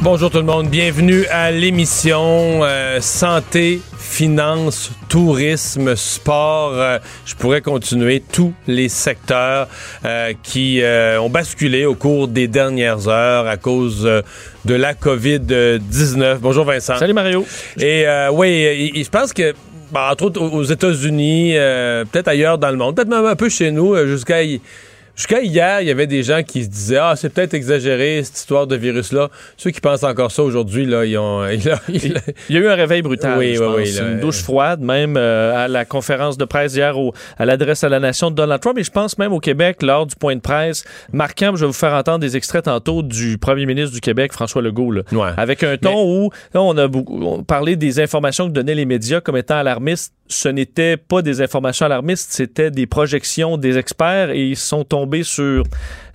Bonjour tout le monde, bienvenue à l'émission euh, Santé, Finances, Tourisme, Sport. Euh, je pourrais continuer tous les secteurs euh, qui euh, ont basculé au cours des dernières heures à cause de la COVID-19. Bonjour Vincent. Salut Mario. Et euh, oui, je pense que, bon, entre autres aux États-Unis, euh, peut-être ailleurs dans le monde, peut-être même un peu chez nous, jusqu'à Jusqu'à hier, il y avait des gens qui se disaient Ah, c'est peut-être exagéré, cette histoire de virus-là. Ceux qui pensent encore ça aujourd'hui, là, ils ont. ils- ils- Il y a eu un réveil brutal. Oui, je oui, pense. oui, là, une douche froide, même euh, à la conférence de presse hier au- à l'adresse à la nation de Donald Trump. Et je pense même au Québec, lors du point de presse marquant, je vais vous faire entendre des extraits tantôt du premier ministre du Québec, François Legault. là. Ouais. Avec un ton où là, on a beaucoup on parlait des informations que donnaient les médias comme étant alarmistes. Ce n'était pas des informations alarmistes, c'était des projections des experts et ils sont tombés sur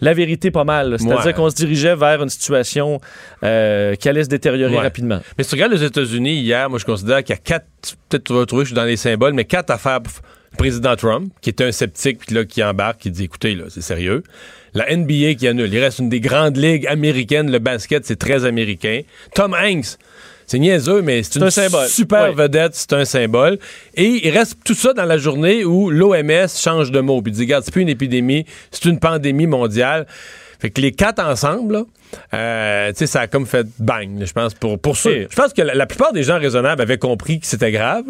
la vérité pas mal. C'est-à-dire Ouais. qu'on se dirigeait vers une situation euh, qui allait se détériorer Ouais. rapidement. Mais si tu regardes les États-Unis hier, moi je considère qu'il y a quatre, peut-être tu vas trouver que je suis dans les symboles, mais quatre affaires. le Président Trump, qui est un sceptique, puis là, qui embarque, qui dit écoutez, là, c'est sérieux. La NBA qui annule. Il reste une des grandes ligues américaines. Le basket, c'est très américain. Tom Hanks, c'est niaiseux, mais c'est une un symbole. super Oui. vedette, c'est un symbole. Et il reste tout ça dans la journée où l'OMS change de mot, puis dit regarde, c'est plus une épidémie, c'est une pandémie mondiale. Fait que les quatre ensemble, là, euh, tu sais, ça a comme fait bang, je pense, pour, pour ça. Et- Je pense que la, la plupart des gens raisonnables avaient compris que c'était grave,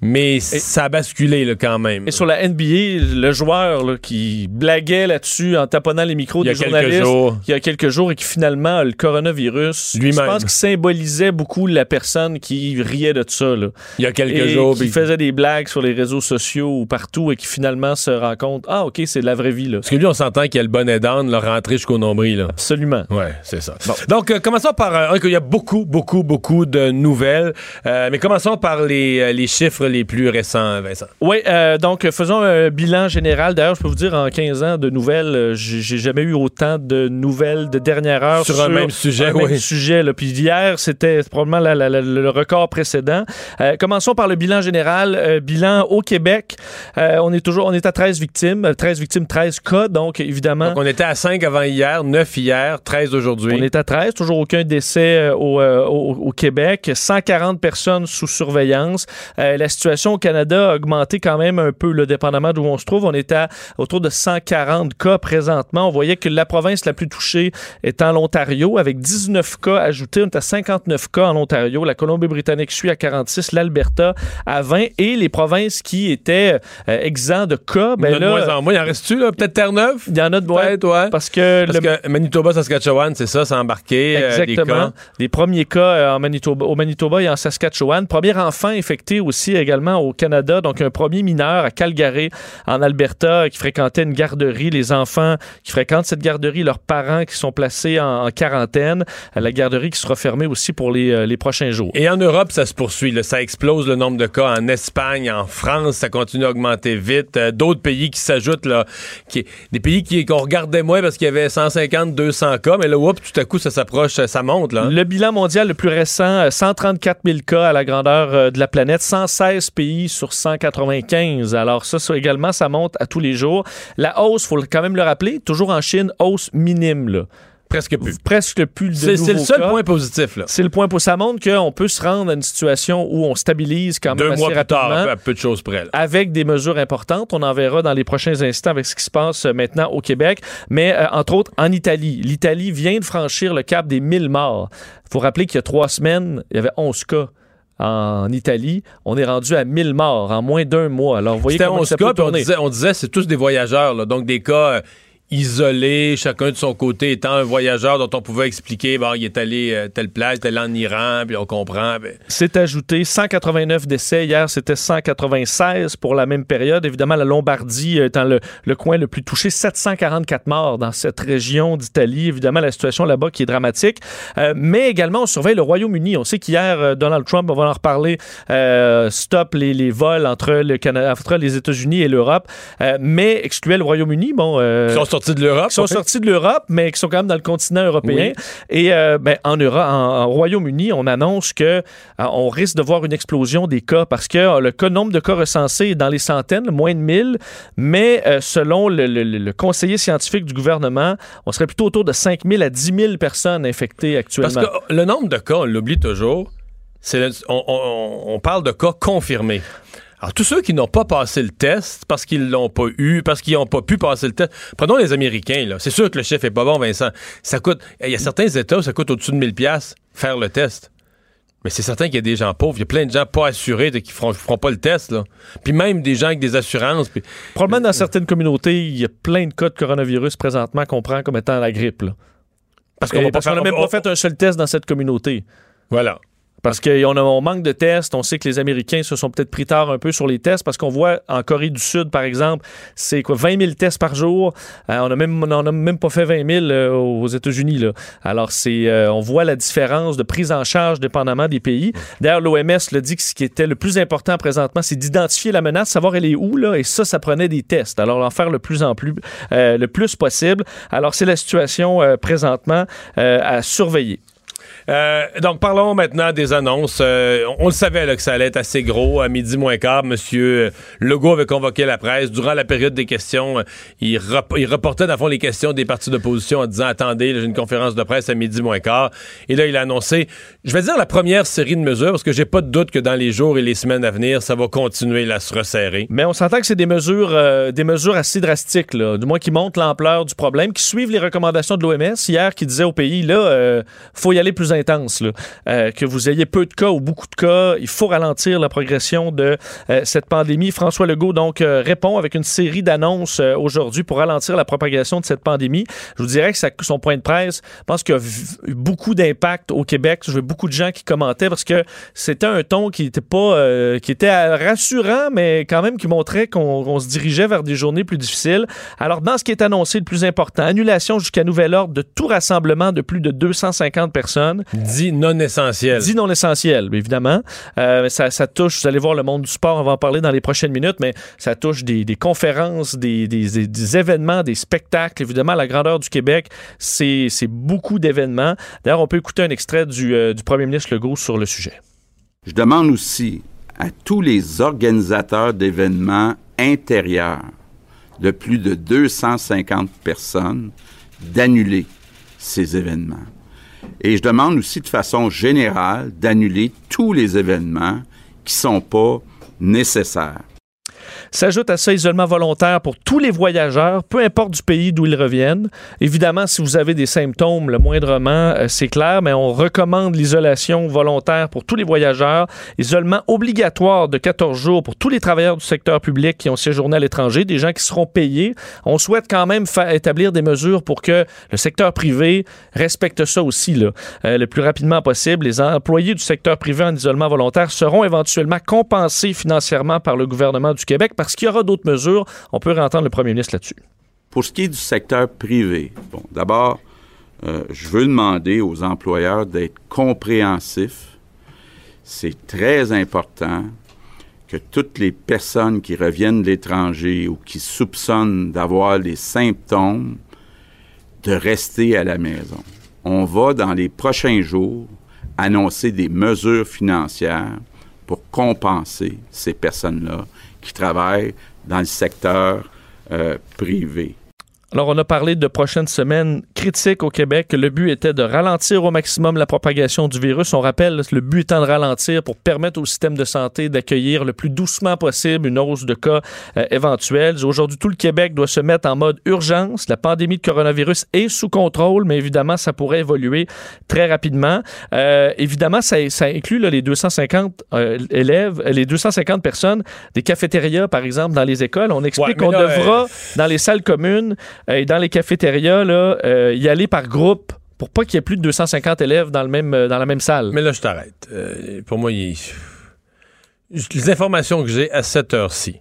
mais ça a basculé là, quand même. Et sur la NBA, le joueur là, qui blaguait là-dessus en taponnant les micros des journalistes jours. il y a quelques jours et qui finalement a le coronavirus, je pense qu'il symbolisait beaucoup la personne qui riait de ça. Là. Il y a quelques et jours. qui puis- faisait des blagues sur les réseaux sociaux ou partout et qui finalement se rend compte Ah, OK, c'est de la vraie vie. Là. Parce que lui, on s'entend qu'il y a le bonnet d'âne, le rentré jusqu'au nombril. Là. Absolument. Ouais, c'est ça. Donc, euh, commençons par. euh, il y a beaucoup, beaucoup, beaucoup de nouvelles. Euh, mais commençons par les, les chiffres les plus récents, Vincent. Oui, donc faisons un bilan général. D'ailleurs, je peux vous dire, en 15 ans de nouvelles, j'ai jamais eu autant de nouvelles de dernière heure Sur un même sujet, un même sujet. Là. Puis hier, c'était probablement la- la- la- le record précédent. Commençons par le bilan général. Bilan au Québec, on est toujours, on est à 13 victimes, Euh, 13 victimes, 13 cas. Donc évidemment, Donc, on était à 5 avant hier, 9 hier, 13 aujourd'hui. On est à 13, toujours aucun décès euh, au, euh, au- au Québec, 140 personnes sous surveillance. Euh, la situation au Canada a augmenté quand même un peu, là, dépendamment d'où on se trouve. On est à autour de 140 cas présentement. On voyait que la province la plus touchée est en l'Ontario, avec 19 cas ajoutés. On est à 59 cas en Ontario. La Colombie-Britannique suit à 46, l'Alberta à 20. Et les provinces qui étaient euh, exempts de cas, Il y en ben a de moins en moins. Il en reste-tu, là? Peut-être Terre-Neuve? il y en a de Peut-être, ouais. Parce que Parce le- que Manitoba, Saskatchewan, c'est ça, c'est embarqué. euh, Exactement. cas. Les premiers cas euh, en Manitoba, au Manitoba et en Saskatchewan. Premier enfant infecté aussi également au Canada. Donc, un premier mineur à Calgary, en Alberta, qui fréquentait une garderie. Les enfants qui fréquentent cette garderie, leurs parents qui sont placés en, en quarantaine. Euh, La garderie qui sera fermée aussi pour les, euh, les prochains jours. Et en Europe, ça se poursuit. là. Ça explose le nombre de cas en Espagne, en France, ça continue à augmenter vite. Euh, D'autres pays qui s'ajoutent, là, qui, des pays qu'on regardait moins parce qu'il y avait 150, 200 cas, mais là, oups, tout à coup, ça s'approche, ça, monte. Là. Le bilan mondial le plus récent, euh, 134 000 cas à la grandeur euh, de la planète, 116 pays sur 195. Alors ça, ça également, ça monte à tous les jours. La hausse, faut quand même le rappeler, toujours en Chine, hausse minime. Presque plus. Presque plus de C'est le seul cas. point positif. Là. C'est le point pour ça montre qu'on peut se rendre à une situation où on stabilise quand même Deux assez mois plus tard, rapidement à peu de choses près. là. avec des mesures importantes. On en verra dans les prochains instants avec ce qui se passe euh, maintenant au Québec. Mais euh, entre autres, en Italie. L'Italie vient de franchir le cap des 1000 morts. Il faut rappeler qu'il y a trois semaines, il y avait 11 cas en Italie. On est rendu à 1000 morts en moins d'un mois. Alors, vous voyez comment 11 ça peut cas, on disait, on disait c'est tous des voyageurs, là, donc des cas euh, isolés, chacun de son côté étant un voyageur dont on pouvait expliquer, bon, il est allé euh, telle place, il est allé en Iran, puis on comprend. ben, C'est ajouté 189 décès. Hier, c'était 196 pour la même période. Évidemment, la Lombardie étant le, le coin le plus touché. 744 morts dans cette région d'Italie. Évidemment, la situation là-bas qui est dramatique. Euh, mais également, on surveille le Royaume-Uni. On sait qu'hier, euh, Donald Trump, on va en reparler, euh, stop les, les vols entre le Canada, entre les États-Unis et l'Europe, euh, mais excluait le Royaume-Uni. Bon, euh, sortis de l'Europe. qui sont sortis de l'Europe, mais qui sont quand même dans le continent européen. Et euh, ben, en, Europe, en, en Royaume-Uni, on annonce que euh, on risque de voir une explosion des cas parce que euh, le cas- nombre de cas recensés est dans les centaines, moins de 1000, mais euh, selon le, le- le conseiller scientifique du gouvernement, on serait plutôt autour de 5 000 à 10 000 personnes infectées actuellement. Parce que le nombre de cas, on l'oublie toujours, c'est le- on, on- on parle de cas confirmés. Alors, tous ceux qui n'ont pas passé le test parce qu'ils l'ont pas eu, parce qu'ils n'ont pas pu passer le test, prenons les Américains, là. C'est sûr que le chef est pas bon, Vincent. Ça coûte, il y a certains États où ça coûte au-dessus de 1000 pièces faire le test. Mais c'est certain qu'il y a des gens pauvres, il y a plein de gens pas assurés de- qui feront, feront pas le test, là. Puis même des gens avec des assurances. puis- Probablement dans certaines communautés, il y a plein de cas de coronavirus présentement qu'on prend comme étant la grippe. là. parce qu'on n'a même on- pas fait un seul test dans cette communauté. Voilà. Parce qu'on on manque de tests. On sait que les Américains se sont peut-être pris tard un peu sur les tests parce qu'on voit en Corée du Sud, par exemple, c'est quoi, 20 000 tests par jour. Euh, on n'a même, on a même pas fait 20 000 euh, aux États-Unis. là. Alors, c'est, euh, on voit la différence de prise en charge dépendamment des pays. D'ailleurs, l'OMS l'a dit que ce qui était le plus important présentement, c'est d'identifier la menace, savoir elle est où, là, et ça, ça prenait des tests. Alors, en faire le plus en plus, euh, le plus possible. Alors, c'est la situation présentement à surveiller. Euh, donc, parlons maintenant des annonces. Euh, on, le savait là, que ça allait être assez gros. À midi moins quart, Monsieur Legault avait convoqué la presse. Durant la période des questions, euh, il, rep- il reportait dans le fond les questions des partis d'opposition en disant Attendez, j'ai une conférence de presse à midi moins quart. Et là, il a annoncé, je vais dire la première série de mesures, parce que j'ai pas de doute que dans les jours et les semaines à venir, ça va continuer à se resserrer. Mais on s'entend que c'est des mesures, euh, des mesures assez drastiques, là, du moins qui montrent l'ampleur du problème, qui suivent les recommandations de l'OMS hier, qui disait au pays, là, euh, faut y aller plus intense, là. Euh, que vous ayez peu de cas ou beaucoup de cas, il faut ralentir la progression de euh, cette pandémie. François Legault, donc, euh, répond avec une série d'annonces aujourd'hui pour ralentir la propagation de cette pandémie. Je vous dirais que ça- son point de presse, je pense qu'il y a eu beaucoup d'impact au Québec. Je veux beaucoup de gens qui commentaient parce que c'était un ton qui était pas, qui était rassurant, mais quand même qui montrait qu'on se dirigeait vers des journées plus difficiles. Alors, dans ce qui est annoncé le plus important, annulation jusqu'à nouvel ordre de tout rassemblement de plus de 250 personnes. Dit non essentiel. Dit non essentiel, évidemment. Euh, ça, ça touche, vous allez voir le monde du sport, on va en parler dans les prochaines minutes, mais ça touche des, des conférences, des, des- des- des événements, des spectacles. Évidemment, la grandeur du Québec, c'est c'est beaucoup d'événements. D'ailleurs, on peut écouter un extrait du, euh, du premier ministre Legault sur le sujet. Je demande aussi à tous les organisateurs d'événements intérieurs de plus de 250 personnes d'annuler ces événements. Et je demande aussi de façon générale d'annuler tous les événements qui ne sont pas nécessaires. S'ajoute à ça isolement volontaire pour tous les voyageurs, peu importe du pays d'où ils reviennent. Évidemment, si vous avez des symptômes, le moindrement, euh, c'est clair, mais on recommande l'isolation volontaire pour tous les voyageurs. Isolement obligatoire de 14 jours pour tous les travailleurs du secteur public qui ont séjourné à l'étranger, des gens qui seront payés. On souhaite quand même établir des mesures pour que le secteur privé respecte ça aussi là, euh, le plus rapidement possible. Les employés du secteur privé en isolement volontaire seront éventuellement compensés financièrement par le gouvernement du Québec parce qu'il y aura d'autres mesures. On peut entendre le premier ministre là-dessus. Pour ce qui est du secteur privé, bon, d'abord, euh, je veux demander aux employeurs d'être compréhensifs. C'est très important que toutes les personnes qui reviennent de l'étranger ou qui soupçonnent d'avoir les symptômes de rester à la maison. On va, dans les prochains jours, annoncer des mesures financières pour compenser ces personnes-là qui travaillent dans le secteur euh, privé. Alors, on a parlé de prochaines semaines critiques au Québec. Le but était de ralentir au maximum la propagation du virus. On rappelle, le but étant de ralentir pour permettre au système de santé d'accueillir le plus doucement possible une hausse de cas euh, éventuels. Aujourd'hui, tout le Québec doit se mettre en mode urgence. La pandémie de coronavirus est sous contrôle, mais évidemment, ça pourrait évoluer très rapidement. Euh, évidemment, ça, ça inclut là, les 250 euh, élèves, les 250 personnes des cafétérias, par exemple, dans les écoles. On explique Ouais, qu'on devra euh, dans les salles communes euh, dans les cafétérias, là, euh, y aller par groupe pour pas qu'il y ait plus de 250 élèves dans, le même, euh, dans la même salle. Mais là, je t'arrête. Euh, pour moi, il... les informations que j'ai à cette heure-ci,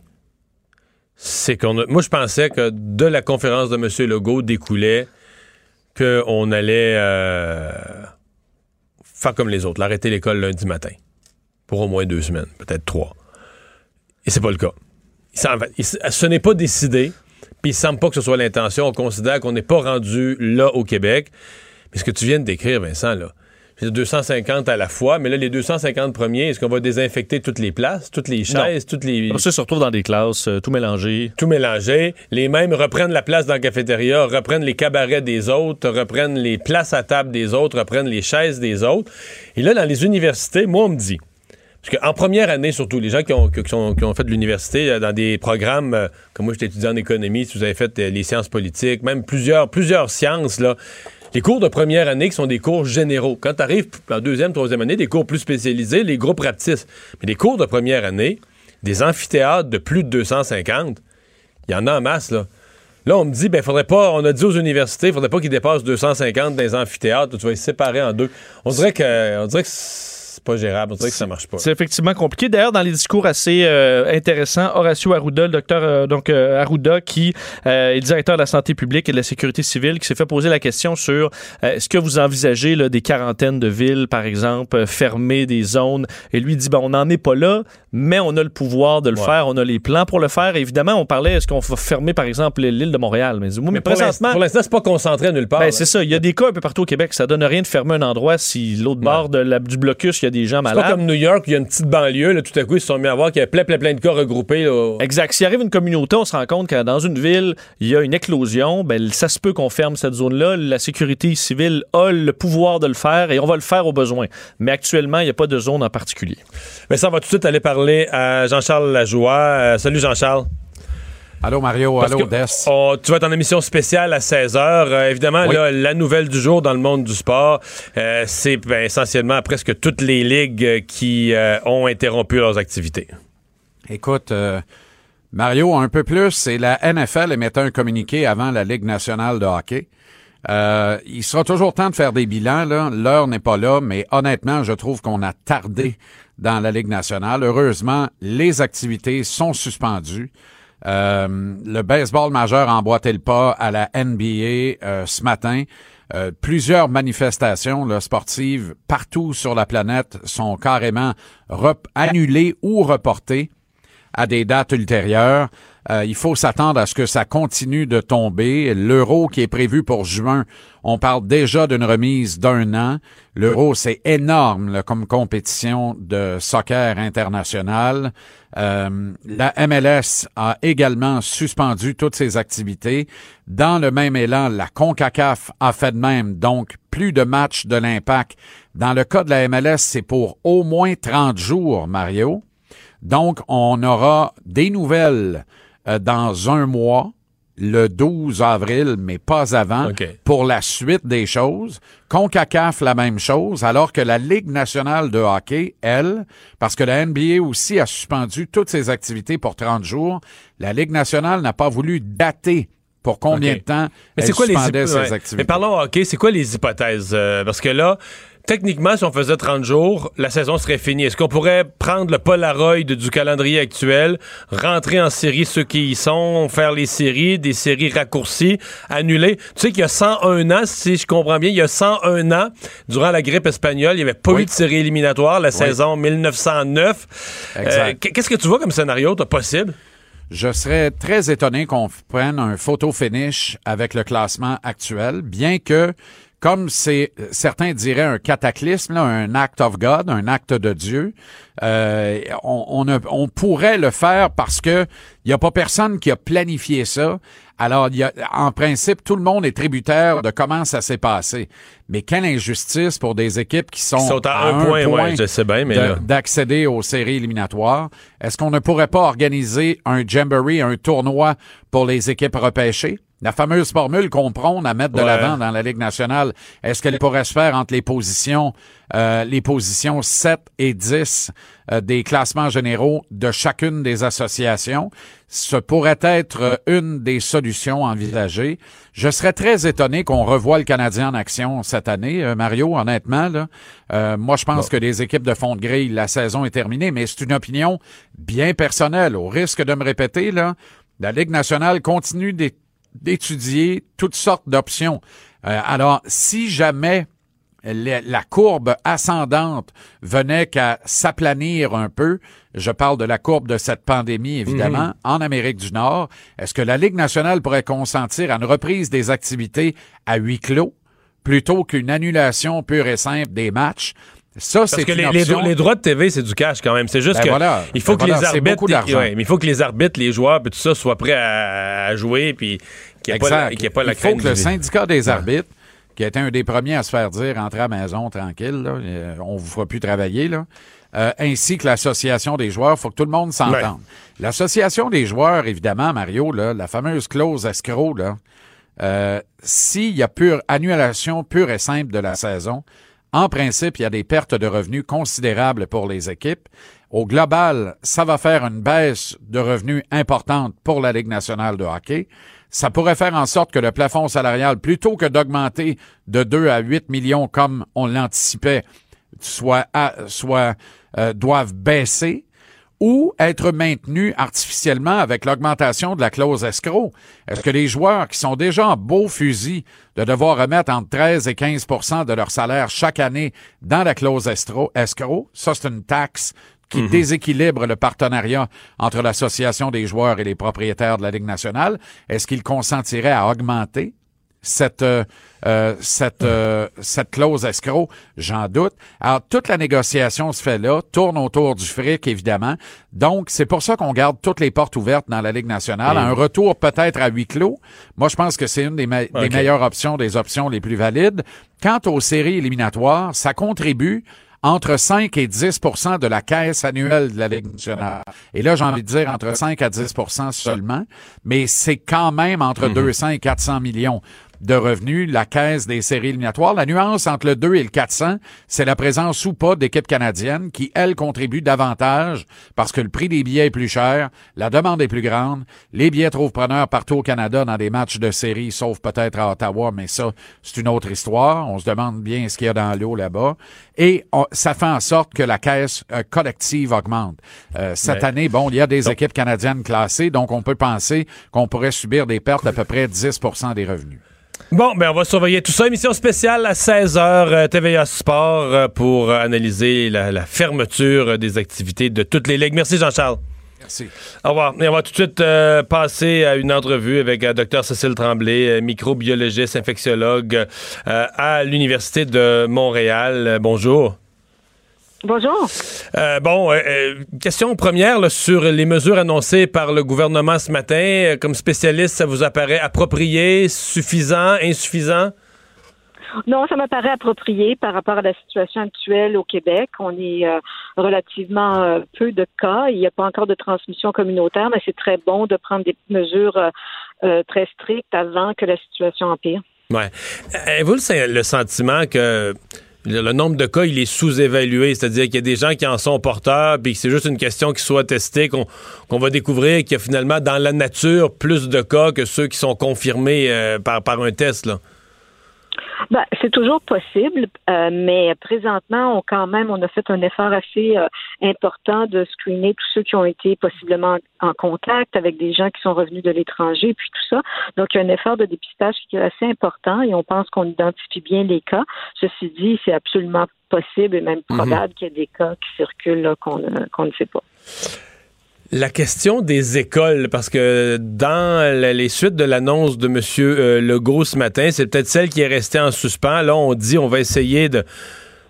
c'est qu'on a... Moi, je pensais que de la conférence de M. Legault découlait qu'on allait faire comme les autres, l'arrêter l'école lundi matin. Pour au moins deux semaines, peut-être trois. Et c'est pas le cas. Ce n'est pas décidé, puis il semble pas que ce soit l'intention. On considère qu'on n'est pas rendu là au Québec. Mais ce que tu viens de décrire, Vincent, là, c'est 250 à la fois, mais là, les 250 premiers, est-ce qu'on va désinfecter toutes les places, toutes les chaises, toutes les... Après ça, se retrouvent dans des classes, euh, tout mélangé. Tout mélanger. Les mêmes reprennent la place dans la cafétéria, reprennent les cabarets des autres, reprennent les places à table des autres, reprennent les chaises des autres. Et là, dans les universités, moi, on me dit, parce qu'en première année, surtout, les gens qui ont, qui fait de l'université euh, dans des programmes, euh, comme moi, j'étais étudiant en économie, si vous avez fait euh, les sciences politiques, même plusieurs, plusieurs sciences, là, les cours de première année qui sont des cours généraux. Quand tu arrives en deuxième, troisième année, des cours plus spécialisés, les groupes rapetissent. Mais les cours de première année, des amphithéâtres de plus de 250, il y en a en masse, là. Là, on me dit, ben, faudrait pas, on a dit aux universités, faudrait pas qu'ils dépassent 250 dans les amphithéâtres, tu vas les séparer en deux. On dirait que, on dirait que c'est pas gérable, on dirait que ça marche pas. C'est effectivement compliqué. D'ailleurs, dans les discours assez euh, intéressants, Horacio Arruda, le docteur euh, donc, euh, Arruda, qui euh, est directeur de la santé publique et de la sécurité civile, qui s'est fait poser la question sur euh, est-ce que vous envisagez là, des quarantaines de villes, par exemple, fermer des zones? Et lui dit, ben, on n'en est pas là, mais on a le pouvoir de le Ouais. faire, on a les plans pour le faire. Et évidemment, on parlait, est-ce qu'on va fermer, par exemple, l'île de Montréal? Mais, mais pour l'instant, présentement, pour l'instant, c'est pas concentré nulle part. ben, c'est ça. Il y a des cas un peu partout au Québec. Ça donne rien de fermer un endroit si l'autre bord de la- du blocus, il y a des gens C'est malades. pas comme New York, il y a une petite banlieue, là, tout à coup, ils se sont mis à voir qu'il y avait plein, plein, plein de cas regroupés. là. Exact. S'il arrive une communauté, on se rend compte que dans une ville, il y a une éclosion, ben, ça se peut qu'on ferme cette zone-là. La sécurité civile a le pouvoir de le faire et on va le faire au besoin. Mais actuellement, il n'y a pas de zone en particulier. Mais ça, on va tout de suite aller parler à Jean-Charles Lajoie. Euh, salut Jean-Charles. Allô Mario, Parce allô que Des. on- tu vas être en émission spéciale à 16h. évidemment, Oui. là, la nouvelle du jour dans le monde du sport, euh, c'est ben, essentiellement presque toutes les ligues euh, qui euh, ont interrompu leurs activités. Écoute, euh, Mario, un peu plus, c'est la NFL émettait un communiqué avant la Ligue nationale de hockey. Euh, il sera toujours temps de faire des bilans, là. L'heure n'est pas là, mais honnêtement, je trouve qu'on a tardé dans la Ligue nationale. Heureusement, les activités sont suspendues. Euh, le baseball majeur a emboîté le pas à la NBA euh, ce matin. Euh, plusieurs manifestations sportives partout sur la planète sont carrément annulées ou reportées à des dates ultérieures. Euh, il faut s'attendre à ce que ça continue de tomber. L'euro qui est prévu pour juin, on parle déjà d'une remise d'un an. L'euro, c'est énorme comme compétition de soccer international. Euh, la MLS a également suspendu toutes ses activités. Dans le même élan, la CONCACAF a fait de même, donc plus de matchs de l'impact. Dans le cas de la MLS, c'est pour au moins 30 jours, Mario. Donc, on aura des nouvelles euh, dans un mois, le 12 avril, mais pas avant, pour la suite des choses. CONCACAF, la même chose, alors que la Ligue nationale de hockey, elle, parce que la NBA aussi a suspendu toutes ses activités pour 30 jours, la Ligue nationale n'a pas voulu dater pour combien de temps Mais elle quoi les suspendait hyp- ses ouais. activités. Mais parlons hockey, c'est quoi les hypothèses? Euh, parce que là, techniquement, si on faisait 30 jours, la saison serait finie. Est-ce qu'on pourrait prendre le Polaroid du calendrier actuel, rentrer en série ceux qui y sont, faire les séries, des séries raccourcies, annuler? Tu sais qu'il y a 101 ans, si je comprends bien, il y a 101 ans, durant la grippe espagnole, il n'y avait pas Oui. eu de série éliminatoire, la saison 1909. Exact. Euh, Qu'est-ce que tu vois comme scénario, toi, possible? Je serais très étonné qu'on prenne un photo finish avec le classement actuel, bien que, comme c'est certains diraient un cataclysme, là, un act of God, un acte de Dieu, euh, on, on, a- on pourrait le faire parce que il y a pas personne qui a planifié ça. Alors, y a, en principe, tout le monde est tributaire de comment ça s'est passé. Mais quelle injustice pour des équipes qui sont, à un point, ouais, je sais bien, mais d'accéder aux séries éliminatoires. Est-ce qu'on ne pourrait pas organiser un jamboree, un tournoi pour les équipes repêchées? La fameuse formule qu'on prône à mettre de Ouais. l'avant dans la Ligue nationale, est-ce qu'elle pourrait se faire entre les positions, euh, les positions 7 et 10 euh, des classements généraux de chacune des associations? Ce pourrait être euh, une des solutions envisagées. Je serais très étonné qu'on revoie le Canadien en action cette année, euh, Mario, honnêtement. Là. Euh, moi, je pense que les équipes de fond de grille, la saison est terminée, mais c'est une opinion bien personnelle. Au risque de me répéter, là, la Ligue nationale continue d'é- d'étudier toutes sortes d'options. Euh, alors, si jamais la, courbe ascendante venait qu'à s'aplanir un peu, je parle de la courbe de cette pandémie, évidemment, en Amérique du Nord, est-ce que la Ligue nationale pourrait consentir à une reprise des activités à huis clos plutôt qu'une annulation pure et simple des matchs? Ça, Parce que les, les les droits de TV, c'est du cash quand même. C'est juste Ben que voilà. il faut Ben que voilà, les arbitres, ouais, mais il faut que les arbitres, les joueurs, puis tout ça soient prêts à, à jouer, puis qu'il n'y ait, pas qu'il y ait pas la Il faut que le syndicat des arbitres, qui a été un des premiers à se faire dire entrez à la maison tranquille, là, euh, on vous fera plus travailler, là, euh, ainsi que l'association des joueurs, faut que tout le monde s'entende. L'association des joueurs, évidemment, Mario, là, la fameuse clause escroc, là, euh, s'il y a pure annulation pure et simple de la saison, en principe, il y a des pertes de revenus considérables pour les équipes. Au global, ça va faire une baisse de revenus importante pour la Ligue nationale de hockey. Ça pourrait faire en sorte que le plafond salarial, plutôt que d'augmenter de 2 à 8 millions comme on l'anticipait, soit, soit euh, doivent baisser ou être maintenus artificiellement avec l'augmentation de la clause escroc? Est-ce que les joueurs qui sont déjà en beau fusil de devoir remettre entre 13 et 15% de leur salaire chaque année dans la clause escroc, ça c'est une taxe qui déséquilibre le partenariat entre l'association des joueurs et les propriétaires de la Ligue nationale, est-ce qu'ils consentiraient à augmenter cette euh, euh, cette euh, cette clause escroc, j'en doute. Alors toute la négociation se fait là, tourne autour du fric évidemment. Donc c'est pour ça qu'on garde toutes les portes ouvertes dans la Ligue nationale. Un retour peut-être à huis clos. Moi je pense que c'est une des, me- des Ok. meilleures options, des options les plus valides. Quant aux séries éliminatoires, ça contribue entre 5 et 10% de la caisse annuelle de la Ligue nationale. Et là, j'ai envie de dire entre 5 à 10% seulement, mais c'est quand même entre 200 et 400 millions de revenus, la caisse des séries éliminatoires. La nuance entre le 2 et le 400, c'est la présence ou pas d'équipes canadiennes qui, elles, contribuent davantage parce que le prix des billets est plus cher, la demande est plus grande, les billets trouvent preneurs partout au Canada dans des matchs de séries, sauf peut-être à Ottawa, mais ça, c'est une autre histoire. On se demande bien ce qu'il y a dans l'eau là-bas. Et on- ça fait en sorte que la caisse euh, collective augmente. Euh, cette année, bon, il y a des équipes canadiennes classées, donc on peut penser qu'on pourrait subir des pertes d'à peu près 10% des revenus. Bon, ben on va surveiller tout ça. Émission spéciale à 16h, TVA Sport, euh, pour euh, analyser la, la fermeture euh, des activités de toutes les ligues. Merci Jean-Charles. Merci. Au revoir. Et on va tout de suite euh, passer à une entrevue avec euh, Dr Cécile Tremblay, euh, microbiologiste, infectiologue euh, à l'Université de Montréal. Euh, bonjour. Bonjour. Euh, bon, euh, euh, question première là, sur les mesures annoncées par le gouvernement ce matin. Comme spécialiste, ça vous apparaît approprié, suffisant, insuffisant? Non, ça me paraît approprié par rapport à la situation actuelle au Québec. On est euh, relativement euh, peu de cas. Il n'y a pas encore de transmission communautaire, mais c'est très bon de prendre des mesures euh, très strictes avant que la situation empire. Ouais. Avez-vous le, le sentiment que le, nombre de cas, il est sous-évalué? C'est-à-dire qu'il y a des gens qui en sont porteurs, puis que c'est juste une question qui soit testée, qu'on va découvrir qu'il y a finalement dans la nature plus de cas que ceux qui sont confirmés euh, par, un test? Ben, c'est toujours possible, euh, mais présentement, on quand même, on a fait un effort assez euh, important de screener tous ceux qui ont été possiblement en contact avec des gens qui sont revenus de l'étranger, puis tout ça. Donc, il y a un effort de dépistage qui est assez important et on pense qu'on identifie bien les cas. Ceci dit, c'est absolument possible et même probable qu'il y ait des cas qui circulent là, qu'on ne- qu'on ne sait pas. La question des écoles, parce que dans les suites de l'annonce de M. euh, Legault ce matin, c'est peut-être celle qui est restée en suspens. Là, on dit on va essayer de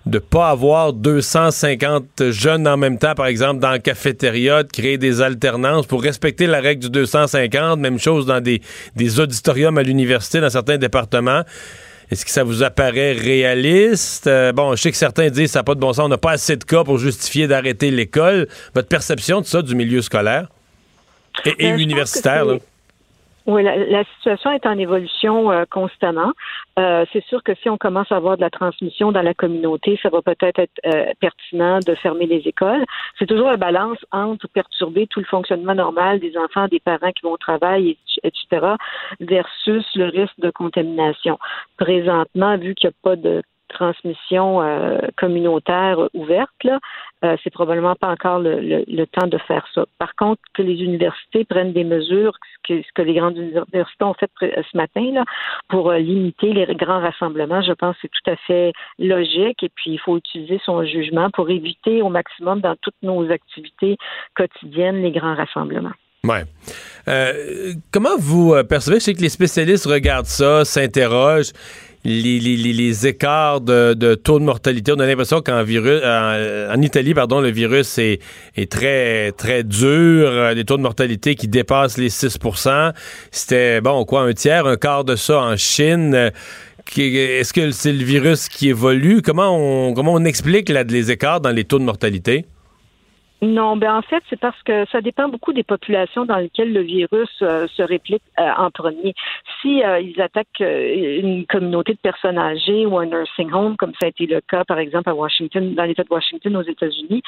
ne pas avoir 250 jeunes en même temps, par exemple, dans la cafétéria, de créer des alternances pour respecter la règle du 250. Même chose dans des, des auditoriums à l'université, dans certains départements. Est-ce que ça vous apparaît réaliste? Euh, bon, je sais que certains disent que ça n'a pas de bon sens, on n'a pas assez de cas pour justifier d'arrêter l'école. Votre perception de ça du milieu scolaire? Et, et Ben, universitaire, là? Oui, la, la, situation est en évolution euh, constamment. Euh, c'est sûr que si on commence à avoir de la transmission dans la communauté, ça va peut-être être, euh, pertinent de fermer les écoles. C'est toujours la balance entre perturber tout le fonctionnement normal des enfants, des parents qui vont au travail, etc., versus le risque de contamination. Présentement, vu qu'il n'y a pas de transmission euh, communautaire ouverte, là, euh, c'est probablement pas encore le, le, le, temps de faire ça. Par contre, que les universités prennent des mesures, ce que, ce que les grandes universités ont fait ce matin là, pour euh, limiter les grands rassemblements, je pense que c'est tout à fait logique. Et puis, il faut utiliser son jugement pour éviter au maximum dans toutes nos activités quotidiennes les grands rassemblements. Ouais. Euh, comment vous percevez, je sais que les spécialistes regardent ça, s'interrogent les, les, les, écarts de, de, taux de mortalité. On a l'impression qu'en virus, en, en, Italie, pardon, le virus est, est très, très dur. Des taux de mortalité qui dépassent les 6% C'était, bon, quoi, un tiers, un quart de ça en Chine. Est-ce que c'est le virus qui évolue? Comment on, comment on explique les écarts dans les taux de mortalité? Non, ben en fait, c'est parce que ça dépend beaucoup des populations dans lesquelles le virus euh, se réplique euh, en premier. Si euh, ils attaquent une communauté de personnes âgées ou un nursing home, comme ça a été le cas, par exemple, à Washington, dans l'État de Washington aux États-Unis,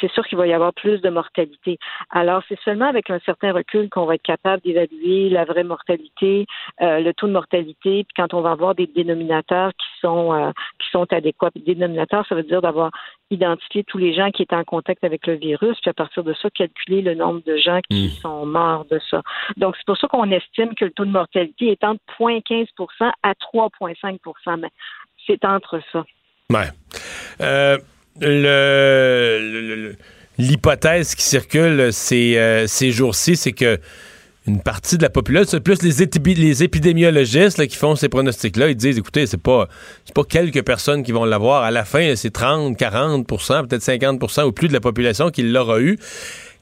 c'est sûr qu'il va y avoir plus de mortalité. Alors, c'est seulement avec un certain recul qu'on va être capable d'évaluer la vraie mortalité, le taux de mortalité, puis quand on va avoir des dénominateurs qui sont qui sont adéquats. Puis, dénominateurs, ça veut dire d'avoir identifié tous les gens qui étaient en contact avec le virus puis à partir de ça, calculer le nombre de gens qui mm. sont morts de ça. Donc, c'est pour ça qu'on estime que le taux de mortalité est entre 0,15% à 3,5 mais c'est entre ça. Ouais. Euh, le, l'hypothèse qui circule ces, euh, ces jours-ci, c'est que une partie de la population, plus les, les épidémiologistes qui font ces pronostics-là, ils disent, écoutez, c'est pas, pas quelques personnes qui vont l'avoir. À la fin, c'est 30, 40% peut-être 50% ou plus de la population qui l'aura eu.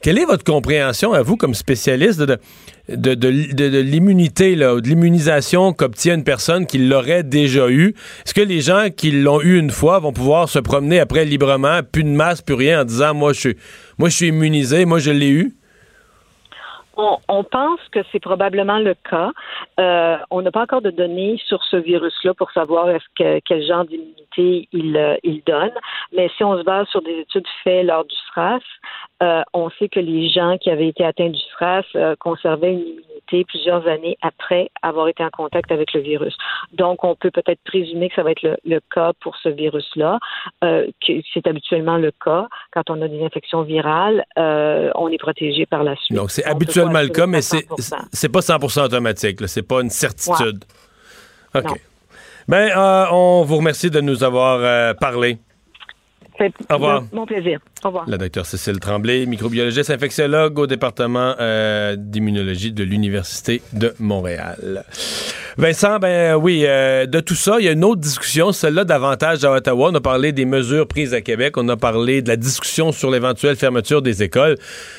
Quelle est votre compréhension, à vous, comme spécialiste, de, de, de, l'immunité, de l'immunisation qu'obtient une personne qui l'aurait déjà eu? Est-ce que les gens qui l'ont eu une fois vont pouvoir se promener après librement, plus de masse, plus rien, en disant, moi, je suis, moi, je suis immunisé, moi, je l'ai eu? On, pense que c'est probablement le cas. Euh, on n'a pas encore de données sur ce virus-là pour savoir est-ce que quel genre d'immunité il, euh, il donne. Mais si on se base sur des études faites lors du SRAS, euh, on sait que les gens qui avaient été atteints du SRAS conservaient une immunité plusieurs années après avoir été en contact avec le virus. Donc, on peut peut-être présumer que ça va être le, cas pour ce virus-là, euh, c'est habituellement le cas. Quand on a des infections virales, euh, on est protégé par la suite. Donc, c'est habituellement le cas, mais c'est c'est pas 100% automatique. C'est pas une certitude. OK. Ben, euh, on vous remercie de nous avoir parlé. Au revoir. Mon plaisir. Au revoir. La docteure Cécile Tremblay, microbiologiste infectiologue au département euh, d'immunologie de l'Université de Montréal. Vincent, ben oui, euh, de tout ça, il y a une autre discussion, celle-là davantage à Ottawa. On a parlé des mesures prises à Québec, on a parlé de la discussion sur l'éventuelle fermeture des écoles.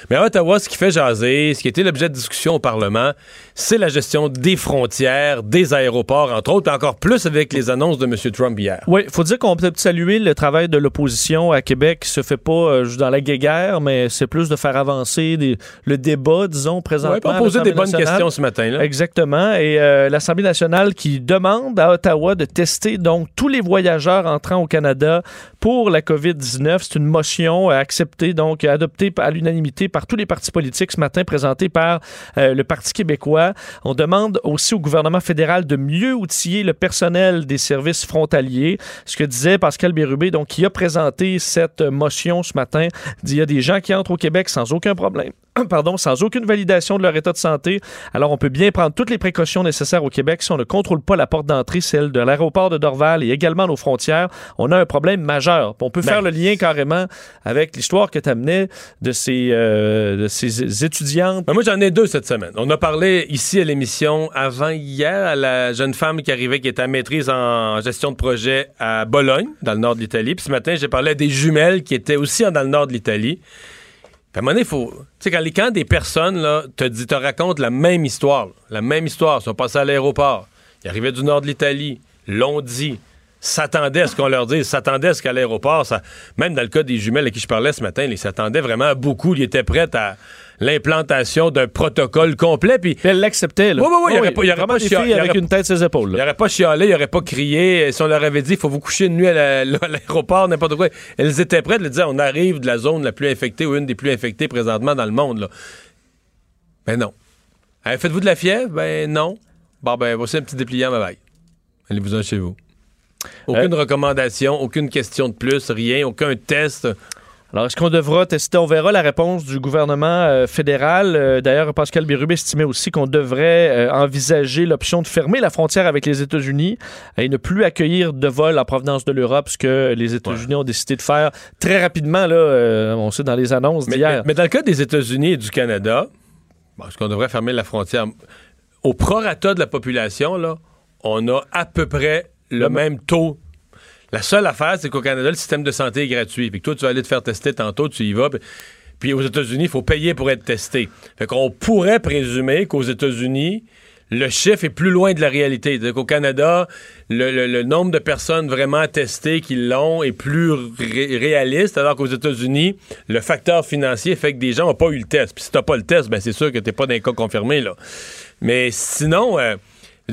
Mais à Ottawa, ce qui fait jaser, ce qui était l'objet de discussion au Parlement, c'est la gestion des frontières, des aéroports, entre autres, et encore plus avec les annonces de M. Trump hier. Oui, il faut dire qu'on peut saluer le travail de l'opposition à Québec qui se fait pas euh, dans la guéguerre, mais c'est plus de faire avancer le débat, disons, présentement. Oui, poser des bonnes questions ce matin. Là. Exactement. Et euh, l'Assemblée nationale qui demande à Ottawa de tester donc tous les voyageurs entrant au Canada pour la COVID-19. C'est une motion acceptée, donc adoptée à l'unanimité par tous les partis politiques ce matin, présentée par euh, le Parti québécois. On demande aussi au gouvernement fédéral de mieux outiller le personnel des services frontaliers. Ce que disait Pascal Bérubé, donc, qui a présenté cette motion ce matin, dit il y a des gens qui entrent au Québec sans aucun problème pardon, sans aucune validation de leur état de santé. Alors, on peut bien prendre toutes les précautions nécessaires au Québec si on ne contrôle pas la porte d'entrée, celle de l'aéroport de Dorval et également nos frontières. On a un problème majeur. On peut faire ben. le lien carrément avec l'histoire que tu amenais de ces, euh, de ces étudiantes. Ben, moi, j'en ai deux cette semaine. On a parlé ici à l'émission avant hier à la jeune femme qui arrivait, qui était à maîtrise en gestion de projet à Bologne, dans le nord de l'Italie. Puis ce matin, j'ai parlé à des jumelles qui étaient aussi dans le nord de l'Italie à un moment donné, faut. Tu sais, quand, des personnes te, te racontent la même histoire, la même histoire, ils sont passés à l'aéroport, ils arrivaient du nord de l'Italie, l'ont dit, s'attendaient à ce qu'on leur dise, s'attendaient à ce qu'à l'aéroport, même dans le cas des jumelles à qui je parlais ce matin, ils s'attendaient vraiment à beaucoup, ils étaient prêts à l'implantation d'un protocole complet. Puis, elle l'acceptait. Oui, oui, oui, il pas- il y aurait pas des chia- filles il y avec aurait- une tête sur ses épaules. il là. aurait pas chialé, il aurait pas crié. Si on leur avait dit, il faut vous coucher de nuit à la- l'aéroport, n'importe quoi, elles étaient prêtes. Elles disaient, on arrive de la zone la plus infectée ou une des plus infectées présentement dans le monde. Là. Ben non. Euh, Faites-vous de la fièvre? Ben non. Bon, ben voici un petit dépliant, bye bye. Allez-vous-en chez vous. Aucune recommandation, aucune question de plus, rien, aucun test. Alors, est-ce qu'on devra tester? On verra la réponse du gouvernement euh, fédéral. Euh, D'ailleurs, Pascal Bérubé estimait aussi qu'on devrait euh, envisager l'option de fermer la frontière avec les États-Unis et ne plus accueillir de vols en provenance de l'Europe, ce que les États-Unis ont décidé de faire très rapidement. Là, on sait dans les annonces Mais, d'hier. mais- mais dans le cas des États-Unis et du Canada, bon, est-ce qu'on devrait fermer la frontière? Au prorata de la population, là, on a à peu près le, Le- même taux. La seule affaire, c'est qu'au Canada, le système de santé est gratuit. Puis toi, tu vas aller te faire tester tantôt, tu y vas. puis- aux États-Unis, il faut payer pour être testé. Fait qu'on pourrait présumer qu'aux États-Unis, le chiffre est plus loin de la réalité. C'est-à-dire qu'au Canada, le, nombre de personnes vraiment testées qui l'ont est plus ré- réaliste, alors qu'aux États-Unis, le facteur financier fait que des gens n'ont pas eu le test. Puis si t'as pas le test, ben c'est sûr que t'es pas d'un cas confirmé. Là. Mais sinon, euh,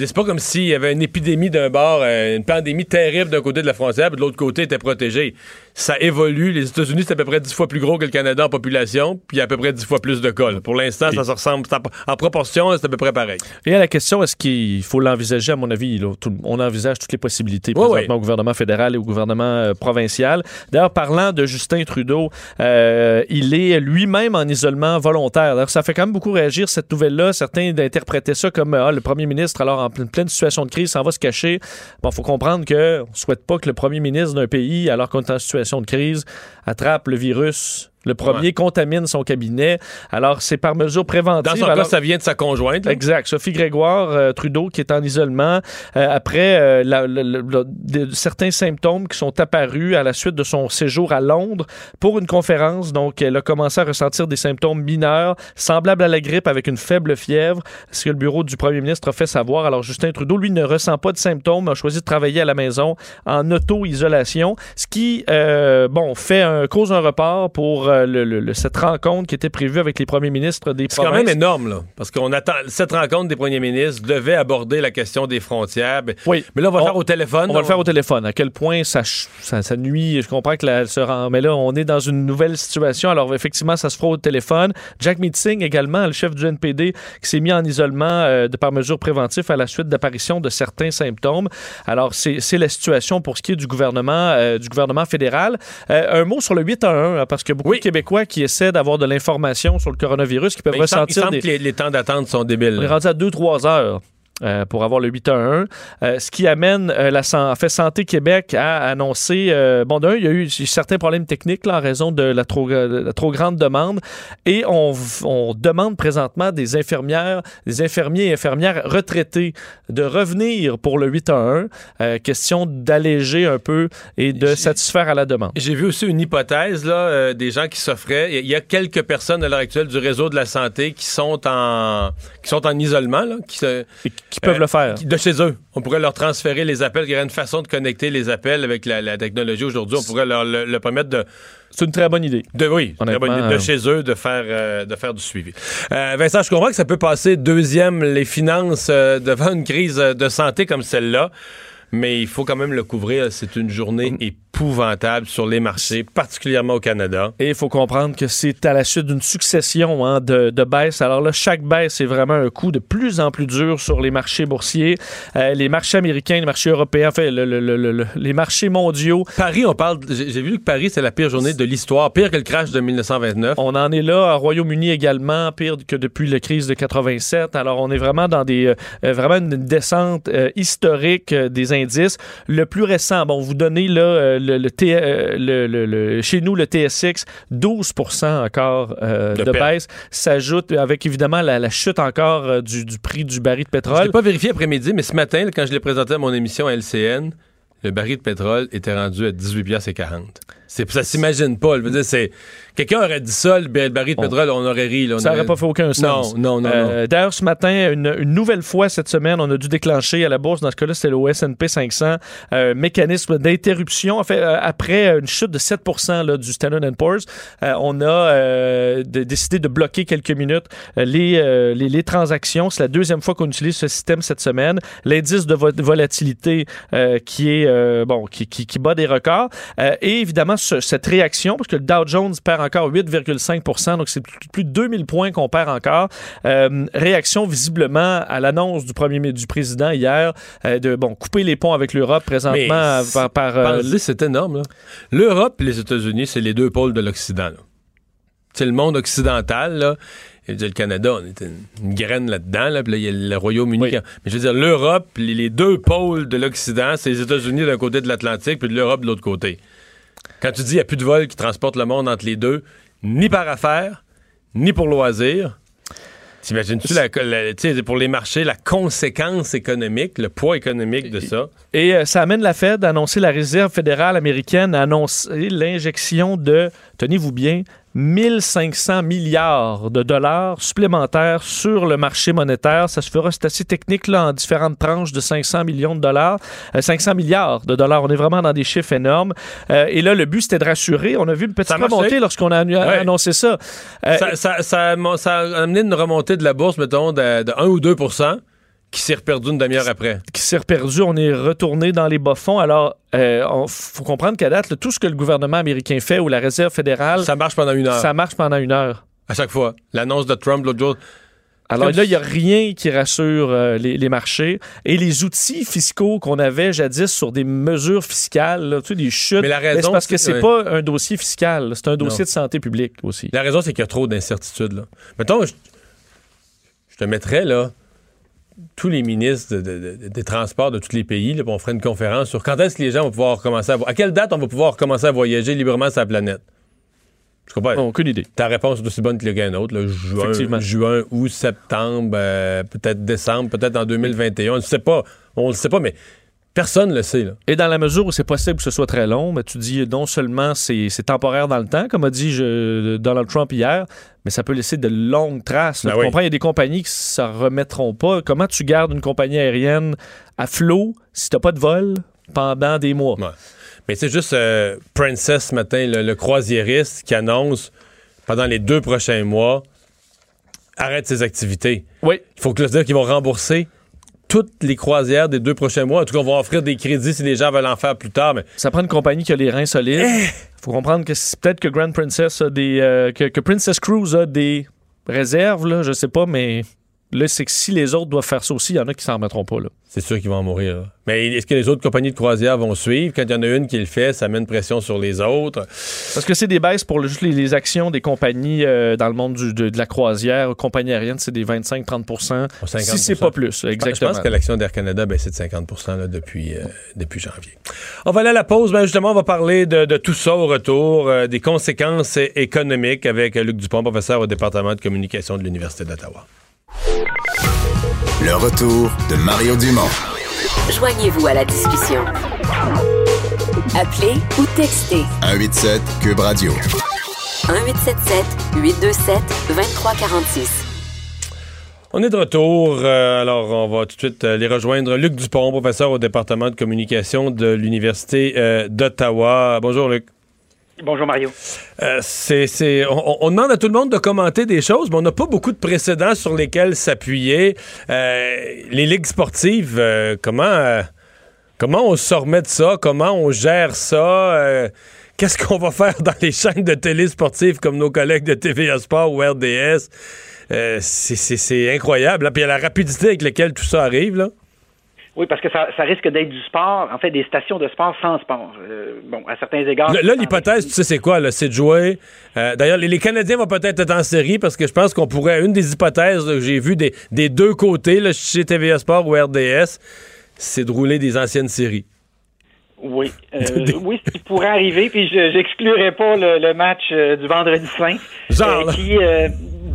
c'est pas comme s'il y avait une épidémie d'un bord, euh, une pandémie terrible d'un côté de la frontière, puis de l'autre côté était protégé. Ça évolue. Les États-Unis, c'est à peu près 10 fois plus gros que le Canada en population, puis il y a à peu près 10 fois plus de cas. là. Pour l'instant, ça se ressemble. en proportion, c'est à peu près pareil. Et à la question, est-ce qu'il faut l'envisager, à mon avis, là, tout- on envisage toutes les possibilités présentement oui. au gouvernement fédéral et au gouvernement euh, provincial. D'ailleurs, parlant de Justin Trudeau, euh, il est lui-même en isolement volontaire. D'ailleurs, ça fait quand même beaucoup réagir cette nouvelle-là. Certains interprétaient ça comme ah, le premier ministre, alors en pleine, pleine situation de crise, s'en va se cacher. Bon, faut comprendre que on souhaite pas que le premier ministre d'un pays, alors qu'on est en situation de crise, attrape le virus. Le premier Ouais. contamine son cabinet. Alors, c'est par mesure préventive. Dans son Alors- cas, ça vient de sa conjointe. là. Exact. Sophie Grégoire euh, Trudeau qui est en isolement euh, après euh, la- la- la- de- certains symptômes qui sont apparus à la suite de son séjour à Londres pour une conférence. Donc, elle a commencé à ressentir des symptômes mineurs semblables à la grippe avec une faible fièvre, ce que le bureau du premier ministre a fait savoir. Alors, Justin Trudeau, lui, ne ressent pas de symptômes, a choisi de travailler à la maison en auto-isolation, ce qui, euh, bon, fait un, cause un report pour euh, le- le- le- cette rencontre qui était prévue avec les premiers ministres des C'est quand provinces. même énorme, là. Parce qu'on attend. Cette rencontre des premiers ministres devait aborder la question des frontières. Ben, Oui. Mais là, on va le faire au téléphone. On va le faire au téléphone. À quel point ça, ça, ça nuit. Je comprends que la, se rend- mais là, on est dans une nouvelle situation. Alors, effectivement, ça se fera au téléphone. Jack Meeting également, le chef du NPD, qui s'est mis en isolement euh, de par mesure préventive à la suite d'apparition de certains symptômes. Alors, c'est la situation pour ce qui est du gouvernement, euh, du gouvernement fédéral. Un mot sur le 8 à 1, hein, parce que beaucoup Oui. De Québécois qui essaient d'avoir de l'information sur le coronavirus, qui peuvent Ben, il semble, il ressentir semble des... que les, les temps d'attente sont débiles. On est rendu à 2-3 heures. Euh, pour avoir le 8 à 1, euh, ce qui amène euh, la en fait, Santé Québec à annoncer, euh, bon d'un, il y a eu certains problèmes techniques là, en raison de la trop, de la trop grande demande et on, on demande présentement des infirmières, des infirmiers et infirmières retraités de revenir pour le 8 à 1, euh, question d'alléger un peu et de satisfaire à la demande. J'ai vu aussi une hypothèse là, euh, des gens qui s'offraient. Il y a quelques personnes à l'heure actuelle du réseau de la santé qui sont en qui sont en isolement, là, qui, se- qui peuvent Euh, le faire. de chez eux. On pourrait leur transférer les appels. Il y aurait une façon de connecter les appels avec la, la technologie aujourd'hui. On pourrait leur le, le permettre de, C'est une très bonne idée. de oui, très bonne idée, de euh, chez eux de faire euh, de faire du suivi. Euh, Vincent, je comprends que ça peut passer deuxième les finances devant une crise de santé comme celle-là. Mais il faut quand même le couvrir. C'est une journée épouvantable sur les marchés, particulièrement au Canada. Et il faut comprendre que c'est à la suite d'une succession hein, de, de baisses. Alors là, chaque baisse est vraiment un coup de plus en plus dur sur les marchés boursiers. Euh, les marchés américains, les marchés européens, enfin, le- le- le- le- les marchés mondiaux. Paris, on parle. J'ai vu que Paris, c'est la pire journée de l'histoire, pire que le crash de 1929. On en est là. Au Royaume-Uni également, pire que depuis la crise de 87. Alors, on est vraiment dans des, euh, vraiment une descente euh, historique euh, des indices. Le plus récent, bon, vous donnez là, euh, le, le T- euh, le- le- chez nous, le TSX, 12% encore euh, De perte. baisse. S'ajoute avec évidemment la, la chute encore euh, du, du prix du baril de Je pétrole. l'ai pas vérifié après-midi, mais ce matin, quand je l'ai présenté à mon émission à LCN, le baril de pétrole était rendu à 18 piastres et 40. C'est, ça s'imagine pas. Je veux dire, c'est, quelqu'un aurait dit ça, le baril de pétrole, on aurait ri. Là, on Ça n'aurait pas fait aucun sens. Non, non, non. Euh, non. D'ailleurs, ce matin, une, une nouvelle fois cette semaine, on a dû déclencher à la bourse, dans ce cas-là, c'était le S&P 500, euh, mécanisme d'interruption. En fait, euh, après une chute de 7 là, du Standard Poor's, on a de- décidé de bloquer quelques minutes les, les, les transactions. C'est la deuxième fois qu'on utilise ce système cette semaine. L'indice de vo- volatilité qui est bon, qui, qui, qui bat des records. Et évidemment, ce- cette réaction, parce que le Dow Jones perd encore 8,5 donc c'est plus, de 2000 points qu'on perd encore. Euh, réaction visiblement à l'annonce du premier mi- du président hier euh, de bon couper les ponts avec l'Europe présentement par, par, euh, c'est énorme. L'Europe et les États-Unis, c'est les deux pôles de l'Occident. C'est le monde occidental. Là. Et je veux dire, le Canada, on était une, graine là-dedans. Là, puis là, il y a le Royaume-Uni. Oui. Mais je veux dire, l'Europe, les, les deux pôles de l'Occident, c'est les États-Unis d'un côté de l'Atlantique, puis de l'Europe de l'autre côté. Quand tu dis qu'il n'y a plus de vols qui transportent le monde entre les deux, ni par affaires, ni pour loisirs, T'imagines-tu, la, pour les marchés, la conséquence économique, le poids économique de ça? Et euh, ça amène la Fed à annoncer, la Réserve fédérale américaine à annoncer l'injection de, tenez-vous bien, 1500 milliards de dollars supplémentaires sur le marché monétaire. Ça se fera, c'est assez technique, là, en différentes tranches de 500 millions de dollars, euh, 500 milliards de dollars. On est vraiment dans des chiffres énormes. Euh, et là, le but, c'était de rassurer. On a vu une petite remontée lorsqu'on a annoncé ça. Euh, ça, ça- ça ça a amené une remontée de la bourse, mettons, de, de 1 ou 2 qui s'est reperdu une demi-heure après. qui s'est reperdu, on est retourné dans les bas-fonds. Alors, il faut comprendre qu'à date, là, tout ce que le gouvernement américain fait ou la Réserve fédérale, Ça marche pendant une heure. ça marche pendant une heure. À chaque fois. L'annonce de Trump l'autre jour. Alors là, il n'y a rien qui rassure euh, les, les marchés. Et les outils fiscaux qu'on avait jadis sur des mesures fiscales, là, tu sais, des chutes, Mais la ben, raison, c'est parce que c'est- c'est pas un dossier fiscal, c'est un dossier Non. de santé publique aussi. La raison, c'est qu'il y a trop d'incertitudes. Mettons, je, je te mettrais là tous les ministres de- de- de- des transports de tous les pays, là, on ferait une conférence sur quand est-ce que les gens vont pouvoir commencer à à quelle date on va pouvoir commencer à voyager librement sur la planète? Je comprends. Aucune idée. Ta réponse est aussi bonne que qu'un autre. là. Juin, juin, août, septembre, euh, peut-être décembre, peut-être en 2021. On ne sait pas. On ne sait pas, mais personne ne le sait. Là. Et dans la mesure où c'est possible que ce soit très long, mais tu dis non seulement c'est temporaire dans le temps, comme a dit je- Donald Trump hier, mais ça peut laisser de longues traces. là. Ben tu oui. comprends, il y a des compagnies qui ne s'en remettront pas. Comment tu gardes une compagnie aérienne à flot si tu n'as pas de vol pendant des mois? Ouais. Mais c'est juste euh, Princess ce matin, le, le croisiériste, qui annonce pendant les deux prochains mois arrête ses activités. Oui. Il faut que le dire qu'ils vont rembourser toutes les croisières des deux prochains mois. En tout cas, on va offrir des crédits si les gens veulent en faire plus tard. Mais Ça prend une compagnie qui a les reins solides. Eh! faut comprendre que c'est peut-être que Grand Princess a des. euh, que, que Princess Cruise a des réserves, là, je sais pas, mais là, c'est que si les autres doivent faire ça aussi, il y en a qui s'en remettront pas. Là. c'est sûr qu'ils vont en mourir. là. Mais est-ce que les autres compagnies de croisière vont suivre? Quand il y en a une qui le fait, ça met une pression sur les autres. Parce que c'est des baisses pour le- juste les, les actions des compagnies euh, dans le monde du- de, de la croisière, compagnie aérienne, c'est des 25-30 Oh, 50%. Si c'est pas plus, Je exactement. pense que l'action d'Air Canada baissé de 50 là, depuis, euh, depuis janvier. On va aller à la pause. Ben, justement, on va parler de, de tout ça au retour, euh, des conséquences économiques avec Luc Dupont, professeur au département de communication de l'Université d'Ottawa. Le retour de Mario Dumont. Joignez-vous à la discussion. Appelez ou textez 187 Cube Radio. 1877 827 2346. On est de retour. euh, alors, on va tout de suite euh, les rejoindre. Luc Dupont, professeur au département de communication de l'Université euh, d'Ottawa. Bonjour, Luc. Bonjour Mario. Euh, c'est, on, demande à tout le monde de commenter des choses, mais on n'a pas beaucoup de précédents sur lesquels s'appuyer. Euh, les ligues sportives, euh, comment, comment on se remet de ça? Comment on gère ça? Qu'est-ce qu'on va faire dans les chaînes de télé sportives comme nos collègues de TVA Sport ou RDS? C'est, incroyable. hein? Puis il y a la rapidité avec laquelle tout ça arrive. Là. Oui, parce que ça, ça risque d'être du sport, en fait, des stations de sport sans sport. Euh, bon, à certains égards. Là, l'hypothèse, tu sais, c'est quoi? là? C'est de jouer. Euh, D'ailleurs, les, les Canadiens vont peut-être être en série parce que je pense qu'on pourrait. Une des hypothèses là, que j'ai vues des, des deux côtés, là, chez TVA Sport ou RDS, c'est de rouler des anciennes séries. Oui, euh, oui, ce qui pourrait arriver, puis je j'exclurais pas le, le match du vendredi saint, Genre, qui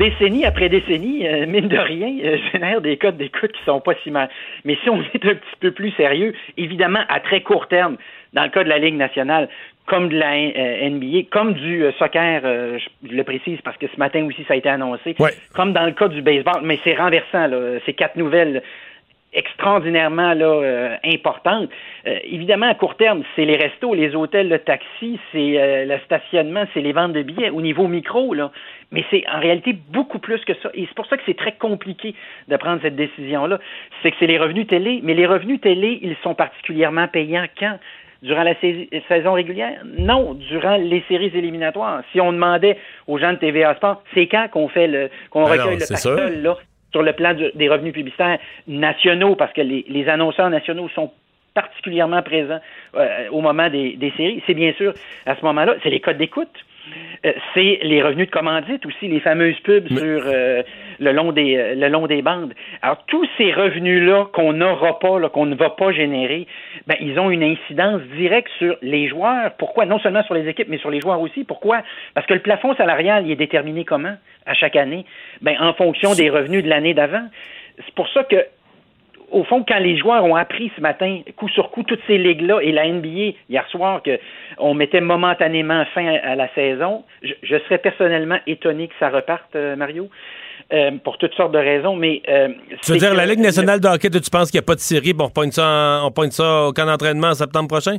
décennie après décennie, euh, mine de rien, euh, génère des codes d'écoute qui sont pas si mal. Mais si on est un petit peu plus sérieux, évidemment, à très court terme, dans le cas de la Ligue nationale, comme de la NBA, comme du soccer, je le précise parce que ce matin aussi ça a été annoncé, comme dans le cas du baseball, mais c'est renversant, là, ces quatre nouvelles extraordinairement là, euh, importante. Euh, évidemment, à court terme, c'est les restos, les hôtels, le taxi, c'est euh, le stationnement, c'est les ventes de billets au niveau micro, là. Mais c'est en réalité beaucoup plus que ça. Et c'est pour ça que c'est très compliqué de prendre cette décision-là. C'est que c'est les revenus télé, mais les revenus télé, ils sont particulièrement payants quand? Durant la saison régulière? Non, durant les séries éliminatoires. Si on demandait aux gens de TVA Sport, c'est quand qu'on fait le qu'on ben recueille le pactole, là? Sur le plan des revenus publicitaires nationaux, parce que les, annonceurs nationaux sont particulièrement présents euh, au moment des, des séries, c'est bien sûr à ce moment-là, c'est les codes d'écoute. Euh, c'est les revenus de commandite aussi, les fameuses pubs sur euh, le long des euh, le long des bandes. Alors tous ces revenus-là qu'on n'aura pas, qu'on ne va pas générer, ben ils ont une incidence directe sur les joueurs. Pourquoi? Non seulement sur les équipes, mais sur les joueurs aussi. Pourquoi? Parce que le plafond salarial, il est déterminé comment à chaque année? Ben en fonction des revenus de l'année d'avant. C'est pour ça que au fond, quand les joueurs ont appris ce matin, coup sur coup, toutes ces ligues-là et la NBA hier soir qu'on mettait momentanément fin à, la saison, je, serais personnellement étonné que ça reparte, euh, Mario. Euh, pour toutes sortes de raisons, mais... Euh, tu veux dire, la Ligue nationale de hockey, tu penses qu'il n'y a pas de série, on pointe ça, on pointe ça au camp d'entraînement en septembre prochain?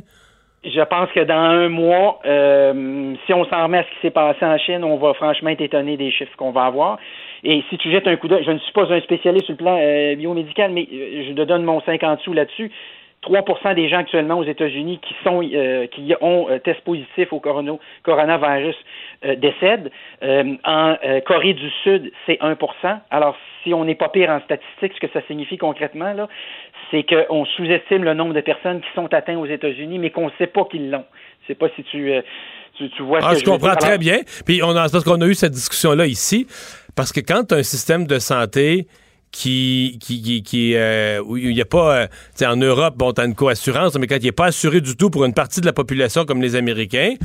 Je pense que dans un mois, si on s'en remet à ce qui s'est passé en Chine, on va franchement être étonné des chiffres qu'on va avoir. Et si tu jettes un coup d'œil, je ne suis pas un spécialiste sur le plan euh, biomédical, mais euh, je te donne mon 50 sous là-dessus. 3% des gens actuellement aux États-Unis qui sont euh, qui ont test positif au coronavirus décèdent. en Corée du Sud, c'est 1% Alors, si on n'est pas pire en statistiques, ce que ça signifie concrètement, là, c'est qu'on sous-estime le nombre de personnes qui sont atteintes aux États-Unis, mais qu'on ne sait pas qu'ils l'ont. Je sais pas si tu, tu, vois ah, je, comprends très bien. Puis on a, parce qu'on a eu cette discussion-là ici. Parce que quand tu as un système de santé qui, qui, qui, euh, où il n'y a pas, euh, sais, en Europe, bon, t'as une co-assurance, mais quand il n'est pas assuré du tout pour une partie de la population comme les Américains,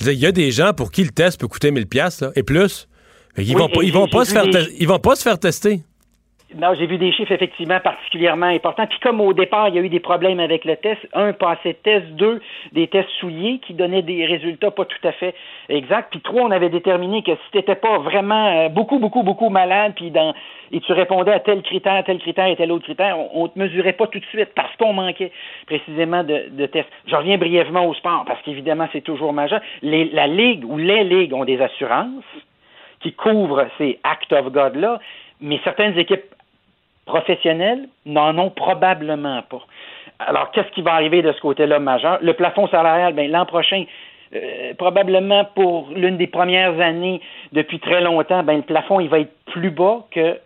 je il y a des gens pour qui le test peut coûter 1000 pièces et plus. Ils, vont, ils vont pas se faire ils vont pas se faire tester. Non, j'ai vu des chiffres effectivement particulièrement importants. Puis comme au départ, il y a eu des problèmes avec le test, un passé test, deux des tests souillés qui donnaient des résultats pas tout à fait exacts. Puis trois, on avait déterminé que si t'étais pas vraiment euh, beaucoup, beaucoup, beaucoup malade, puis dans et tu répondais à tel critère, tel critère et tel autre critère, on, ne te mesurait pas tout de suite parce qu'on manquait précisément de, de tests. Je reviens brièvement au sport parce qu'évidemment c'est toujours majeur. Les, la ligue ou les ligues ont des assurances qui couvrent ces acts of God là, mais certaines équipes professionnels n'en ont probablement pas. Alors, qu'est-ce qui va arriver de ce côté-là majeur? Le plafond salarial, bien, l'an prochain, euh, probablement pour l'une des premières années depuis très longtemps, ben, le plafond, il va être plus bas que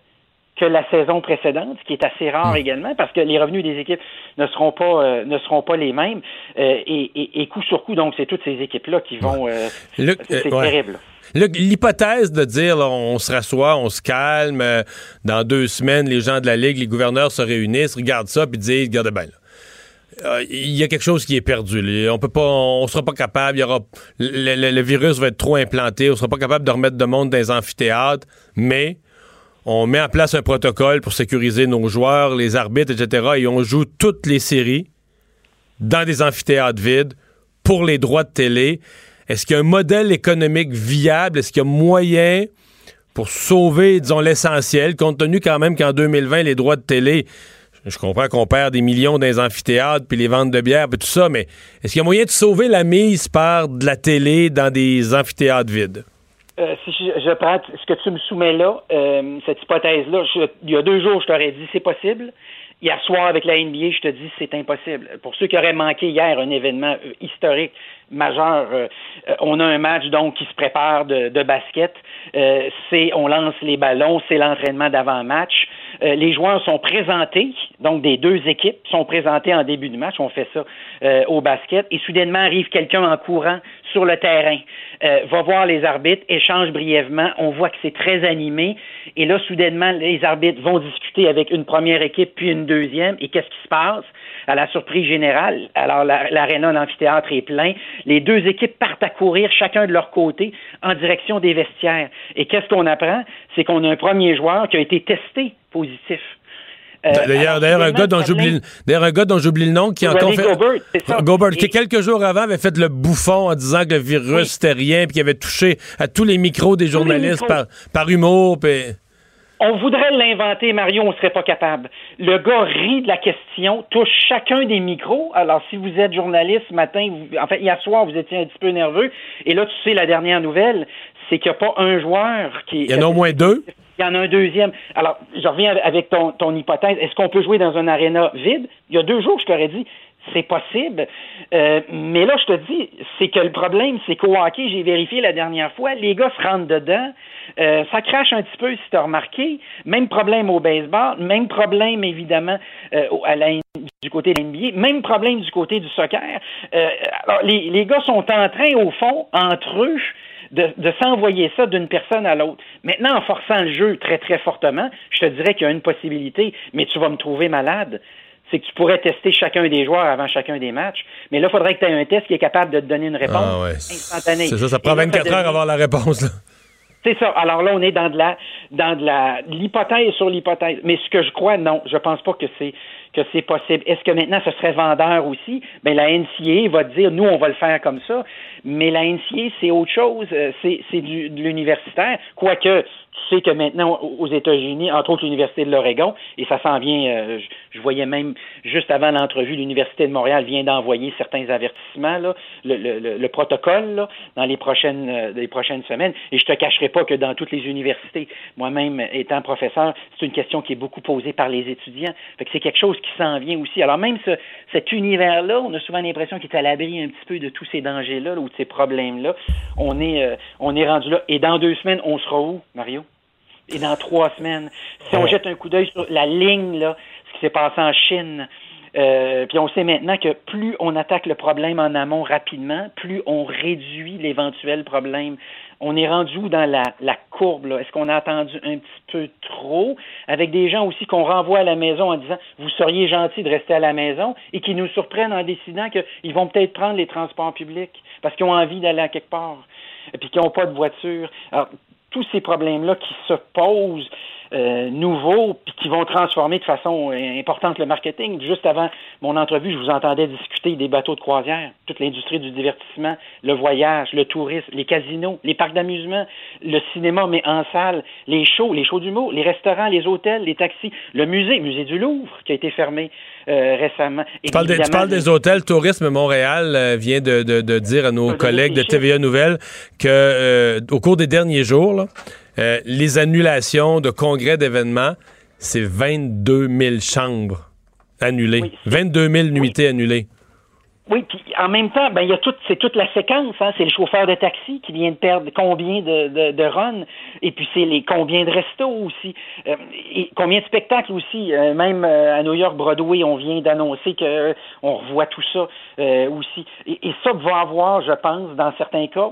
que la saison précédente, ce qui est assez rare également, parce que les revenus des équipes ne seront pas euh, ne seront pas les mêmes. Euh, et, et, coup sur coup, donc c'est toutes ces équipes-là qui vont. c'est terrible. L'hypothèse de dire on se rassoit, on se calme, euh, dans deux semaines, les gens de la Ligue, les gouverneurs se réunissent, regardent ça, puis disent, regardez bien, euh, il y a quelque chose qui est perdu. On on sera pas capable. Le, virus va être trop implanté. On sera pas capable de remettre de monde dans les amphithéâtres. Mais on met en place un protocole pour sécuriser nos joueurs, les arbitres, etc. Et on joue toutes les séries dans des amphithéâtres vides pour les droits de télé. Est-ce qu'il y a un modèle économique viable? Est-ce qu'il y a moyen pour sauver, disons, l'essentiel, compte tenu quand même qu'en 2020, les droits de télé, je comprends qu'on perd des millions dans les amphithéâtres, puis les ventes de bière, puis tout ça, mais est-ce qu'il y a moyen de sauver la mise par de la télé dans des amphithéâtres vides? Euh, si je, prends ce que tu me soumets là, euh, cette hypothèse-là, il y a deux jours, je t'aurais dit c'est possible. Hier soir, avec la NBA, je te dis c'est impossible. Pour ceux qui auraient manqué hier un événement euh, historique, majeur. Euh, euh, on a un match donc qui se prépare de, de basket. C'est on lance les ballons, c'est l'entraînement d'avant-match. Les joueurs sont présentés, donc des deux équipes sont présentés en début de match. On fait ça au basket et soudainement arrive quelqu'un en courant sur le terrain, va voir les arbitres, échange brièvement. On voit que c'est très animé et là soudainement les arbitres vont discuter avec une première équipe puis une deuxième et qu'est-ce qui se passe? À la surprise générale, alors l'aréna l'amphithéâtre est plein, les deux équipes partent à courir chacun de leur côté en direction des vestiaires. Et qu'est-ce qu'on apprend? C'est qu'on a un premier joueur qui a été testé positif. d'ailleurs, d'ailleurs, un gars dont j'oublie, d'ailleurs, un gars dont j'oublie le nom qui a encore fait. Gobert, c'est ça. Gobert, qui quelques jours avant avait fait le bouffon en disant que le virus c'était rien, puis qui avait touché à tous les micros des journalistes par, par humour, puis on voudrait l'inventer, Mario, on ne serait pas capable. Le gars rit de la question, touche chacun des micros. Alors, si vous êtes journaliste ce matin, en fait, hier soir, vous étiez un petit peu nerveux, et là, tu sais, la dernière nouvelle, c'est qu'il n'y a pas un joueur qui... Il y en a au moins deux? Il y en a un deuxième. Alors, je reviens avec ton, ton hypothèse. Est-ce qu'on peut jouer dans un aréna vide? Il y a deux jours, je t'aurais dit, c'est possible. Euh, mais là, je te dis, c'est que le problème, c'est qu'au hockey, j'ai vérifié la dernière fois, les gars se rentrent dedans. Euh, ça crache un petit peu, si tu as remarqué. Même problème au baseball, même problème, évidemment, euh, à la, du côté de l'NBA, même problème du côté du soccer. alors, les, les gars sont en train, au fond, entre eux, de, de s'envoyer ça d'une personne à l'autre. Maintenant, en forçant le jeu très, très fortement, je te dirais qu'il y a une possibilité, mais tu vas me trouver malade c'est que tu pourrais tester chacun des joueurs avant chacun des matchs. Mais là, il faudrait que tu aies un test qui est capable de te donner une réponse ah instantanée. C'est ça, ça prend 24 heures à avoir la réponse. C'est ça. Alors là, on est dans de la dans de la l'hypothèse sur l'hypothèse. Mais ce que je crois, non, je pense pas que c'est que c'est possible. Est-ce que maintenant ce serait vendeur aussi? Ben la NCA va dire nous on va le faire comme ça, mais la NCA c'est autre chose, euh, c'est c'est de l'universitaire, quoique sais que maintenant, aux États-Unis, entre autres l'Université de l'Oregon, et ça s'en vient, euh, je, voyais même juste avant l'entrevue, l'Université de Montréal vient d'envoyer certains avertissements, là, le, le, le, protocole là, dans les prochaines, euh, les prochaines semaines. Et je te cacherai pas que dans toutes les universités, moi-même étant professeur, c'est une question qui est beaucoup posée par les étudiants. Fait que c'est quelque chose qui s'en vient aussi. Alors même ce, cet univers-là, on a souvent l'impression qu'il est à l'abri un petit peu de tous ces dangers-là ou de ces problèmes-là. On est, euh, on est rendu là. Et dans deux semaines, on sera où, Mario? Et dans trois semaines. Si on jette un coup d'œil sur la ligne, là, ce qui s'est passé en Chine, euh, puis on sait maintenant que plus on attaque le problème en amont rapidement, plus on réduit l'éventuel problème. On est rendu où dans la, la courbe? Est-ce qu'on a attendu un petit peu trop? Avec des gens aussi qu'on renvoie à la maison en disant vous seriez gentil de rester à la maison et qui nous surprennent en décidant qu'ils vont peut-être prendre les transports publics parce qu'ils ont envie d'aller à quelque part et puis qu'ils n'ont pas de voiture. Alors, tous ces problèmes-là qui se posent euh, nouveaux puis qui vont transformer de façon euh, importante le marketing. Juste avant mon entrevue, je vous entendais discuter des bateaux de croisière, toute l'industrie du divertissement, le voyage, le tourisme, les casinos, les parcs d'amusement, le cinéma mais en salle, les shows, les shows d'humour, les restaurants, les hôtels, les taxis, le musée, musée du Louvre qui a été fermé euh, récemment. Tu parles, tu parles, des hôtels. Tourisme Montréal vient de, de, de, dire à nos collègues de TVA Nouvelles que au cours des derniers jours, là, euh, les annulations de congrès d'événements, c'est 22 000 chambres annulées. 22 000 nuitées annulées. Oui, puis en même temps, ben il y a toute c'est toute la séquence, hein. c'est le chauffeur de taxi qui vient de perdre combien de, de, de runs, et puis c'est les combien de restos aussi, euh, et combien de spectacles aussi. Euh, même euh, à New York Broadway, on vient d'annoncer que on revoit tout ça aussi. Et, et, ça va avoir, je pense, dans certains cas,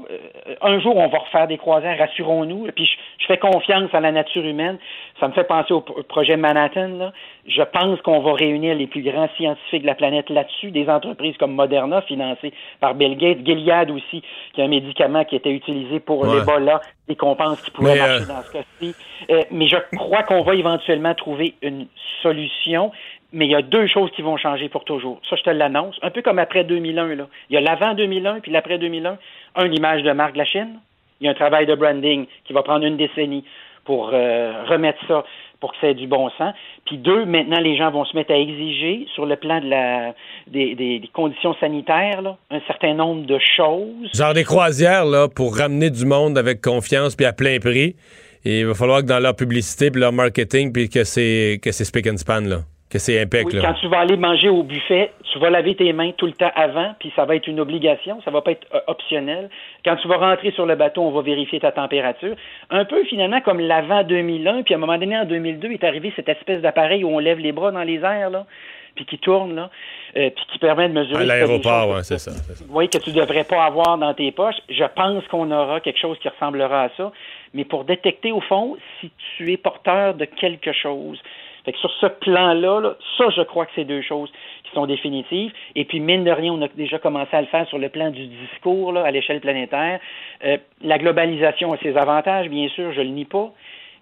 un jour on va refaire des croisières, rassurons-nous. Puis je, je, fais confiance à la nature humaine. Ça me fait penser au projet Manhattan. Là. Je pense qu'on va réunir les plus grands scientifiques de la planète là-dessus, des entreprises comme Moderna, financées par Bill Gates, Gilead aussi, qui est un médicament qui était utilisé pour l'Ebola et qu'on pense qu'il pourrait marcher euh, dans ce cas-ci. Euh, mais je crois qu'on va éventuellement trouver une solution. Mais il y a deux choses qui vont changer pour toujours. Ça, je te l'annonce. Un peu comme après 2001. Là. Il y a l'avant 2001 puis l'après 2001. Un, l'image de marque de la Chine. Il y a un travail de branding qui va prendre une décennie pour euh, remettre ça pour que ça ait du bon sens. Puis deux, maintenant, les gens vont se mettre à exiger sur le plan de la, des, des, conditions sanitaires là, un certain nombre de choses. Genre des croisières là, pour ramener du monde avec confiance puis à plein prix. Il va falloir que dans leur publicité puis leur marketing puis que c'est que c'est speak and span là que c'est impec. Oui, quand tu vas aller manger au buffet, tu vas laver tes mains tout le temps avant, puis ça va être une obligation, ça va pas être euh, optionnel. Quand tu vas rentrer sur le bateau, on va vérifier ta température. Un peu finalement comme l'avant 2001, puis à un moment donné en 2002 est arrivé cette espèce d'appareil où on lève les bras dans les airs là, puis qui tourne là, euh, puis qui permet de mesurer. À l'aéroport, oui, c'est ça. Oui, que tu devrais pas avoir dans tes poches. Je pense qu'on aura quelque chose qui ressemblera à ça, mais pour détecter au fond si tu es porteur de quelque chose fait que sur ce plan-là, ça, je crois que c'est deux choses qui sont définitives. Et puis, mine de rien, on a déjà commencé à le faire sur le plan du discours à l'échelle planétaire. Euh, la globalisation a ses avantages, bien sûr, je le nie pas.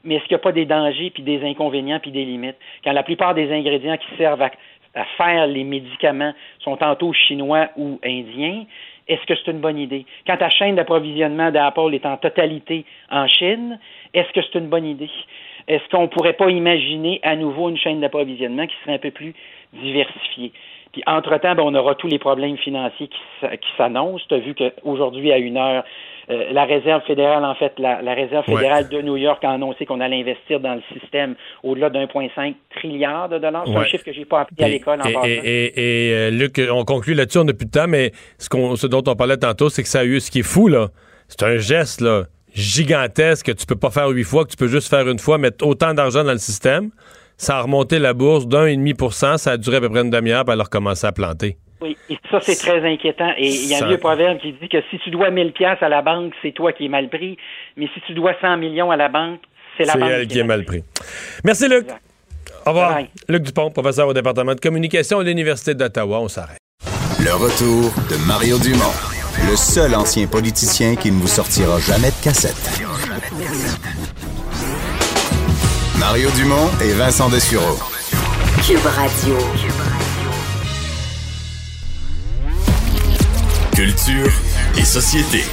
mais est-ce qu'il n'y a pas des dangers, puis des inconvénients, puis des limites? Quand la plupart des ingrédients qui servent à, à faire les médicaments sont tantôt chinois ou indiens, est-ce que c'est une bonne idée? Quand ta chaîne d'approvisionnement d'Apple est en totalité en Chine, est-ce que c'est une bonne idée? Est-ce qu'on ne pourrait pas imaginer à nouveau une chaîne d'approvisionnement qui serait un peu plus diversifiée? Puis entre-temps, ben, on aura tous les problèmes financiers qui, s'annoncent. Tu as vu qu'aujourd'hui, à une heure, euh, la réserve fédérale, en fait, la, réserve fédérale de New York a annoncé qu'on allait investir dans le système au-delà d'1,5 trilliard de dollars. C'est un chiffre que j'ai pas appris à l'école en passant. Et, et, euh, Luc, on conclut là-dessus, on n'a plus de temps, mais ce, ce dont on parlait tantôt, c'est que ça a eu, ce qui est fou, là, c'est un geste, là, gigantesque que tu peux pas faire huit fois, que tu peux juste faire une fois, mettre autant d'argent dans le système. Ça a remonté la bourse d'un et demi pour cent, ça a duré à peu près une demi-heure, puis elle a recommencé à planter. Oui, et ça, c'est très inquiétant. Et il y a un vieux proverbe qui dit que si tu dois 1000 pièces à la banque, c'est toi qui es mal pris. Mais si tu dois 100 millions à la banque, c'est la banque elle qui, est mal pris. Merci, Luc. Au revoir. Luc Dupont, professeur au département de communication à l'Université d'Ottawa. On s'arrête. Le retour de Mario Dumont, le seul ancien politicien qui ne vous sortira jamais de cassette. Mario Dumont et Vincent Dessureau. Cube Radio. Culture et société.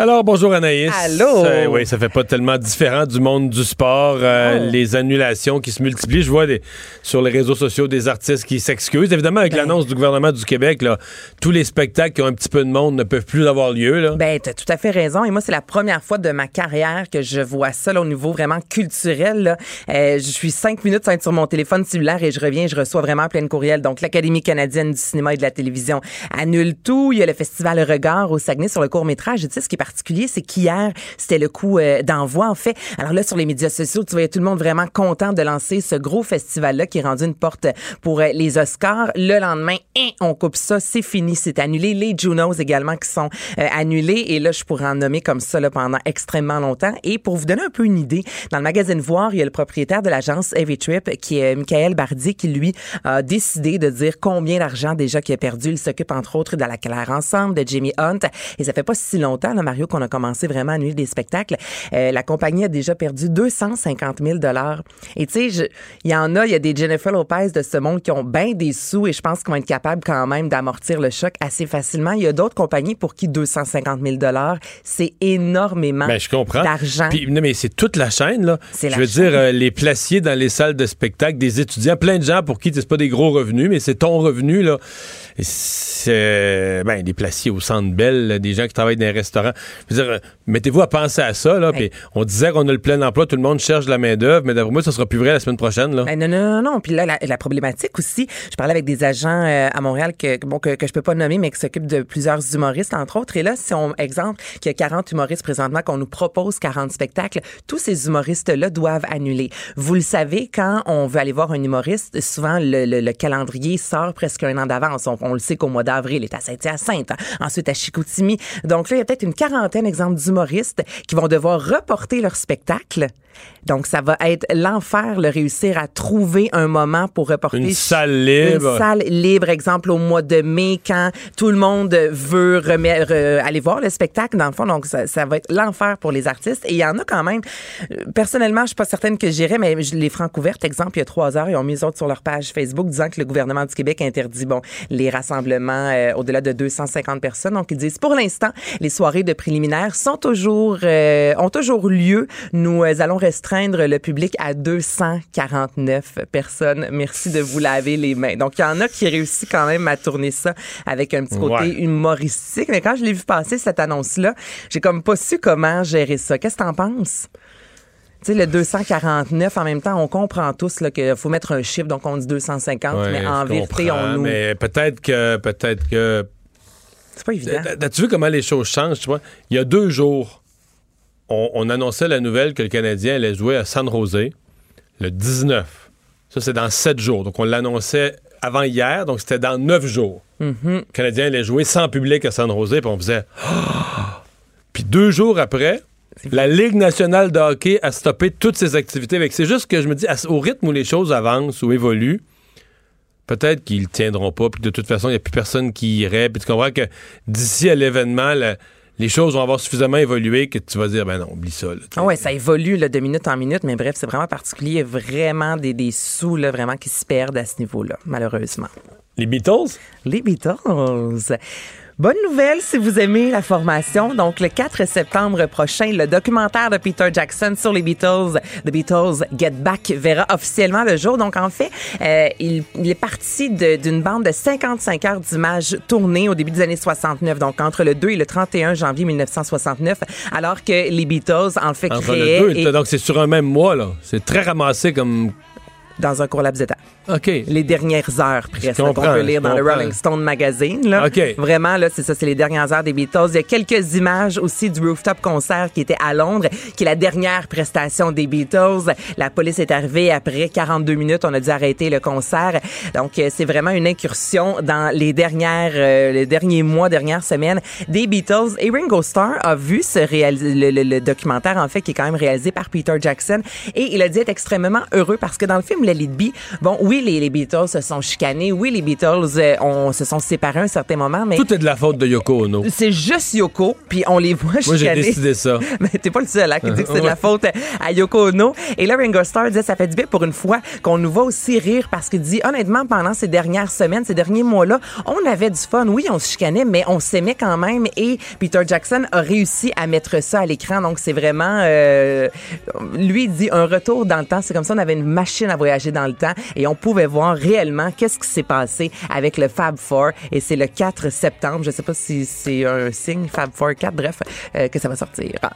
Alors, bonjour Anaïs. Allô? oui, ça fait pas tellement différent du monde du sport. Euh, les annulations qui se multiplient. Je vois des, sur les réseaux sociaux des artistes qui s'excusent. Évidemment, avec ben. l'annonce du gouvernement du Québec, là, tous les spectacles qui ont un petit peu de monde ne peuvent plus avoir lieu. Là. Ben, t'as tout à fait raison. Et moi, c'est la première fois de ma carrière que je vois ça au niveau vraiment culturel. Euh, je suis cinq minutes sans être sur mon téléphone cellulaire et je reviens, je reçois vraiment plein de courriels. Donc, l'Académie canadienne du cinéma et de la télévision annule tout. Il y a le Festival Regard au Saguenay sur le court-métrage. Tu sais, ce qui est c'est qu'hier, c'était le coup euh, d'envoi, en fait. Alors là, sur les médias sociaux, tu voyais tout le monde vraiment content de lancer ce gros festival-là qui est rendu une porte pour euh, les Oscars. Le lendemain, hein, on coupe ça, c'est fini, c'est annulé. Les Junos également qui sont euh, annulés. Et là, je pourrais en nommer comme ça là, pendant extrêmement longtemps. Et pour vous donner un peu une idée, dans le magazine Voir, il y a le propriétaire de l'agence Heavy Trip, qui est Michael Bardi, qui lui a décidé de dire combien d'argent déjà qu'il a perdu. Il s'occupe entre autres de la Claire Ensemble, de Jimmy Hunt. Et ça fait pas si longtemps, là, Qu'on a commencé vraiment à annuler des spectacles. Euh, la compagnie a déjà perdu 250 000 dollars. Et tu sais, il y en a, il y a des Jennifer Lopez de ce monde qui ont bien des sous et je pense qu'ils vont être capables quand même d'amortir le choc assez facilement. Il y a d'autres compagnies pour qui 250 000 dollars, c'est énormément ben, d'argent. Non, mais c'est toute la chaîne là. Je veux dire, euh, les placiers dans les salles de spectacle, des étudiants, plein de gens pour qui c'est pas des gros revenus, mais c'est ton revenu là. C'est ben des placiers au centre Bell, des gens qui travaillent dans les restaurants. Je veux dire, euh, mettez-vous à penser à ça. Là, on disait qu'on a le plein emploi, tout le monde cherche de la main-d'œuvre, mais d'après moi, ça sera plus vrai la semaine prochaine. Là. Ben, non, non, non, non. Puis là, la, problématique aussi, je parlais avec des agents euh, à Montréal que, bon, que, que je peux pas nommer, mais qui s'occupent de plusieurs humoristes, entre autres. Et là, si on, exemple, qu'il y a 40 humoristes présentement, qu'on nous propose 40 spectacles, tous ces humoristes-là doivent annuler. Vous le savez, quand on veut aller voir un humoriste, souvent le, le, calendrier sort presque un an d'avance. On, le sait qu'au mois d'avril, il est à Saint-Hyacinthe, ensuite à Chicoutimi. Donc là, il y a peut-être une quarantaine, exemple, d'humoristes qui vont devoir reporter leur spectacle donc, ça va être l'enfer, le réussir à trouver un moment pour reporter. Une salle libre. Une salle libre, exemple, au mois de mai, quand tout le monde veut aller voir le spectacle, dans le fond. Donc, ça, va être l'enfer pour les artistes. Et il y en a quand même. Personnellement, je suis pas certaine que j'irai, mais les Francouvertes, exemple, il y a trois heures, ils ont mis autres sur leur page Facebook disant que le gouvernement du Québec interdit, bon, les rassemblements euh, au-delà de 250 personnes. Donc, ils disent, pour l'instant, les soirées de préliminaires sont toujours, euh, ont toujours lieu. Nous euh, allons restreindre le public à 249 personnes. Merci de vous laver les mains. Donc, il y en a qui réussissent quand même à tourner ça avec un petit côté humoristique. Mais quand je l'ai vu passer, cette annonce-là, j'ai comme pas su comment gérer ça. Qu'est-ce que t'en penses? Tu sais, le 249, en même temps, on comprend tous qu'il faut mettre un chiffre, donc on dit 250, mais en vérité, on nous... Mais peut-être que... Peut-être que... C'est pas évident. As-tu vu comment les choses changent, tu vois? Il y a deux jours, on, annonçait la nouvelle que le Canadien allait jouer à San Jose le 19. Ça, c'est dans sept jours. Donc, on l'annonçait avant hier, donc c'était dans neuf jours. Mm-hmm. Le Canadien allait jouer sans public à San Jose, puis on faisait... Puis deux jours après, la Ligue nationale de hockey a stoppé toutes ses activités. C'est juste que je me dis, au rythme où les choses avancent ou évoluent, peut-être qu'ils tiendront pas, puis de toute façon, il n'y a plus personne qui irait. Puis tu comprends que d'ici à l'événement, les choses vont avoir suffisamment évolué que tu vas dire, ben non, oublie ça. Ah ouais, ça évolue là, de minute en minute, mais bref, c'est vraiment particulier. Il y a vraiment des, des sous là, vraiment qui se perdent à ce niveau-là, malheureusement. Les Beatles? Les Beatles. Bonne nouvelle si vous aimez la formation. Donc, le 4 septembre prochain, le documentaire de Peter Jackson sur les Beatles, The Beatles Get Back, verra officiellement le jour. Donc, en fait, euh, il, il est parti d'une bande de 55 heures d'images tournées au début des années 69. Donc, entre le 2 et le 31 janvier 1969, alors que les Beatles, en fait, Entre créaient... le deux, et- donc c'est sur un même mois, là. C'est très ramassé comme. dans un court laps de temps. OK. Les dernières heures, presque, qu'on peut lire dans le. Rolling Stone Magazine. Là. OK. Vraiment, là, c'est ça, c'est les dernières heures des Beatles. Il y a quelques images aussi du rooftop concert qui était à Londres, qui est la dernière prestation des Beatles. La police est arrivée après 42 minutes. On a dû arrêter le concert. Donc, euh, c'est vraiment une incursion dans les dernières, euh, les derniers mois, dernières semaines des Beatles. Et Ringo Starr a vu ce réalis- le, le- le documentaire, en fait, qui est quand même réalisé par Peter Jackson. Et il a dit être extrêmement heureux parce que dans le film Let It Be, bon, oui, les, les Beatles se sont chicanés. Oui, les Beatles euh, on, se sont séparés à un certain moment, mais Tout est de la faute de Yoko Ono. c'est juste Yoko, puis on les voit Moi, j'ai chicaner. décidé ça. Mais t'es pas le seul hein, qui dit que c'est de la faute à Yoko Ono. Et là, Ringo Starr disait, ça fait du bien pour une fois qu'on nous voit aussi rire parce qu'il dit, honnêtement, pendant ces dernières semaines, ces derniers mois-là, on avait du fun. Oui, on se chicanait, mais on s'aimait quand même. Et Peter Jackson a réussi à mettre ça à l'écran. Donc, c'est vraiment, euh, lui il dit, un retour dans le temps. C'est comme ça, on avait une machine à voyager dans le temps et on pouvait voir réellement qu'est-ce qui s'est passé avec le Fab Four. Et c'est le 4 septembre. Je sais pas si c'est un signe, Fab Four 4, bref, euh, que ça va sortir. Ah.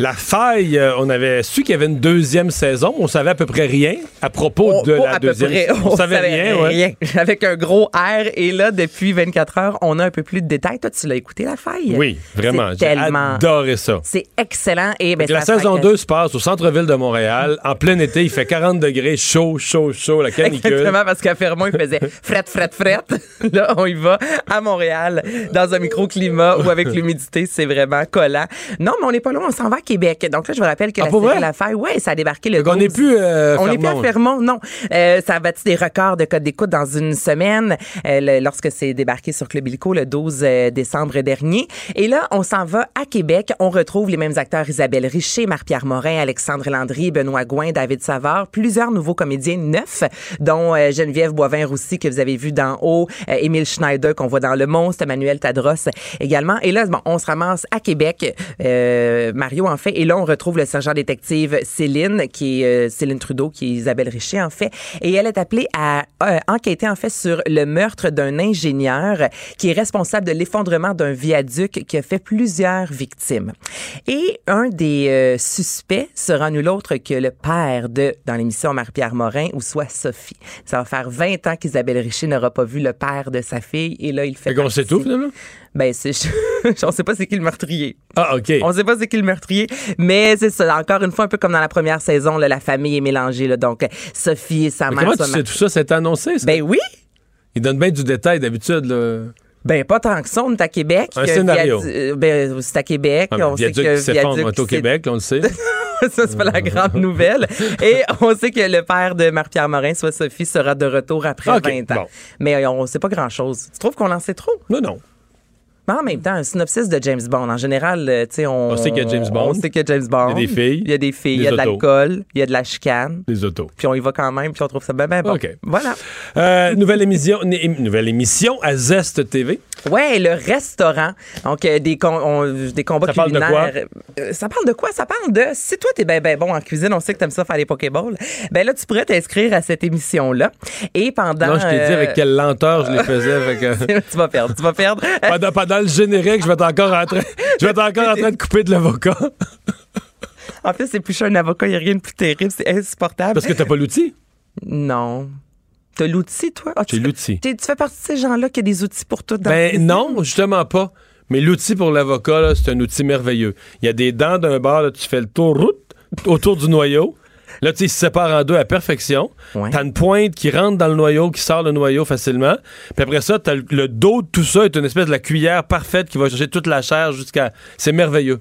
La faille, euh, on avait su qu'il y avait une deuxième saison. On savait à peu près rien à propos de la à peu deuxième près. On, savait rien, ouais. Avec un gros R. Et là, depuis 24 heures, on a un peu plus de détails. Toi, tu l'as écouté, la faille? Oui, vraiment. J'ai tellement... adoré ça. C'est excellent. Et ben, Donc, la saison que- 2 se passe au centre-ville de Montréal. En plein été, il fait 40 degrés, chaud, chaud, chaud, la canicule. Exactement, parce qu'à Fermont, il faisait fret, fret, fret. Là, on y va à Montréal, dans un microclimat où avec l'humidité, c'est vraiment collant. Non, mais on n'est pas loin, on s'en va à Québec. Donc là, je vous rappelle que Ah, la série Faille, ouais, ça a débarqué le Donc, on 12. n'est plus euh, On n'est plus à Fermont. Non. Euh, ça a battu des records de code d'écoute dans une semaine euh, le- lorsque c'est débarqué sur Club Illico le 12 euh, décembre dernier. Et là, on s'en va à Québec. On retrouve les mêmes acteurs Isabelle Richer, Marc-Pierre Morin, Alexandre Landry, Benoît Gouin, David Savard, plusieurs nouveaux comédiens neufs, dont euh, Geneviève Boivin-Roussy que vous avez vu d'en haut, euh, Émile Schneider qu'on voit dans Le Monstre, Emmanuel Tadros également. Et là, bon, on se ramasse à Québec, euh, Mario en fait, et là, on retrouve le sergent détective Céline, qui est euh, Céline Trudeau, qui est Isabelle Richer en fait, et elle est appelée à euh, enquêter en fait sur le meurtre d'un ingénieur qui est responsable de l'effondrement d'un viaduc qui a fait plusieurs victimes. Et un des euh, suspects sera nul autre que le père de, dans l'émission Marie-Pierre Morin, ou soit Sophie. Ça va faire 20 ans qu'Isabelle Richer n'aura pas vu le père de sa fille, et là, il fait Fait qu'on tout, finalement? Ben, c'est, on sait pas c'est qui le meurtrier. Ah, OK. On sait pas c'est qui le meurtrier, mais c'est ça. Encore une fois, un peu comme dans la première saison, là, la famille est mélangée. Là, donc, Sophie et sa Mais mère comment tu sais tout ça? C'est annoncé? ça? Ben oui. Il donne bien du détail d'habitude. Là. Ben, pas tant que ça. On est à Québec. Un que scénario. viadu- euh, Ben, c'est à Québec. Ah, on sait que qui viaduc on est au Québec, là, on le sait. ça, c'est pas la grande nouvelle. Et on sait que le père de Marc-Pierre Morin, soit Sophie, sera de retour après OK, 20 ans. bon. Mais on sait pas grand-chose. Tu trouves qu'on en sait trop? Non, non. Mais en même temps, un synopsis de James Bond, en général, euh, tu sais, on... On sait qu'il y a James Bond. On sait qu'il y a James Bond. Il y a des filles. Il y a des filles, il y Des a de l'alcool, il y a de la chicane. Les autos. Puis on y va quand même, puis on trouve ça bien, bien bon. OK. Voilà. Euh, nouvelle émission, nouvelle émission à Zest TV. Ouais, le restaurant. Donc, euh, des, on- des combats Ça parle de culinaires. Euh, ça parle de quoi? Ça parle de. Si toi, t'es bien ben bon en cuisine, on sait que t'aimes ça faire des Pokéballs. Ben là, tu pourrais t'inscrire à cette émission-là. Et pendant. non, je t'ai dit avec quelle lenteur je les faisais. tu vas perdre, tu vas perdre. pendant, pendant le générique, je vais être encore en train, je vais être encore en train de couper de l'avocat. En plus, c'est plus cher un avocat, il n'y a rien de plus terrible, c'est insupportable. Parce que t'as pas l'outil? Non. T'as l'outil, toi? Ah, tu J'ai l'outil. Tu fais partie de ces gens-là qui a des outils pour tout dans Ben non, justement pas. Mais l'outil pour l'avocat, c'est un outil merveilleux. Il y a des dents d'un bord, là, tu fais le tour route, autour du noyau. Là, tu sais, il se sépare en deux à perfection. Ouais. T'as une pointe qui rentre dans le noyau, qui sort le noyau facilement. Puis après ça, t'as le, dos de tout ça est une espèce de la cuillère parfaite qui va chercher toute la chair jusqu'à. C'est merveilleux.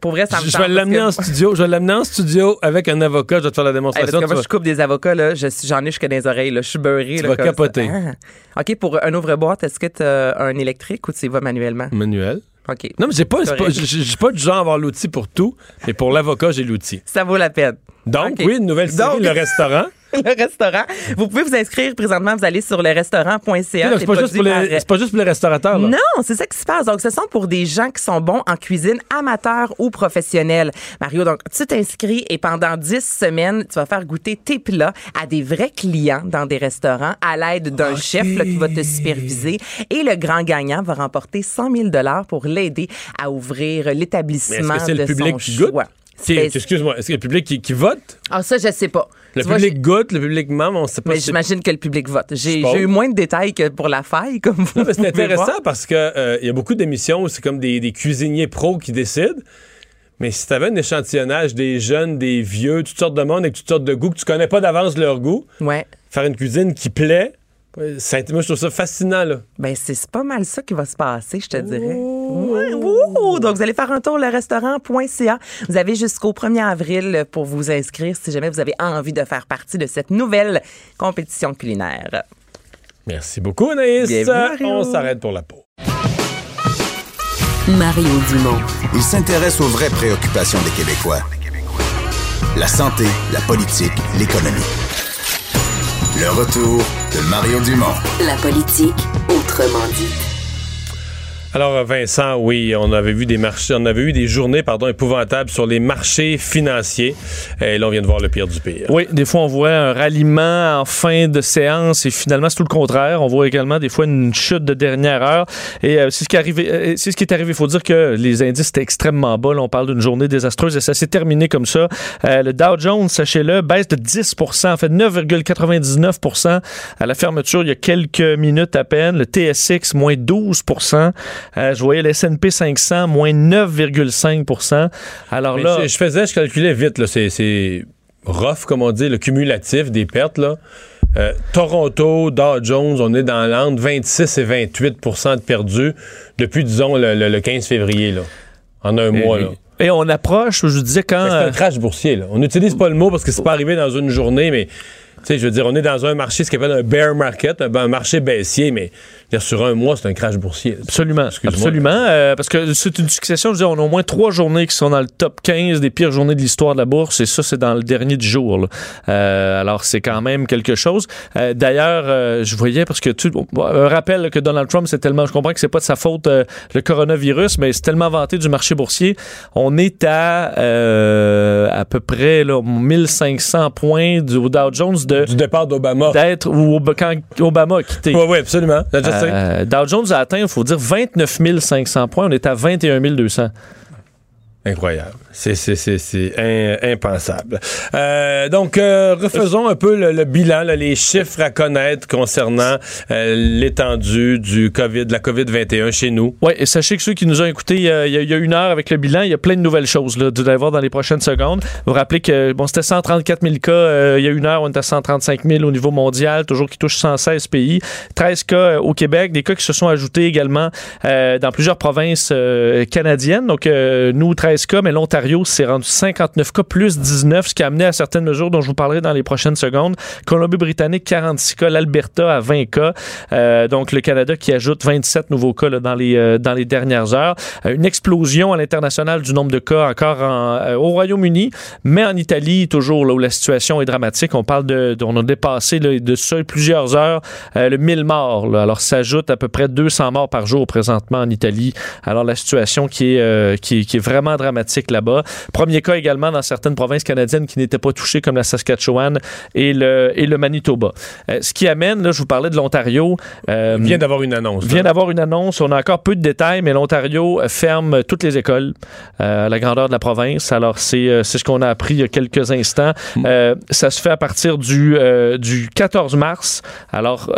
Pour vrai, ça me Je, vais l'amener en studio. Je vais l'amener en studio avec un avocat. Je vais te faire la Hey, parce démonstration. que moi, tu je coupe des avocats, là, je j'en ai jusqu'à les oreilles, là. Je suis beurré. Tu là, vas capoter. Ah. OK, pour un ouvre-boîte, est-ce que tu as un électrique ou tu y vas manuellement? Manuel. OK. Non, mais j'ai pas, pas, j'ai pas du genre à avoir l'outil pour tout, mais pour l'avocat, j'ai l'outil. Ça vaut la peine. Donc, oui, une nouvelle série, Donc- Le Restaurant. le restaurant. Vous pouvez vous inscrire présentement. Vous allez sur le restaurant.ca. C'est pas, juste pour les- c'est pas juste pour les restaurateurs. là. Non, c'est ça qui se passe. Donc, ce sont pour des gens qui sont bons en cuisine, amateurs ou professionnels. Mario, donc, tu t'inscris et pendant 10 semaines, tu vas faire goûter tes plats à des vrais clients dans des restaurants à l'aide d'un chef là, qui va te superviser. Et le grand gagnant va remporter 100 000 pour l'aider à ouvrir l'établissement de le public son choix. Ben, Excuse-moi, est-ce que le public qui, qui vote? Ah, ça, je sais pas. Le Tu vois, public goûte, le public mais on sait pas mais j'imagine que le public vote. J'ai eu moins de détails que pour la faille, comme vous. Non, mais c'est intéressant voir. parce que euh, y a beaucoup d'émissions où c'est comme des, des cuisiniers pros qui décident. Mais si tu avais un échantillonnage des jeunes, des vieux, toutes sortes de monde avec toutes sortes de goûts que tu connais pas d'avance leur goût, Ouais. faire une cuisine qui plaît, moi je trouve ça fascinant là. Ben, c'est pas mal ça qui va se passer, je te dirais. Ouais! Donc, vous allez faire un tour le restaurant.ca. Vous avez jusqu'au 1er avril pour vous inscrire si jamais vous avez envie de faire partie de cette nouvelle compétition culinaire. Merci beaucoup Anaïs. On s'arrête pour la peau. Mario Dumont. Il s'intéresse aux vraies préoccupations des Québécois. La santé, la politique, l'économie. Le retour de Mario Dumont. La politique, autrement dit. Alors Vincent, oui, on avait vu des marchés, on avait eu des journées pardon épouvantables sur les marchés financiers. Et là on vient de voir le pire du pire. Oui, des fois, on voit un ralliement en fin de séance et finalement, c'est tout le contraire. On voit également des fois une chute de dernière heure. Et euh, c'est ce qui est arrivé. euh, c'est ce qui est arrivé. Il faut dire que les indices étaient extrêmement bas. Là, on parle d'une journée désastreuse et ça s'est terminé comme ça. Euh, le Dow Jones, sachez-le, baisse de 10% en fait 9,99% à la fermeture il y a quelques minutes à peine. Le TSX, moins 12 Euh, Je voyais le S&P 500, moins 9,5% Alors Mais là... je, je faisais, je calculais vite là, c'est rough comme on dit, le cumulatif des pertes là. Euh, Toronto, Dow Jones, on est dans l'entre 26 et 28% de perdus depuis, disons, le, le- le 15 février, là. En un mois, là. Et on approche, je vous disais, quand... C'est un euh, crash boursier, là. On n'utilise pas le mot parce que c'est pas arrivé dans une journée, mais, sais, je veux dire, on est dans un marché, ce qu'on appelle un bear market, un, marché baissier, mais sur un mois, c'est un crash boursier. Absolument, absolument. euh, parce que c'est une succession, je veux dire, on a au moins trois journées qui sont dans le top 15 des pires journées de l'histoire de la bourse, et ça, c'est dans le dernier du jour. là. Euh, alors, c'est quand même quelque chose. Euh, D'ailleurs, je voyais, parce que tu, un rappel là, que Donald Trump, c'est tellement, je comprends que c'est pas de sa faute le coronavirus, mais c'est tellement vanté du marché boursier. On est à à peu près là, 1500 points du au Dow Jones de Du départ d'Obama. d'être Ob- quand Obama a quitté. Oui, oui, absolument. Euh, Dow Jones a atteint, il faut dire, 29 500 points. On est à 21 200. Incroyable. C'est, impensable. Euh, donc, euh, refaisons un peu le, bilan, les chiffres à connaître concernant euh, l'étendue du COVID, de la COVID-21 chez nous. Oui, et sachez que ceux qui nous ont écoutés il y a, une heure avec le bilan, il y a plein de nouvelles choses. Là, vous allez voir dans les prochaines secondes. Vous vous rappelez que bon, c'était 134 000 cas il y a une heure, on était à 135 000 au niveau mondial, toujours qui touche 116 pays. 13 cas au Québec, des cas qui se sont ajoutés également dans plusieurs provinces canadiennes. Donc, nous, 13 cas, mais l'Ontario s'est rendu 59 cas plus 19, ce qui a amené à certaines mesures dont je vous parlerai dans les prochaines secondes. Colombie-Britannique, 46 cas. L'Alberta à 20 cas. Euh, donc, le Canada qui ajoute 27 nouveaux cas dans, les, euh, dans les dernières heures. Euh, une explosion à l'international du nombre de cas encore en, au Royaume-Uni, mais en Italie, toujours là où la situation est dramatique. On parle de, de- on a dépassé là, de ça plusieurs heures le 1000 morts. Alors, s'ajoute à peu près 200 morts par jour présentement en Italie. Alors, la situation qui, est- qui est vraiment dramatique là-bas. Premier cas également dans certaines provinces canadiennes qui n'étaient pas touchées, comme la Saskatchewan et le, et le Manitoba. Euh, ce qui amène, là, je vous parlais de l'Ontario. euh, Il vient d'avoir une annonce. vient d'avoir une annonce. On a encore peu de détails, mais l'Ontario euh, ferme toutes les écoles euh, à la grandeur de la province. Alors, c'est ce qu'on a appris il y a quelques instants. Euh, ça se fait à partir du, du 14 mars. Alors,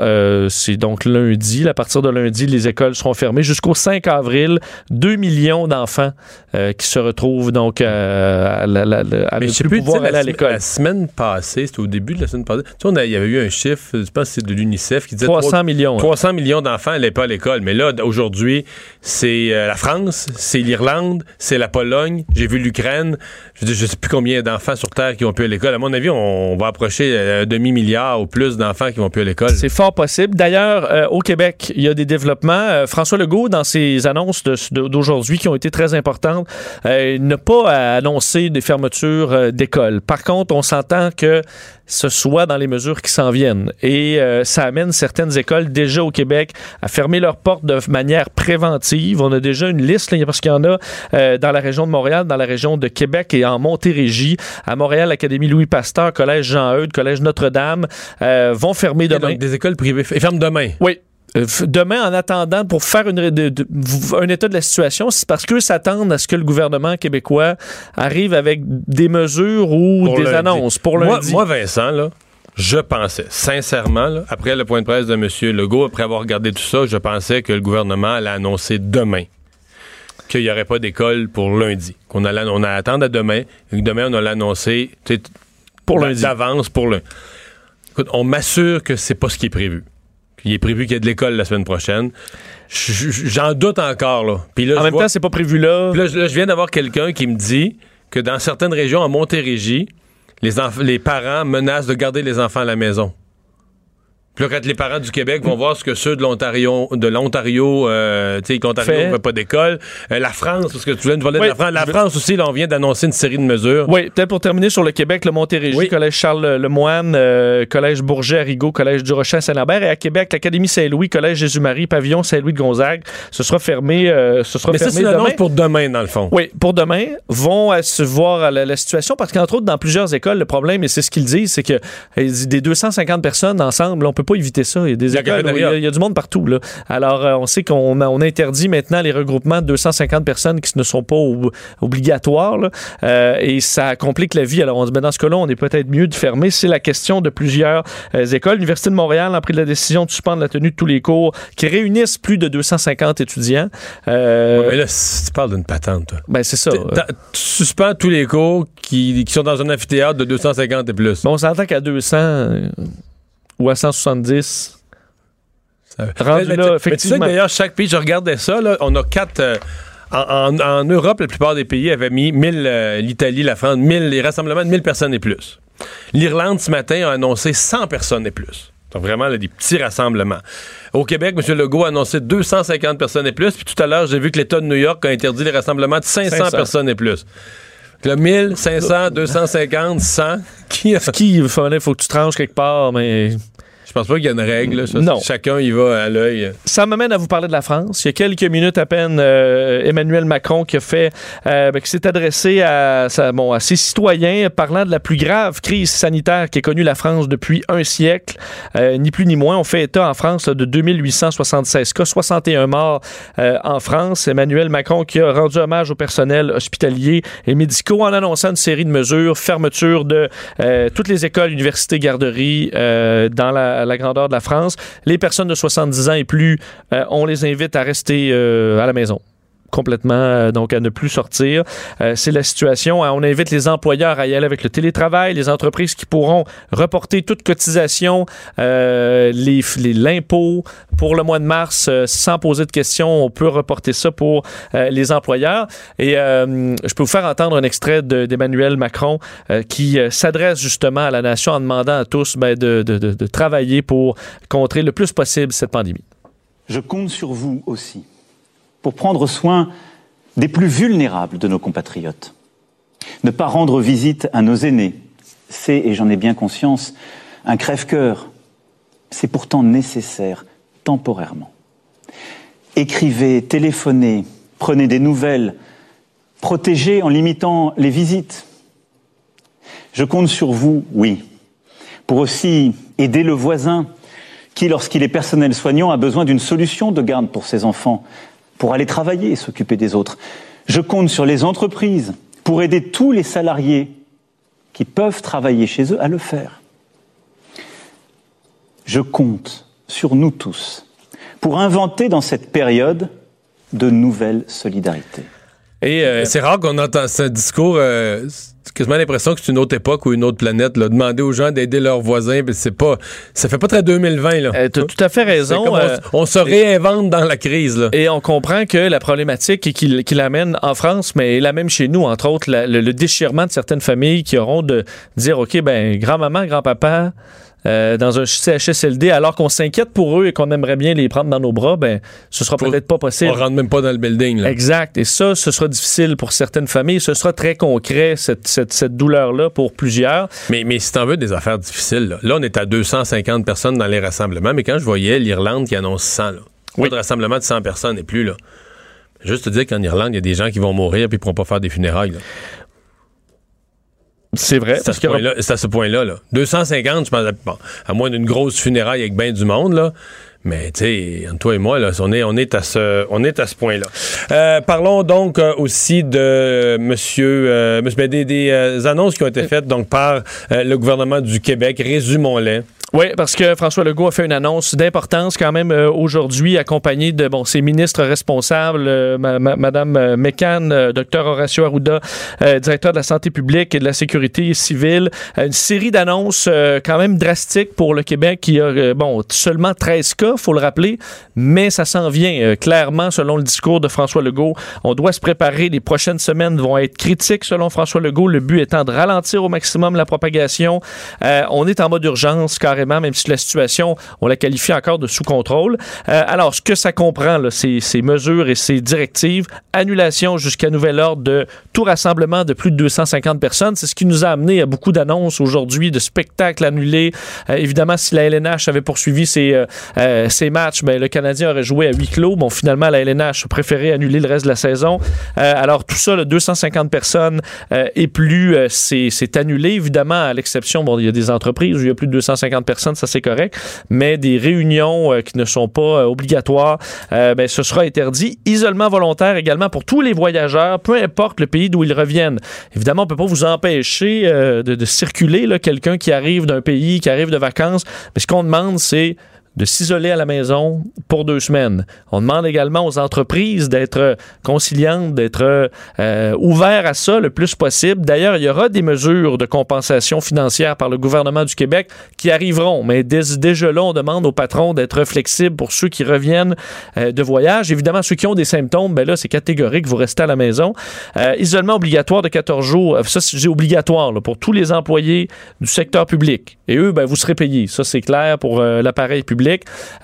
c'est donc lundi. À partir de lundi, les écoles seront fermées jusqu'au 5 avril. 2 millions d'enfants qui se retrouvent donc euh, Mais ne plus plus, pouvoir aller à l'école. la semaine passée, c'était au début de la semaine passée, tu sais, il y avait eu un chiffre, je pense que c'est de l'UNICEF, qui disait 300 trois- millions. 300 millions d'enfants n'allaient pas à l'école. Mais là, aujourd'hui, c'est euh, la France, c'est l'Irlande, c'est la Pologne, j'ai vu l'Ukraine. Je ne sais plus combien d'enfants sur Terre qui vont plus à l'école. À mon avis, on, va approcher euh, un demi-milliard ou plus d'enfants qui vont plus à l'école. C'est fort possible. D'ailleurs, euh, au Québec, il y a des développements. Euh, François Legault, dans ses annonces d'aujourd'hui qui ont été très importantes, n'a pas annoncé des fermetures euh, d'écoles. Par contre, on s'entend que ce soit dans les mesures qui s'en viennent. Et euh, ça amène certaines écoles déjà au Québec à fermer leurs portes de manière préventive. On a déjà une liste, là, parce qu'il y en a euh, dans la région de Montréal, dans la région de Québec et en Montérégie. À Montréal, l'Académie Louis Pasteur, Collège Jean-Eudes, Collège Notre-Dame euh, vont fermer demain. donc, des écoles privées ferment demain. Oui. Euh, Demain, en attendant, pour faire une, de- de- v- un état de la situation, c'est parce qu'eux s'attendent à ce que le gouvernement québécois arrive avec des mesures ou Pour des lundi. annonces pour lundi. moi, Vincent, là, je pensais, sincèrement, là, après le point de presse de M. Legault, après avoir regardé tout ça, je pensais que le gouvernement allait annoncer demain qu'il n'y aurait pas d'école pour lundi. Qu'on allait, on allait attendre à demain. Et que demain, on allait annoncer Pour lundi. d'avance pour le. Écoute, on m'assure que c'est pas ce qui est prévu. Il est prévu qu'il y ait de l'école la semaine prochaine. J'en doute encore, là. Puis là, en je même vois- temps, c'est pas prévu là. puis là, je, là, je viens d'avoir quelqu'un qui me dit que dans certaines régions, en Montérégie, les, les parents menacent de garder les enfants à la maison. Puis là, quand les parents du Québec vont voir ce que ceux de l'Ontario, de l'Ontario, euh, tu sais, l'Ontario veut pas d'école, euh, la France, parce que tu viens de parler Oui, de la France, la France aussi, là, on vient d'annoncer une série de mesures. Oui, peut-être pour terminer sur le Québec, le Montérégie, Oui. Collège Charles Lemoine, euh, Collège Bourget Rigaud, Collège du Rocher Saint-Lambert, et à Québec, l'Académie Saint-Louis, Collège Jésus-Marie, Pavillon Saint-Louis de Gonzague. Ce sera fermé, euh, ce sera Mais ça, fermé c'est demain. pour demain, dans le fond. Oui, pour demain, vont se voir à la, la situation parce qu'entre autres, dans plusieurs écoles, le problème, et c'est ce qu'ils disent, c'est que des 250 personnes ensemble, on peut pas éviter ça. Il y a des écoles il y, a- il y a du monde partout. Là. Alors, euh, on sait qu'on on interdit maintenant les regroupements de 250 personnes qui ne sont pas ob- obligatoires. là. Euh, et ça complique la vie. Alors, on dit, ben, dans ce cas-là, on est peut-être mieux de fermer. C'est la question de plusieurs euh, écoles. L'Université de Montréal a pris la décision de suspendre la tenue de tous les cours qui réunissent plus de 250 étudiants. Euh, Ouais, mais là, si tu parles d'une patente, toi. ben, c'est ça. Tu suspends tous les cours qui, qui sont dans un amphithéâtre de 250 et plus. Bon, on s'entend qu'à 200 euh, ou à 170. Ça- Rendu Mais- mais là, tu- mais effectivement. tu sais que d'ailleurs, chaque pays, je regardais ça, là, on a quatre. euh, en, en- en Europe, la plupart des pays avaient mis 1000, euh, l'Italie, la France, 1000, les rassemblements de 1000 personnes et plus. L'Irlande, ce matin, a annoncé 100 personnes et plus. Donc vraiment, là, des petits rassemblements. Au Québec, M. Legault a annoncé 250 personnes et plus. Puis tout à l'heure, j'ai vu que l'État de New York a interdit les rassemblements de 500, 500. personnes et plus. Le 1000, 500, 250, 100. Qui a... Qui, il faut, faut que tu tranches quelque part, mais Je pense pas qu'il y a une règle. Ça, Non. Chacun y va à l'œil. ça m'amène à vous parler de la France. Il y a quelques minutes à peine, euh, Emmanuel Macron qui a fait, euh, ben, qui s'est adressé à, sa- bon, à ses citoyens parlant de la plus grave crise sanitaire qui a connue la France depuis un siècle, Euh, ni plus ni moins. On fait état en France là, de 2876 cas, 61 morts en France. Emmanuel Macron qui a rendu hommage au personnel hospitalier et médicaux en annonçant une série de mesures, fermeture de toutes les écoles, universités, garderies dans la, la grandeur de la France. Les personnes de 70 ans et plus, euh, on les invite à rester euh, à la maison complètement, euh, donc à ne plus sortir. Euh, c'est la situation. Euh, On invite les employeurs à y aller avec le télétravail, les entreprises qui pourront reporter toute cotisation, euh, l'impôt pour le mois de mars sans poser de questions. On peut reporter ça pour les employeurs. Et je peux vous faire entendre un extrait de- d'Emmanuel Macron qui s'adresse justement à la nation en demandant à tous ben, de travailler pour contrer le plus possible cette pandémie. Je compte sur vous aussi pour prendre soin des plus vulnérables de nos compatriotes. Ne pas rendre visite à nos aînés, c'est, et j'en ai bien conscience, un crève-cœur. C'est pourtant nécessaire temporairement. Écrivez, téléphonez, prenez des nouvelles, protégez en limitant les visites. Je compte sur vous, oui, pour aussi aider le voisin qui, lorsqu'il est personnel soignant, a besoin d'une solution de garde pour ses enfants, pour aller travailler et s'occuper des autres. Je compte sur les entreprises pour aider tous les salariés qui peuvent travailler chez eux à le faire. Je compte sur nous tous pour inventer dans cette période de nouvelles solidarités. Et euh, c'est rare qu'on entend ce discours. Euh, quasiment l'impression que c'est une autre époque ou une autre planète. Là. Demander aux gens d'aider leurs voisins, ben, c'est pas, ça fait pas très 2020. Là. Euh, tu as tout à fait raison. On, se réinvente dans la crise. Là. Et on comprend que la problématique qui, qui l'amène en France, mais la même chez nous, entre autres, le, déchirement de certaines familles qui auront de dire, OK, ben grand-maman, grand-papa, euh, dans un CHSLD alors qu'on s'inquiète pour eux et qu'on aimerait bien les prendre dans nos bras, ben ce sera peut-être pas possible. On rentre même pas dans le building. Exact. Et ça, ce sera difficile pour certaines familles. Ce sera très concret, cette, cette, douleur-là, pour plusieurs. Mais, mais si t'en veux des affaires difficiles, là, on est à 250 personnes dans les rassemblements, mais quand je voyais l'Irlande qui annonce 100, là, oui. pas de rassemblement de 100 personnes et plus, là. Juste te dire qu'en Irlande, il y a des gens qui vont mourir puis ils pourront pas faire des funérailles. C'est vrai. C'est à, ce point-là. Là. 250, je pense, bon, à moins d'une grosse funéraille avec bien du monde, là. Mais tu sais, toi et moi, là, on est, on est à ce, on est à ce point-là. Euh, parlons donc euh, aussi de Monsieur, euh, monsieur ben, des, des annonces qui ont été faites donc par le gouvernement du Québec. Résumons-les. Oui, parce que François Legault a fait une annonce d'importance quand même euh, aujourd'hui, accompagné de bon, ses ministres responsables, euh, Madame euh, Mécan, Dr Horacio Arruda, directeur de la santé publique et de la sécurité civile. une série d'annonces quand même drastiques pour le Québec qui a bon seulement 13 cas, faut le rappeler, mais ça s'en vient clairement selon le discours de François Legault. On doit se préparer. Les prochaines semaines vont être critiques selon François Legault. Le but étant de ralentir au maximum la propagation. on est en mode urgence même si la situation, on la qualifie encore de sous contrôle. Euh, alors, ce que ça comprend, là, ces, mesures et ces directives, annulation jusqu'à nouvel ordre de tout rassemblement de plus de 250 personnes, c'est ce qui nous a amené à beaucoup d'annonces aujourd'hui de spectacles annulés. Euh, évidemment, si la LNH avait poursuivi ses, euh, ses matchs, ben, le Canadien aurait joué à huis clos. Bon, finalement, la LNH a préféré annuler le reste de la saison. alors, tout ça, là, 250 personnes et plus, c'est annulé. Évidemment, à l'exception, bon, il y a des entreprises où il y a plus de 250 personnes, ça c'est correct, mais des réunions euh, qui ne sont pas euh, obligatoires, euh, ben, ce sera interdit. Isolement volontaire également pour tous les voyageurs, peu importe le pays d'où ils reviennent. Évidemment, on peut pas vous empêcher de, de, circuler, quelqu'un qui arrive d'un pays, qui arrive de vacances, mais ce qu'on demande, c'est de s'isoler à la maison pour deux semaines. On demande également aux entreprises d'être conciliantes, d'être euh, ouverts à ça le plus possible. D'ailleurs, il y aura des mesures de compensation financière par le gouvernement du Québec qui arriveront, mais déjà là, on demande aux patrons d'être flexibles pour ceux qui reviennent euh, de voyage. Évidemment, ceux qui ont des symptômes, ben là, c'est catégorique, vous restez à la maison. Euh, isolement obligatoire de 14 jours, ça, c'est obligatoire pour tous les employés du secteur public. Et eux, ben, vous serez payés. Ça, c'est clair pour l'appareil public.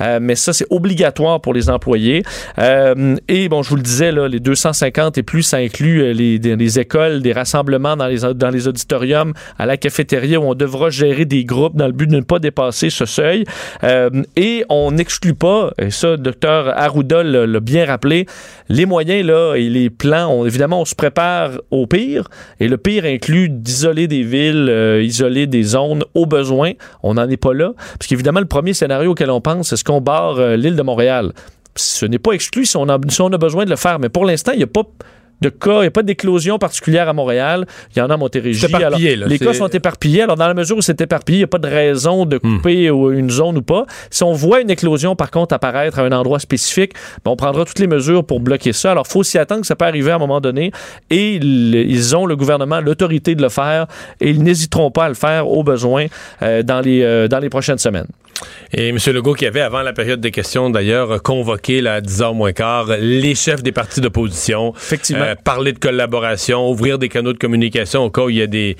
Euh, mais ça, c'est obligatoire pour les employés. Euh, et bon, je vous le disais, les 250 et plus, ça inclut euh, les, les écoles, des rassemblements dans les, auditoriums, à la cafétéria où on devra gérer des groupes dans le but de ne pas dépasser ce seuil. et on n'exclut pas, et ça, docteur Arruda l'a bien rappelé, les moyens là et les plans, évidemment, on se prépare au pire. Et le pire inclut d'isoler des villes, isoler des zones au besoin. On n'en est pas là. Parce le premier scénario auquel on pense, est-ce qu'on barre euh, l'île de Montréal? Ce n'est pas exclu si on, a, on a besoin de le faire, mais pour l'instant, il n'y a pas de cas, il n'y a pas d'éclosion particulière à Montréal. Il y en a à Montérégie. Alors, les cas sont éparpillés. Alors, dans la mesure où c'est éparpillé, il n'y a pas de raison de hmm. couper une zone ou pas. Si on voit une éclosion, par contre, apparaître à un endroit spécifique, ben, on prendra toutes les mesures pour bloquer ça. Alors, il faut s'y attendre que ça peut arriver à un moment donné. Et ils ont, le gouvernement, l'autorité de le faire et ils n'hésiteront pas à le faire au besoin euh, dans, les, euh, dans les prochaines semaines. Et M. Legault, qui avait, avant la période des questions, d'ailleurs, convoqué là, à 10h moins quart les chefs des partis d'opposition. Effectivement. Euh, parler de collaboration, ouvrir des canaux de communication au cas où il y a des,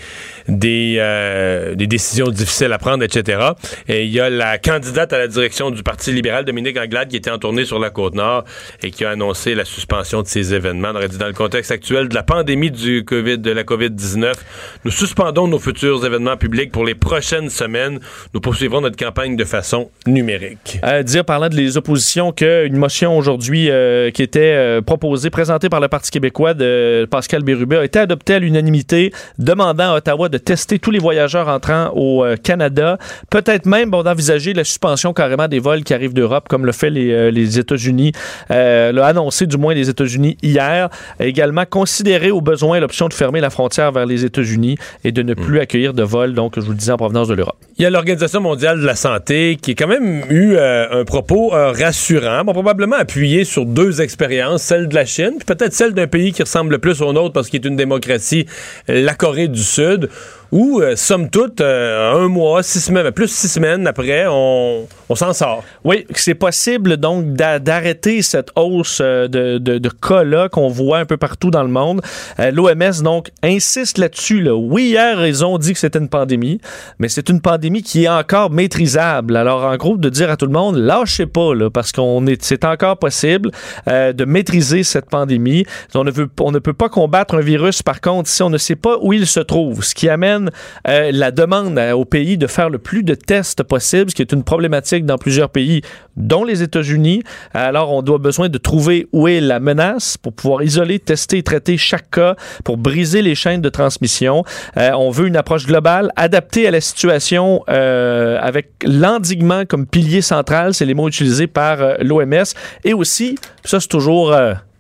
des, euh, des décisions difficiles à prendre, etc. Et il y a la candidate à la direction du Parti libéral, Dominique Anglade, qui était en tournée sur la Côte-Nord et qui a annoncé la suspension de ces événements. On aurait dit, dans le contexte actuel de la pandémie du COVID, de la COVID-19, nous suspendons nos futurs événements publics pour les prochaines semaines. Nous poursuivrons notre campagne de façon numérique. À dire, parlant de les oppositions, qu'une motion aujourd'hui euh, qui était euh, proposée, présentée par le Parti québécois de Pascal Bérubé a été adoptée à l'unanimité, demandant à Ottawa de tester tous les voyageurs entrant au euh, Canada. Peut-être même bon, d'envisager la suspension carrément des vols qui arrivent d'Europe, comme le fait les, les États-Unis, l'a annoncé du moins les États-Unis hier. Également considérer au besoin l'option de fermer la frontière vers les États-Unis et de ne hmm. plus accueillir de vols, donc je vous le disais, en provenance de l'Europe. Il y a l'Organisation mondiale de la santé qui a quand même eu un propos rassurant, bon, probablement appuyé sur deux expériences, celle de la Chine, puis peut-être celle d'un pays qui ressemble le plus au nôtre parce qu'il est une démocratie, la Corée du Sud, où, euh, somme toute, euh, un mois, six semaines, plus six semaines après, on, s'en sort. Oui, c'est possible donc d'arrêter cette hausse euh, de, de, cas-là qu'on voit un peu partout dans le monde. L'OMS, donc, insiste là-dessus. Là. Oui, hier, ils ont dit que c'était une pandémie, mais c'est une pandémie qui est encore maîtrisable. Alors, en gros, de dire à tout le monde, lâchez pas, parce qu'on est, c'est encore possible de maîtriser cette pandémie. On ne, veut, on ne peut pas combattre un virus, par contre, si on ne sait pas où il se trouve, ce qui amène euh, la demande au pays de faire le plus de tests possible, ce qui est une problématique dans plusieurs pays, dont les États-Unis. Alors, on doit besoin de trouver où est la menace pour pouvoir isoler, tester, traiter chaque cas pour briser les chaînes de transmission. Euh, on veut une approche globale, adaptée à la situation euh, avec l'endiguement comme pilier central, c'est les mots utilisés par l'OMS, et aussi, ça c'est toujours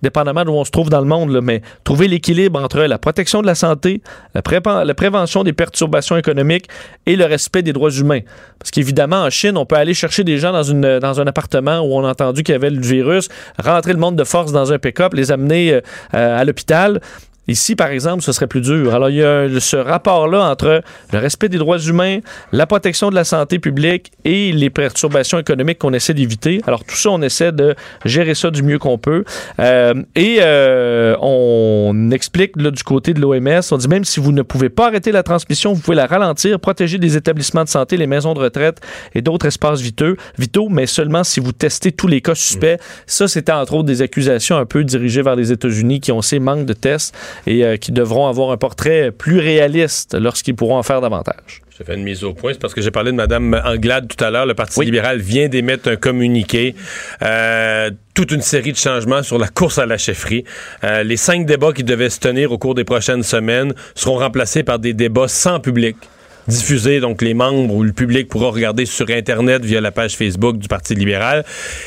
dépendamment d'où on se trouve dans le monde, mais trouver l'équilibre entre la protection de la santé, la, prévention des perturbations économiques et le respect des droits humains. Parce qu'évidemment, en Chine, on peut aller chercher des gens dans un appartement où on a entendu qu'il y avait le virus, rentrer le monde de force dans un pick-up, les amener euh, à l'hôpital. Ici, par exemple, ce serait plus dur. Alors, il y a ce rapport-là entre le respect des droits humains, la protection de la santé publique et les perturbations économiques qu'on essaie d'éviter. Alors, tout ça, on essaie de gérer ça du mieux qu'on peut. Euh, et euh, on explique là, du côté de l'OMS, on dit même si vous ne pouvez pas arrêter la transmission, vous pouvez la ralentir, protéger des établissements de santé, les maisons de retraite et d'autres espaces vitaux, vitaux, mais seulement si vous testez tous les cas suspects. Ça, c'était entre autres des accusations un peu dirigées vers les États-Unis qui ont ces manques de tests et euh, qui devront avoir un portrait plus réaliste lorsqu'ils pourront en faire davantage. Je fais une mise au point, c'est parce que j'ai parlé de Mme Anglade tout à l'heure. Le Parti libéral vient d'émettre un communiqué. Euh, toute une série de changements sur la course à la chefferie. Euh, les cinq débats qui devaient se tenir au cours des prochaines semaines seront remplacés par des débats sans public diffusés, donc les membres ou le public pourra regarder sur Internet via la page Facebook du Parti libéral.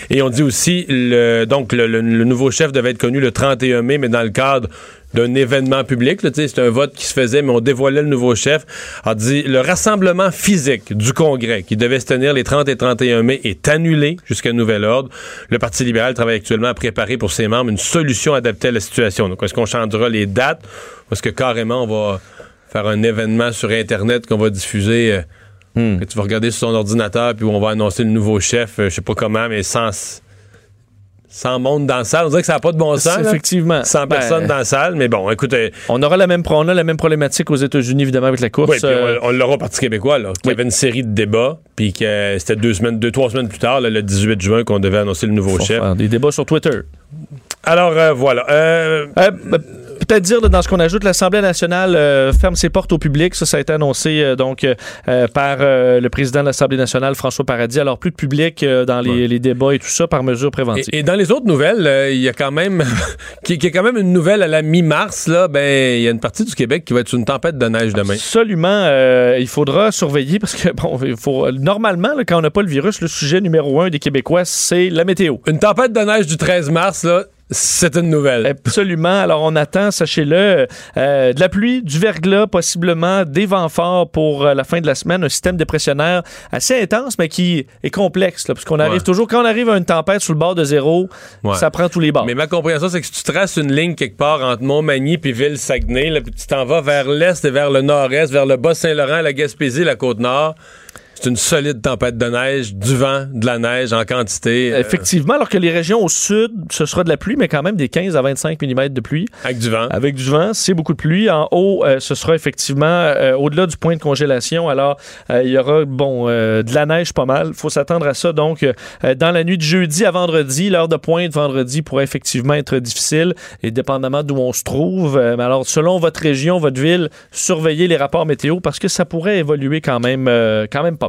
Et on dit aussi, le, donc le, le nouveau chef devait être connu le 31 mai, mais dans le cadre d'un événement public. C'est un vote qui se faisait, mais on dévoilait le nouveau chef. A dit le rassemblement physique du Congrès qui devait se tenir les 30 et 31 mai est annulé jusqu'à nouvel ordre. Le Parti libéral travaille actuellement à préparer pour ses membres une solution adaptée à la situation. Donc, est-ce qu'on changera les dates ou est-ce que carrément on va faire un événement sur Internet qu'on va diffuser euh, hmm. que tu vas regarder sur ton ordinateur puis on va annoncer le nouveau chef, euh, je sais pas comment, mais sans sans monde dans la salle. On dirait que ça n'a pas de bon sens. Effectivement. Sans ben, personne dans la salle. Mais bon, écoutez. On aura la même, on a la même problématique aux États-Unis, évidemment, avec la course. Oui, euh, on, l'aura au Parti québécois, là. Il y avait une série de débats, puis que c'était deux semaines, deux, trois semaines plus tard, le 18 juin, qu'on devait annoncer le nouveau chef. des débats sur Twitter. Alors, euh, voilà. Euh, ben, peut-être dire dans ce qu'on ajoute, l'Assemblée nationale euh, ferme ses portes au public. Ça, ça a été annoncé euh, donc euh, par le président de l'Assemblée nationale, François Paradis. Alors, plus de public dans les, débats et tout ça par mesure préventive. Et, dans les autres nouvelles, il y a quand même qui, est quand même une nouvelle à la mi-mars. Là, ben, il y a une partie du Québec qui va être une tempête de neige demain. Absolument. il faudra surveiller parce que bon, il faut normalement quand on n'a pas le virus, le sujet numéro un des Québécois, c'est la météo. Une tempête de neige du 13 mars, là c'est une nouvelle. Absolument. Alors, on attend, sachez-le, euh, de la pluie, du verglas, possiblement, des vents forts pour euh, la fin de la semaine. Un système dépressionnaire assez intense, mais qui est complexe. Là, parce qu'on arrive toujours, quand on arrive à une tempête sur le bord de zéro, ça prend tous les bords. Mais ma compréhension, c'est que si tu traces une ligne quelque part entre Montmagny et Ville-Saguenay, puis tu t'en vas vers l'est et vers le nord-est, vers le Bas-Saint-Laurent, la Gaspésie, la Côte-Nord, c'est une solide tempête de neige, du vent, de la neige en quantité. Euh. Effectivement, alors que les régions au sud, ce sera de la pluie, mais quand même des 15 à 25 mm de pluie. Avec du vent. Avec du vent, c'est beaucoup de pluie. En haut, euh, ce sera effectivement euh, au-delà du point de congélation. Alors, il y aura, bon, de la neige pas mal. Il faut s'attendre à ça. Donc, dans la nuit de jeudi à vendredi, l'heure de pointe vendredi pourrait effectivement être difficile et dépendamment d'où on se trouve. mais alors, selon votre région, votre ville, surveillez les rapports météo parce que ça pourrait évoluer quand même, quand même pas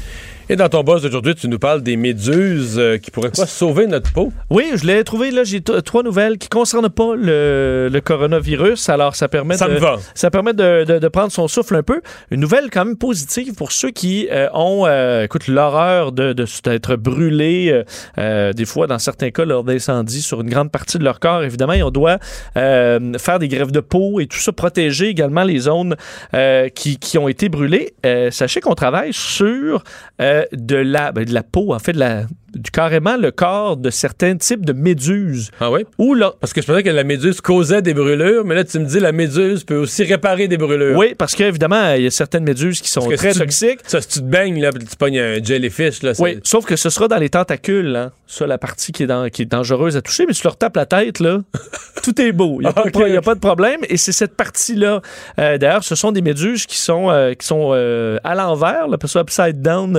Et dans ton boss d'aujourd'hui, tu nous parles des méduses euh, qui pourraient pas sauver notre peau. Oui, je l'ai trouvé. Là, j'ai trois nouvelles qui concernent pas le, le coronavirus. Alors, ça permet Ça de, me va. ça permet de, de- de prendre son souffle un peu. Une nouvelle quand même positive pour ceux qui euh, ont, euh, écoute, l'horreur de, d'être brûlés, des fois, dans certains cas, lors d'incendies sur une grande partie de leur corps. Évidemment, et on doit faire des grèves de peau et tout ça, protéger également les zones qui, qui ont été brûlées. Sachez qu'on travaille sur euh, de, la, ben, de la peau, en fait, de la, carrément le corps de certains types de méduses. Ah oui? Ou là, Parce que je pensais que la méduse causait des brûlures, mais là, tu me dis la méduse peut aussi réparer des brûlures. oui, parce qu'évidemment, il y a certaines méduses qui sont Parce que très si tu- toxiques. Ça, si tu te baignes, là, tu pognes un jellyfish, là, Oui, sauf que ce sera dans les tentacules, hein. ça, la partie qui est, dans- qui est dangereuse à toucher, mais tu leur tapes la tête, là, tout est beau. Il n'y a, pas de a pas problème. Et c'est cette partie-là. Euh, D'ailleurs, ce sont des méduses qui sont, euh, qui sont euh, à l'envers, là, ça upside down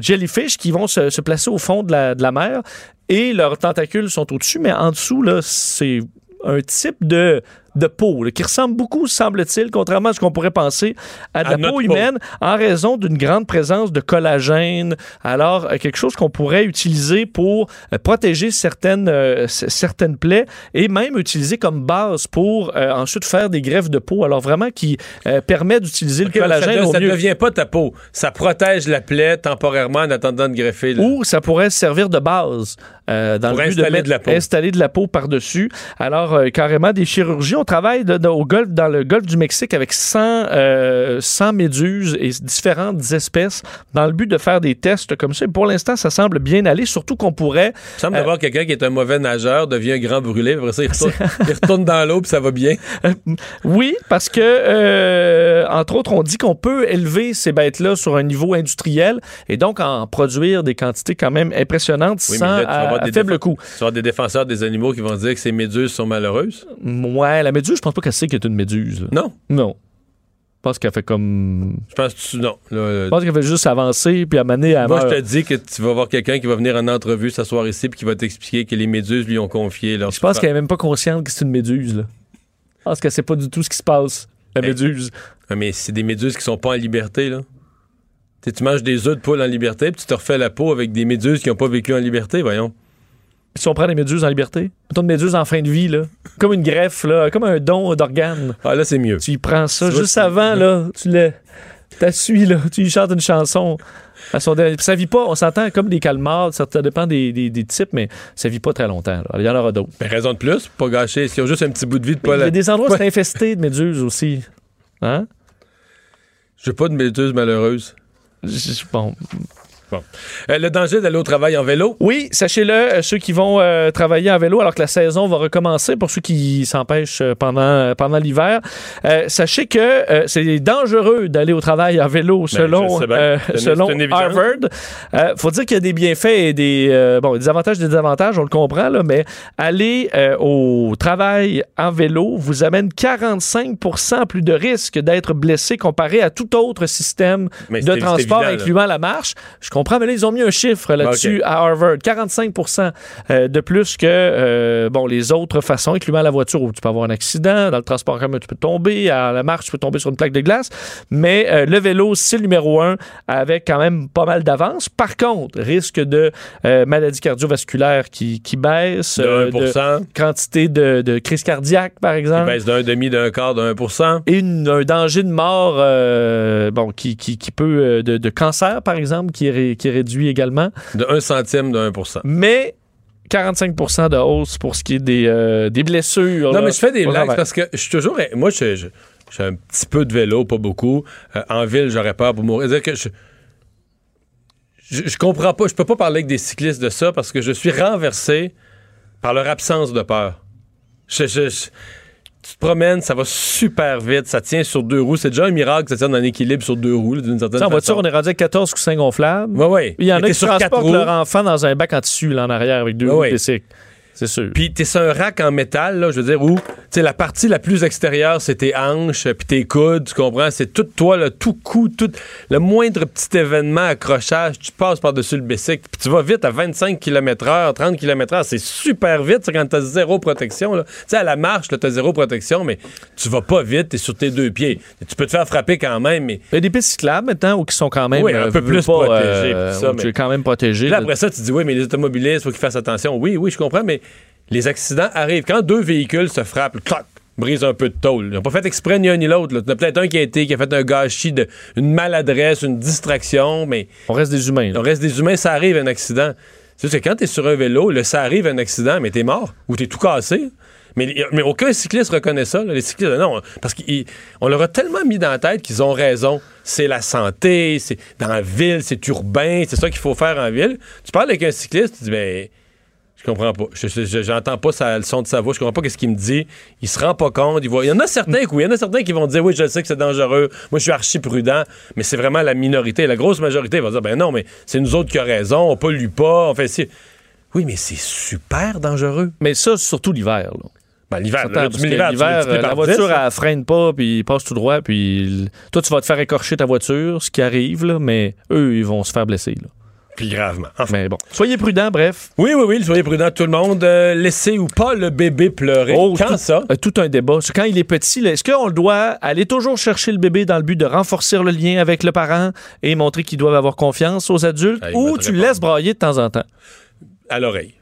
jellyfish, qui vont se, placer au fond de la, mer. Et leurs tentacules sont au-dessus, mais en dessous, c'est un type de, de peau là, qui ressemble beaucoup, semble-t-il, contrairement à ce qu'on pourrait penser, à de À la peau peau. humaine en raison d'une grande présence de collagène. Alors, euh, quelque chose qu'on pourrait utiliser pour euh, protéger certaines, euh, certaines plaies et même utiliser comme base pour euh, ensuite faire des greffes de peau. Alors, vraiment, qui euh, permet d'utiliser le collagène ça, au ça mieux. devient pas ta peau. Ça protège la plaie temporairement en attendant de greffer. là. Ou ça pourrait servir de base dans Pour le but de, installer mettre- de la peau. installer de la peau par-dessus. Alors, carrément, des chirurgies. On travaille de- de- au golfe, dans le golfe du Mexique avec 100, euh, 100 méduses et différentes espèces dans le but de faire des tests comme ça. Et pour l'instant, ça semble bien aller, surtout qu'on pourrait... Il semble Euh, d'avoir quelqu'un qui est un mauvais nageur, devient un grand brûlé, après ça, il retourne, il retourne dans l'eau, puis ça va bien. Oui, parce que, euh, entre autres, on dit qu'on peut élever ces bêtes-là sur un niveau industriel et donc en produire des quantités quand même impressionnantes Oui, sans là, à, avoir faible coût. Tu vas avoir des défenseurs des animaux qui vont dire que ces méduses sont malheureuses. Ouais, la méduse, je pense pas qu'elle sait qu'elle est une méduse. là. Non. Non. Je pense qu'elle fait comme. Je pense que tu, non. Là, euh, Je pense qu'elle fait juste avancer puis amener à. moi, je te dis que tu vas voir quelqu'un qui va venir en entrevue s'asseoir ici puis qui va t'expliquer que les méduses lui ont confié leur Je pense qu'elle est même pas consciente que c'est une méduse. Là. Je pense qu'elle sait pas du tout ce qui se passe. La méduse. Ah, mais c'est des méduses qui sont pas en liberté, là. Tu sais, tu manges des œufs de poule en liberté, puis tu te refais la peau avec des méduses qui n'ont pas vécu en liberté, voyons. Si on prend des méduses en liberté, mettons une méduse en fin de vie, là, comme une greffe, là, comme un don d'organe. Ah, là, c'est mieux. Tu y prends ça Tu juste avant, là, tu le. T'assuis, là, tu y chantes une chanson. À son dernier- Puis ça vit pas, on s'entend comme des calmars, ça, dépend des, des- des types, mais ça vit pas très longtemps. là. Il y en aura d'autres. Ben, raison de plus, pour pas gâcher. S'ils ont juste un petit bout de vie de pas Il y a des endroits où c'est infesté de méduses aussi. Hein? Je veux pas de méduses malheureuses. Je- Bon, Euh, le danger d'aller au travail en vélo? Oui, sachez-le, euh, ceux qui vont euh, travailler en vélo alors que la saison va recommencer, pour ceux qui s'empêchent pendant, pendant l'hiver, sachez que c'est dangereux d'aller au travail en vélo selon, Ben, selon évidence. Harvard. Euh, faut dire qu'il y a des bienfaits et des, bon, des avantages et des désavantages, on le comprend, là, mais aller au travail en vélo vous amène 45% plus de risque d'être blessé comparé à tout autre système Mais de transport, évident, là. incluant la marche. Je comprends, mais là, ils ont mis un chiffre là-dessus à Harvard. 45% euh, de plus que euh, bon, les autres façons, incluant la voiture où tu peux avoir un accident, dans le transport commun, tu peux tomber, à la marche, tu peux tomber sur une plaque de glace. Mais euh, le vélo, c'est le numéro un avec quand même pas mal d'avance. Par contre, risque de euh, maladie cardiovasculaire qui, qui baisse, De euh, 1%. quantité de, de crise cardiaque, par Qui exemple. baisse d'un demi, d'un quart, d'un pour cent. Et une- un danger de mort bon, qui, qui, qui peut, de, de cancer, par exemple, qui est, qui est réduit également. De 1 centime pour cent. Mais 45% de hausse pour ce qui est des, euh, des blessures. Non, là, mais je fais des travail. parce que je suis toujours. Moi, je, je, je fais un petit peu de vélo, pas beaucoup. Euh, en ville, j'aurais peur pour mourir. C'est-à-dire que je, je, je comprends pas. Je peux pas parler avec des cyclistes de ça parce que je suis renversé par leur absence de peur. Je- tu te promènes, ça va super vite, ça tient sur deux roues. C'est déjà un miracle que ça tienne en équilibre sur deux roues, d'une certaine Tu sais, en voiture, façon. on est rendu à 14 coussins gonflables? Ouais, ouais. Il y en Mais a qui sur transportent leur enfant dans un bac en tissu là, en arrière avec deux Ouais, roues ouais. C'est sûr. Puis t'es sur un rack en métal, là, je veux dire, où, tu sais, la partie la plus extérieure, c'est tes hanches, puis tes coudes, tu comprends? C'est tout toi, là, tout coup, tout, le moindre petit événement, accrochage, tu passes par-dessus le bicycle, puis tu vas vite à 25 km heure, 30 km heure, c'est super vite, quand t'as zéro protection, là. Tu sais, à la marche, là, t'as zéro protection, mais tu vas pas vite, t'es sur tes deux pieds. Tu peux te faire frapper quand même, mais... Il y a des pistes cyclables maintenant, ou qui sont quand même... Oui, un euh, peu plus protégées, euh, ça, tu mais- es quand même protégé. Puis là, là. après ça, tu dis, oui, mais les automobilistes, il faut qu'ils fassent attention. Oui, oui, je comprends, mais les accidents arrivent. Quand deux véhicules se frappent, clac, brisent un peu de tôle. Ils n'ont pas fait exprès ni un ni l'autre. Il y en a peut-être un qui a été, qui a fait un gâchis, de, une maladresse, une distraction, mais On reste des humains. là. on reste des humains, ça arrive un accident. C'est juste que quand tu es sur un vélo, là, ça arrive un accident, mais tu es mort ou tu es tout cassé. Mais, mais aucun cycliste reconnaît ça. là. Les cyclistes, non, parce qu'on leur a tellement mis dans la tête qu'ils ont raison. C'est la santé, c'est dans la ville, c'est urbain, c'est ça qu'il faut faire en ville. Tu parles avec un cycliste, tu dis, ben, je comprends pas. Je- je- je- J'entends pas sa, le son de sa voix. Je comprends pas ce qu'il me dit. Il se rend pas compte. Il, voit... il y en a certains, oui, il y en a certains qui vont dire, oui, je sais que c'est dangereux. Moi, je suis archi prudent. Mais c'est vraiment la minorité. La grosse majorité va dire, ben non, mais c'est nous autres qui avons raison. On pollue pas. On fait ci. Oui, mais c'est super dangereux. Mais ça, surtout l'hiver. Ben, l'hiver, l'hiver, euh, la voiture, 10, là. elle freine pas, puis il passe tout droit, puis toi, tu vas te faire écorcher ta voiture, ce qui arrive, là, mais eux, ils vont se faire blesser. Là. Puis gravement. Enfin, Mais bon, soyez prudents, bref. oui, oui, oui, soyez prudents, tout le monde. Euh, laissez ou pas le bébé pleurer. Oh, Quand tout, ça? euh, tout un débat. Quand il est petit, est-ce qu'on le doit aller toujours chercher le bébé dans le but de renforcer le lien avec le parent et montrer qu'ils doivent avoir confiance aux adultes, Ah, ou tu le laisses brailler de temps en temps? À l'oreille.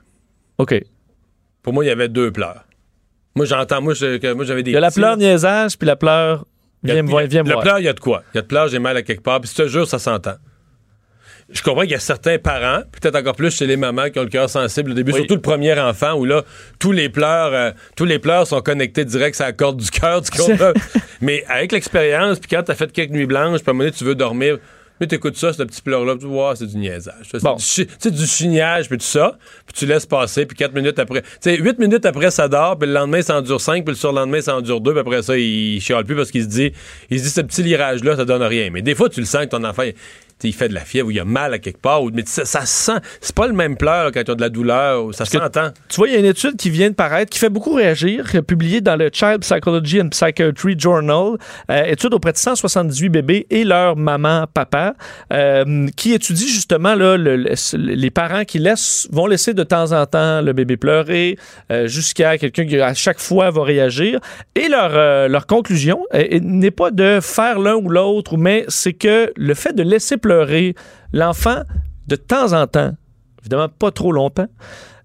OK. Pour moi, il y avait deux pleurs. Moi, j'entends, moi, j'avais des. Il y a la là. niaisage, puis la a- viens me voir. il y a- Viens me le voir. pleur, il y a de quoi? Il y a de pleur, j'ai mal à quelque part. Puis je te jure, ça s'entend. Je comprends qu'il y a certains parents, peut-être encore plus chez les mamans qui ont le cœur sensible au début, Oui. surtout le premier enfant où là, tous les pleurs, euh, tous les pleurs sont connectés direct à la corde du cœur, tu comprends? Mais avec l'expérience, puis quand t'as fait quelques nuits blanches, puis à un moment donné, tu veux dormir, mais t'écoutes ça, ce petit pleur-là, tu vois, c'est du niaisage. C'est Bon. du, du chignage, puis tout ça, puis tu laisses passer, puis quatre minutes après, tu sais, huit minutes après, ça dort, puis le lendemain, ça en dure cinq, puis le surlendemain, ça en dure deux, puis après ça, il chiale plus parce qu'il se dit, il se dit, ce petit lirage-là, ça donne rien. Mais des fois, tu le sens que ton enfant, il- fait de la fièvre ou il a mal à quelque part, ou, mais ça, ça se sent, c'est pas le même pleur là, quand tu as de la douleur, ou ça s'entend. Tu vois, il y a une étude qui vient de paraître, qui fait beaucoup réagir, euh, publiée dans le Child Psychology and Psychiatry Journal, euh, étude auprès de 178 bébés et leur maman, papa, euh, qui étudie justement là, le- le- les parents qui laissent, vont laisser de temps en temps le bébé pleurer euh, jusqu'à quelqu'un qui à chaque fois va réagir. Et leur, leur conclusion n'est pas de faire l'un ou l'autre, mais c'est que le fait de laisser pleurer l'enfant de temps en temps, évidemment pas trop longtemps,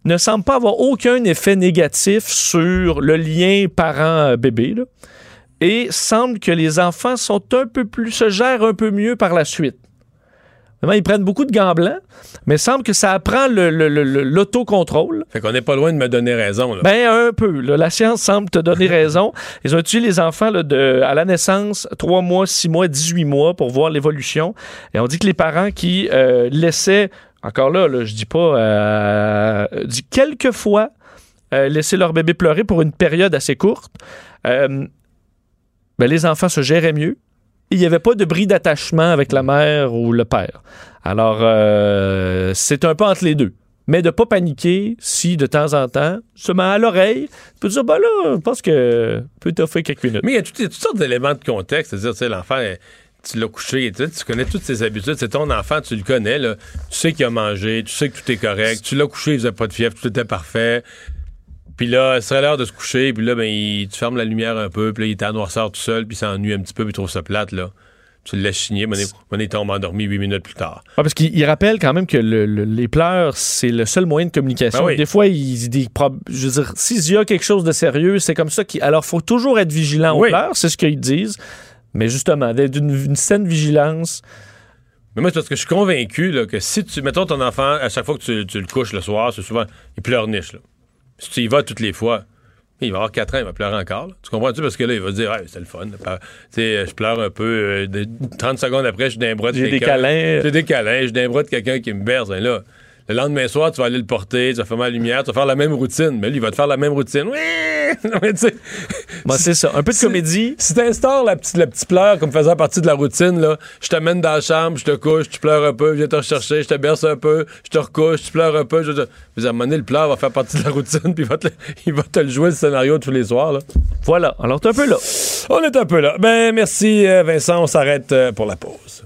ne semble pas avoir aucun effet négatif sur le lien parent-bébé. Et semble que les enfants sont un peu plus, se gèrent un peu mieux par la suite. Ils prennent beaucoup de gants blancs, mais semble que ça apprend le- le- le- le- l'autocontrôle. Fait qu'on n'est pas loin de me donner raison. Là. Ben, un peu. là. La science semble te donner raison. Ils ont étudié les enfants là, de, à la naissance, 3 mois, 6 mois, 18 mois pour voir l'évolution. Et on dit que les parents qui euh, laissaient, encore là, là je dis pas, euh, dit quelques fois, euh, laisser leur bébé pleurer pour une période assez courte, euh, ben, les enfants se géraient mieux. Il n'y avait pas de bris d'attachement avec la mère ou le père. Alors, euh, c'est un peu entre les deux. Mais de pas paniquer si de temps en temps, se met à l'oreille, tu peux dire, ben là, je pense que peut t'offrir quelques minutes. Mais il y a toutes, toutes sortes d'éléments de contexte. C'est-à-dire, tu sais, l'enfant, tu l'as couché, tu, tu connais toutes ses habitudes. C'est ton enfant, tu le connais. Tu sais qu'il a mangé, tu sais que tout est correct. Tu l'as couché, il faisait pas de fièvre, tout était parfait. Puis là, ce serait l'heure de se coucher. Puis là, ben, il- tu fermes la lumière un peu. Puis là, il est à noirceur tout seul. Puis il s'ennuie un petit peu. Puis il trouve ça plate. Là. Tu le laisses chigner. Mais il tombe endormi huit minutes plus tard. Ah, parce qu'il il rappelle quand même que le- le- les pleurs, c'est le seul moyen de communication. Ben oui. Des fois, il, prob- je veux dire, s'il y a quelque chose de sérieux, c'est comme ça. qu'il- Alors, faut toujours être vigilant aux pleurs, c'est ce qu'ils disent. Mais justement, d'être d'une une saine vigilance. Mais moi, c'est parce que je suis convaincu là, que si tu. Mettons ton enfant, à chaque fois que tu, tu le couches le soir, c'est souvent. Il pleurniche. Là. Si tu y vas toutes les fois, il va avoir 4 ans, il va pleurer encore. là. Tu comprends-tu? Parce que là, il va dire, c'est le fun. Sais, je pleure un peu. euh, de- 30 secondes après, je suis d'un bras de J'ai des quelqu'un. câlins. J'ai des câlins, je suis d'un bras de quelqu'un qui me berce. Ben là, Le lendemain soir, tu vas aller le porter, tu vas faire la lumière, tu vas faire la même routine. Mais lui, il va te faire la même routine. Oui! mais tu sais, c'est ça. Un peu de comédie. Si t'instaures la petite, la petite pleure comme faisant partie de la routine, là, je t'amène dans la chambre, je te couche, tu pleures un peu, je viens te rechercher, je te berce un peu, je te recouche, tu pleures un peu. Je te... Mais à un moment donné, le pleur va faire partie de la routine, puis il va te, il va te le jouer le scénario tous les soirs. Là. Voilà. Alors, t'es un peu là. On est un peu là. Ben, merci, euh, Vincent. On s'arrête euh, pour la pause.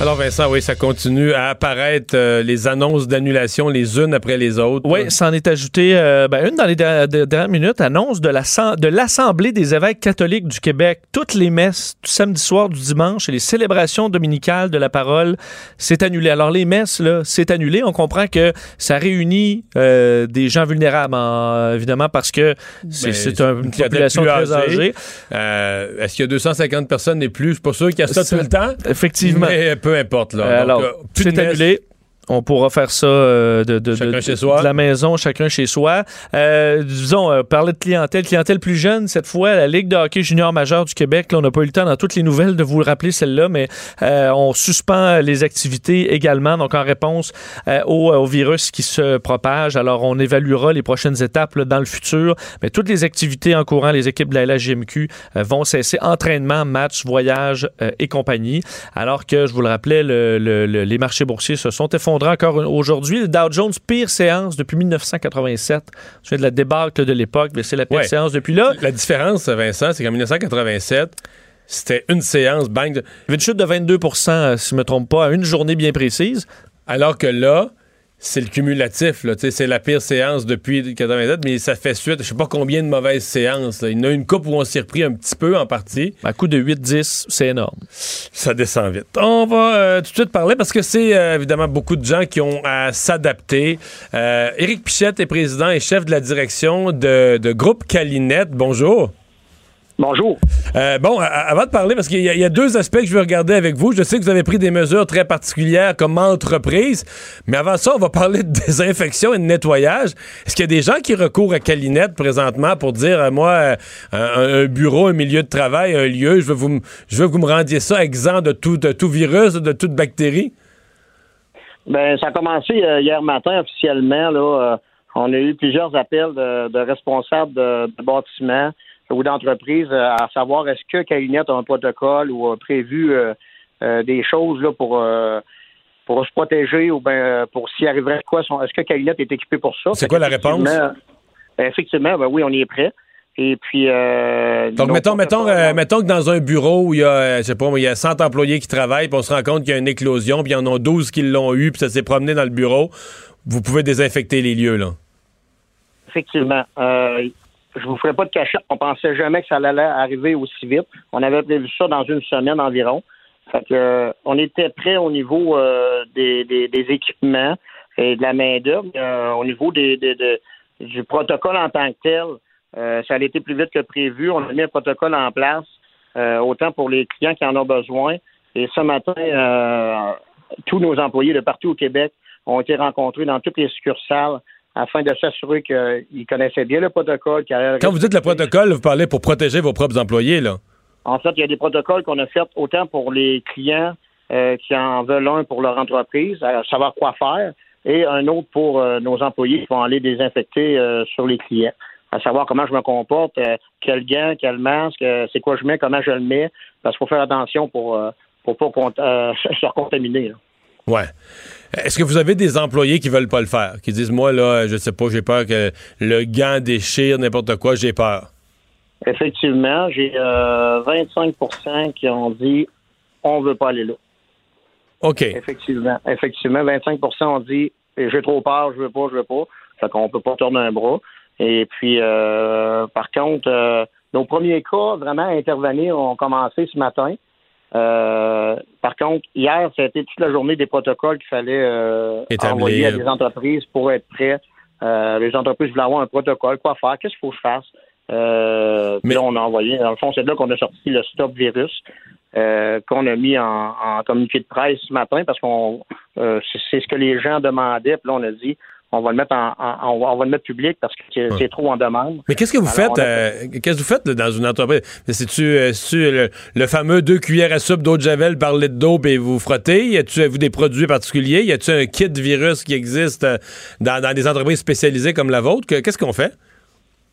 Alors Vincent, oui, ça continue à apparaître euh, les annonces d'annulation les unes après les autres. Oui, ça en est ajouté euh, ben, une dans les dernières minutes, annonce de l'Assemblée des évêques catholiques du Québec. Toutes les messes du samedi soir, du dimanche et les célébrations dominicales de la parole, c'est annulé. Alors les messes, là, c'est annulé. On comprend que ça réunit euh, des gens vulnérables, évidemment, parce que c'est ben, une population très âgée. Est-ce qu'il y a 250 personnes et plus? Je suis pas sûr qu'il y a ça tout le temps? Effectivement peu importe. Là. Euh, alors, c'est annulé. On pourra faire ça euh, de, de, de, la maison, chacun chez soi. Euh, disons, euh, parler de clientèle, clientèle plus jeune, cette fois, la Ligue de hockey junior majeur du Québec, là, on n'a pas eu le temps dans toutes les nouvelles de vous le rappeler celle-là, mais on suspend les activités également, donc en réponse au, virus qui se propage. Alors, on évaluera les prochaines étapes dans le futur, mais toutes les activités en courant, les équipes de la LHGMQ vont cesser. Entraînement, match, voyage et compagnie. Alors que, je vous le rappelais, le, les marchés boursiers se sont effondrés encore aujourd'hui. Le Dow Jones, pire séance depuis 1987. Je fais de la débâcle de l'époque, mais c'est la pire séance depuis là. La différence, Vincent, c'est qu'en 1987, c'était une séance, bang. Il y avait une chute de 22 si je ne me trompe pas, à une journée bien précise. Alors que là, c'est le cumulatif. C'est la pire séance depuis 87, mais ça fait suite, je sais pas combien de mauvaises séances. Il y en a une coupe où on s'y repris un petit peu en partie. À coup de 8-10, c'est énorme. Ça descend vite. On va euh, tout de suite parler parce que c'est euh, évidemment beaucoup de gens qui ont à s'adapter. Euh, Éric Pichette est président et chef de la direction de, de Groupe Calinette. Bonjour. Bonjour. Euh, bon, avant de parler, parce qu'il y, a deux aspects que je veux regarder avec vous. Je sais que vous avez pris des mesures très particulières comme entreprise, mais avant ça, on va parler de désinfection et de nettoyage. Est-ce qu'il y a des gens qui recourent à Calinette présentement pour dire, à moi, euh, un, bureau, un milieu de travail, un lieu, je veux, vous, je veux que vous me rendiez ça exempt de tout, de tout virus, de toute bactérie? Ben, ça a commencé euh, hier matin officiellement. Là, on a eu plusieurs appels de, responsables de, de bâtiments ou d'entreprise euh, à savoir est-ce que Calinette a un protocole ou a prévu euh, euh, des choses là, pour pour se protéger ou bien pour s'y arriverait quoi. Est-ce que Calinette est équipé pour ça? C'est quoi la réponse? Effectivement, ben oui, on y est prêt. Et puis. Donc, mettons, mettons, mettons que dans un bureau où il y a, je sais pas, il y a 100 employés qui travaillent, puis on se rend compte qu'il y a une éclosion, puis il y en a 12 qui l'ont eu, puis ça s'est promené dans le bureau. Vous pouvez désinfecter les lieux, là. Effectivement je vous ferai pas de cachette. On pensait jamais que ça allait arriver aussi vite. On avait prévu ça dans une semaine environ. Fait que, euh, on était prêt au niveau euh, des, équipements et de la main-d'œuvre. Euh, au niveau des, du protocole en tant que tel, ça a été plus vite que prévu. On a mis un protocole en place, autant pour les clients qui en ont besoin. Et ce matin, tous nos employés de partout au Québec ont été rencontrés dans toutes les succursales afin de s'assurer qu'ils connaissaient bien le protocole. Quand vous dites le protocole, vous parlez pour protéger vos propres employés, là? En fait, il y a des protocoles qu'on a faits autant pour les clients euh, qui en veulent un pour leur entreprise, à savoir quoi faire, et un autre pour euh, nos employés qui vont aller désinfecter euh, sur les clients, à savoir comment je me comporte, quel gant, quel masque, c'est quoi je mets, comment je le mets, parce qu'il faut faire attention pour pour pas se recontaminer. Ouais. Est-ce que vous avez des employés qui veulent pas le faire, qui disent moi là, je sais pas, j'ai peur que le gant déchire n'importe quoi, j'ai peur? Effectivement, j'ai 25% euh, qui ont dit on veut pas aller là. OK. Effectivement, effectivement, 25% ont dit j'ai trop peur, je veux pas, je veux pas. Fait qu'on peut pas tourner un bras. Et puis, euh, par contre, euh, nos premiers cas vraiment à intervenir ont commencé ce matin. Euh, par contre, hier, ça a été toute la journée des protocoles qu'il fallait euh, envoyer à des entreprises pour être prêts. Euh, les entreprises voulaient avoir un protocole, quoi faire, qu'est-ce qu'il faut que je fasse? Mais là, on a envoyé, dans le fond, c'est là qu'on a sorti le stop virus. qu'on a mis en, communiqué de presse ce matin parce qu'on c'est ce que les gens demandaient. Puis là, on a dit on va le mettre en, on, va, le mettre public parce que c'est trop en demande. Mais qu'est-ce que vous faites qu'est-ce que vous faites dans une entreprise? C'est-tu le, fameux deux cuillères à soupe d'eau de javel par litre d'eau et vous frottez? Y a-tu vous des produits particuliers? Y a-tu un kit virus qui existe dans, dans des entreprises spécialisées comme la vôtre? Qu'est-ce qu'on fait?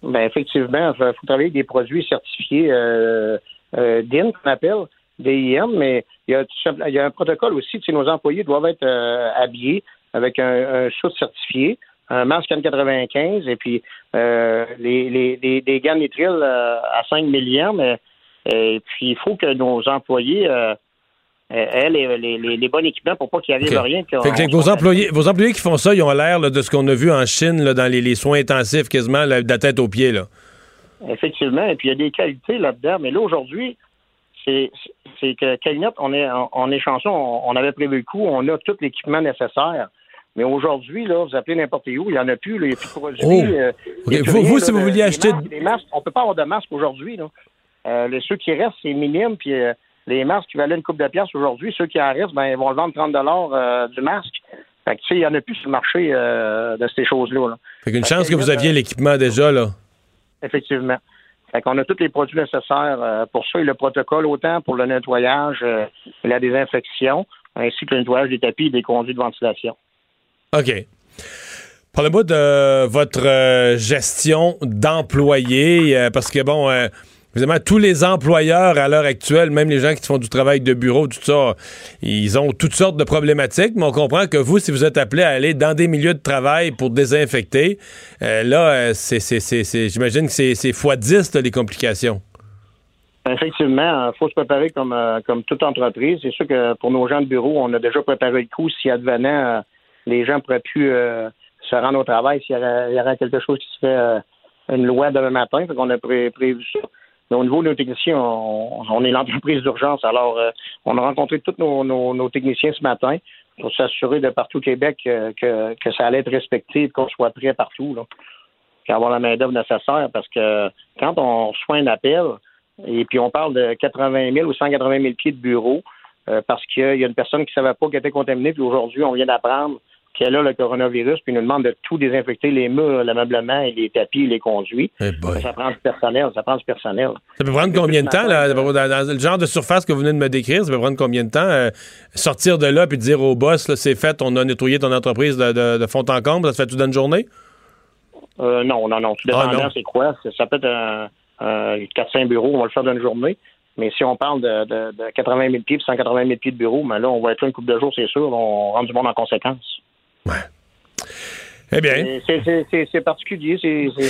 Ben effectivement, il faut travailler avec des produits certifiés euh, euh, DIN, qu'on appelle, DIM, mais il y, a, il y a un protocole aussi. Tu nos employés doivent être euh, habillés avec un, un certifié, un masque N95 et puis euh, les, les, les, des gants nitriles euh, à 5 millièmes. Et puis, il faut que nos employés aient les, les, les, bons équipements pour pas qu'il arrive rien. vos, employés, vos employés qui font ça, ils ont l'air de ce qu'on a vu en Chine là, dans les, soins intensifs, quasiment de la tête aux pieds. Là. Effectivement. Et puis, il y a des qualités là-dedans. Mais là, aujourd'hui, c'est que Calinette, on est, on, est chanceux, on, avait prévu le coup, on a tout l'équipement nécessaire. Mais aujourd'hui, là, vous appelez n'importe où, il n'y en a plus, il n'y a plus de produits. Oh. Euh, vous, si vous vouliez acheter. Des masques, on ne peut pas avoir de masques aujourd'hui. Euh, les, ceux qui restent, c'est minime, puis euh, les masques qui valaient une coupe de pièces aujourd'hui, ceux qui en restent, ben, ils vont le vendre 30 euh, du masque. Fait que, tu sais, il n'y en a plus sur le marché de ces choses-là. Là. Fait qu'une chance que vous aviez l'équipement déjà, là. Effectivement. Fait qu'on a tous les produits nécessaires pour ça et le protocole, autant pour le nettoyage et la désinfection, ainsi que le nettoyage des tapis et des conduits de ventilation. OK. Parlez-moi de votre euh, gestion d'employés, euh, parce que, bon, euh, évidemment, tous les employeurs à l'heure actuelle, même les gens qui font du travail de bureau, tout ça, ils ont toutes sortes de problématiques, mais on comprend que vous, si vous êtes appelé à aller dans des milieux de travail pour désinfecter, là, c'est, j'imagine que c'est, x 10 les complications. Effectivement, il faut se préparer comme, comme toute entreprise. C'est sûr que pour nos gens de bureau, on a déjà préparé le coup s'il advenait les gens pourraient plus euh, se rendre au travail s'il y, aurait quelque chose qui se fait euh, une loi demain matin. Fait qu'on a prévu ça. Mais au niveau de nos techniciens, on, est l'entreprise d'urgence. Alors, euh, on a rencontré tous nos, techniciens ce matin pour s'assurer de partout au Québec que, ça allait être respecté et qu'on soit prêt partout. Là, avoir la main-d'œuvre nécessaire. Parce que quand on reçoit un appel, et puis on parle de 80 000 ou 180 000 pieds de bureau, parce qu'il y a une personne qui ne savait pas qu'elle était contaminée, puis aujourd'hui, on vient d'apprendre qu'elle a le coronavirus, puis nous demande de tout désinfecter, les murs, l'ameublement et les tapis les conduits. Eh ça prend du personnel, ça prend du personnel. Ça peut prendre combien de temps, là, dans, le genre de surface que vous venez de me décrire, ça peut prendre combien de temps euh, sortir de là puis dire au boss, c'est fait, on a nettoyé ton entreprise de, fond en comble, ça se fait tout dans une journée? Euh, non, non, non. Tout ah, dépendant, c'est quoi? Ça peut être un, 4-5 bureaux, on va le faire dans une journée. Mais si on parle de, de, 80 000 pieds et 180 000 pieds de bureau, ben là, on va être là une couple de jours, c'est sûr. On rentre du monde en conséquence. Eh bien. C'est particulier.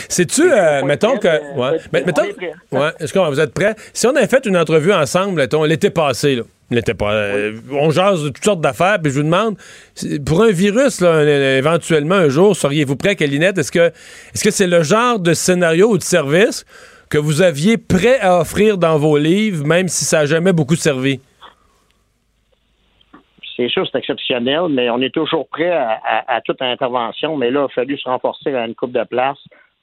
C'est-tu, euh, mettons que. Ouais. mettons, ouais, est-ce que vous êtes prêts? Si on avait fait une entrevue ensemble, l'été passé, là. L'été. Euh, on jase de toutes sortes d'affaires, puis je vous demande, pour un virus, là, éventuellement, un jour, seriez-vous prêt, Calinette? Est-ce que est-ce que c'est le genre de scénario ou de service que vous aviez prêt à offrir dans vos livres, même si ça n'a jamais beaucoup servi? C'est sûr, c'est exceptionnel, mais on est toujours prêt à, toute intervention. Mais là, il a fallu se renforcer à une coupe de place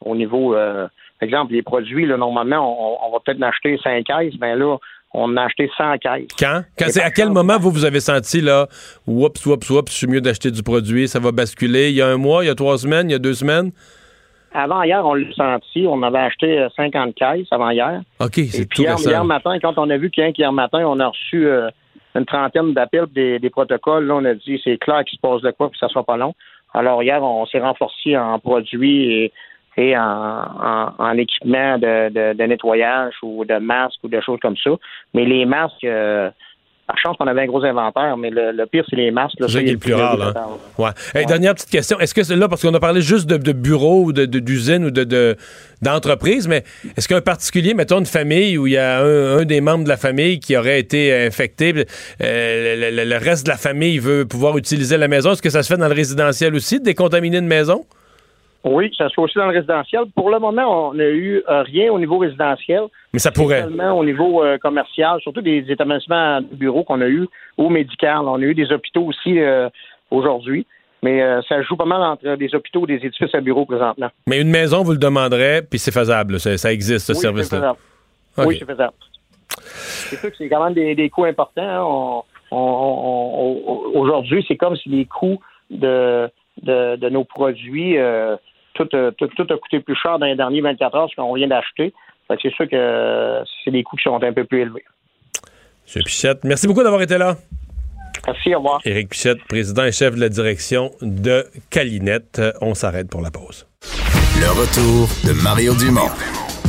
au niveau, euh, par exemple, les produits, là, normalement, on, va peut-être en acheter 5 caisses, mais là, on a acheté 100 caisses. Quand? Quand c'est à quel moment vous vous avez senti là, oups, oups, oups, je suis mieux d'acheter du produit, ça va basculer? Il y a un mois, il y a trois semaines, il y a deux semaines? Avant hier, on l'a senti, on avait acheté 50 euh, caisses avant hier. OK, c'est tout hier, hier matin, quand on a vu qu'hier matin, on a reçu euh, une trentaine d'appels des, protocoles. Là, on a dit c'est clair qu'il se passe de quoi que ça soit pas long. Alors hier, on s'est renforcé en produits et, en, équipement de, nettoyage ou de masques ou de choses comme ça. Mais les masques, euh, par chance, on avait un gros inventaire, mais le, pire, c'est les masques. C'est le plus rare. Là. Ouais. Dernière petite question. Est-ce que c'est là, parce qu'on a parlé juste de, de bureaux ou d'usines ou de, d'entreprise, mais est-ce qu'un particulier, mettons une famille où il y a un, des membres de la famille qui aurait été infecté, euh, le, reste de la famille veut pouvoir utiliser la maison, est-ce que ça se fait dans le résidentiel aussi, de décontaminer une maison? Oui, ça se fait aussi dans le résidentiel. Pour le moment, on n'a eu euh, rien au niveau résidentiel. Mais ça pourrait. Seulement au niveau euh, commercial, surtout des établissements de bureaux qu'on a eu ou médical. On a eu des hôpitaux aussi euh, aujourd'hui. Mais ça joue pas mal entre des hôpitaux et des édifices à bureaux présentement. Mais une maison, vous le demanderez, puis c'est faisable. Ça, existe, ce service-là. Oui, c'est faisable. c'est sûr que c'est quand même des, coûts importants. Hein. Aujourd'hui, c'est comme si les coûts de, de, nos produits, tout, tout, tout, a coûté plus cher dans les derniers 24 heures ce qu'on vient d'acheter. C'est sûr que c'est des coûts qui sont un peu plus élevés. M. Pichette, merci beaucoup d'avoir été là. Merci, au revoir. Éric Pichette, président et chef de la direction de Calinette. On s'arrête pour la pause. Le retour de Mario Dumont,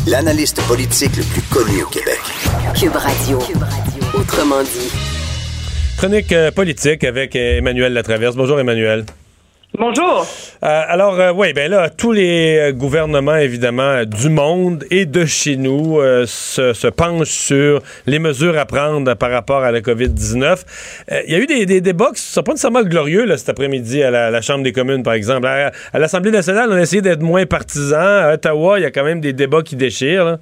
l'analyste politique le plus connu au Québec. Cube Radio. Autrement dit. Chronique euh, politique avec Emmanuel Latraverse. Bonjour, Emmanuel. Bonjour. Euh, alors, euh, oui, ben là, tous les euh, gouvernements, évidemment, du monde et de chez nous se, penchent sur les mesures à prendre par rapport à la COVID-19. Il y a eu des, débats qui ne sont pas nécessairement glorieux cet après-midi à la, Chambre des communes, par exemple. À, l'Assemblée nationale, on a essayé d'être moins partisans. À Ottawa, il y a quand même des débats qui déchirent.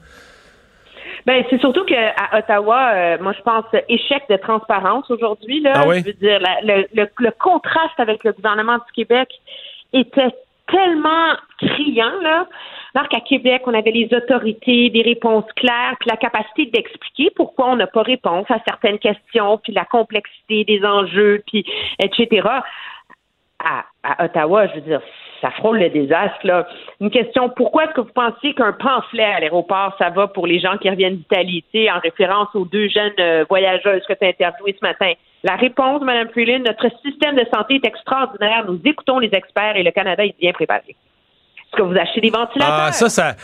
Ben, c'est surtout qu'à Ottawa, euh, moi, je pense échec de transparence aujourd'hui. Là, ah oui? je veux dire, le, le, contraste avec le gouvernement du Québec était tellement criant là. Alors qu'à Québec, on avait les autorités, des réponses claires, puis la capacité d'expliquer pourquoi on n'a pas réponse à certaines questions, puis la complexité des enjeux, puis etc. À, à Ottawa, je veux dire, ça frôle le désastre. Là. Une question, pourquoi est-ce que vous pensez qu'un pamphlet à l'aéroport, ça va pour les gens qui reviennent d'Italie, en référence aux deux jeunes euh, voyageuses que tu as interviewées ce matin? La réponse, Mme Freeland, notre système de santé est extraordinaire. Nous écoutons les experts et le Canada est bien préparé. Est-ce que vous achetez des ventilateurs? Ah, ça, ça,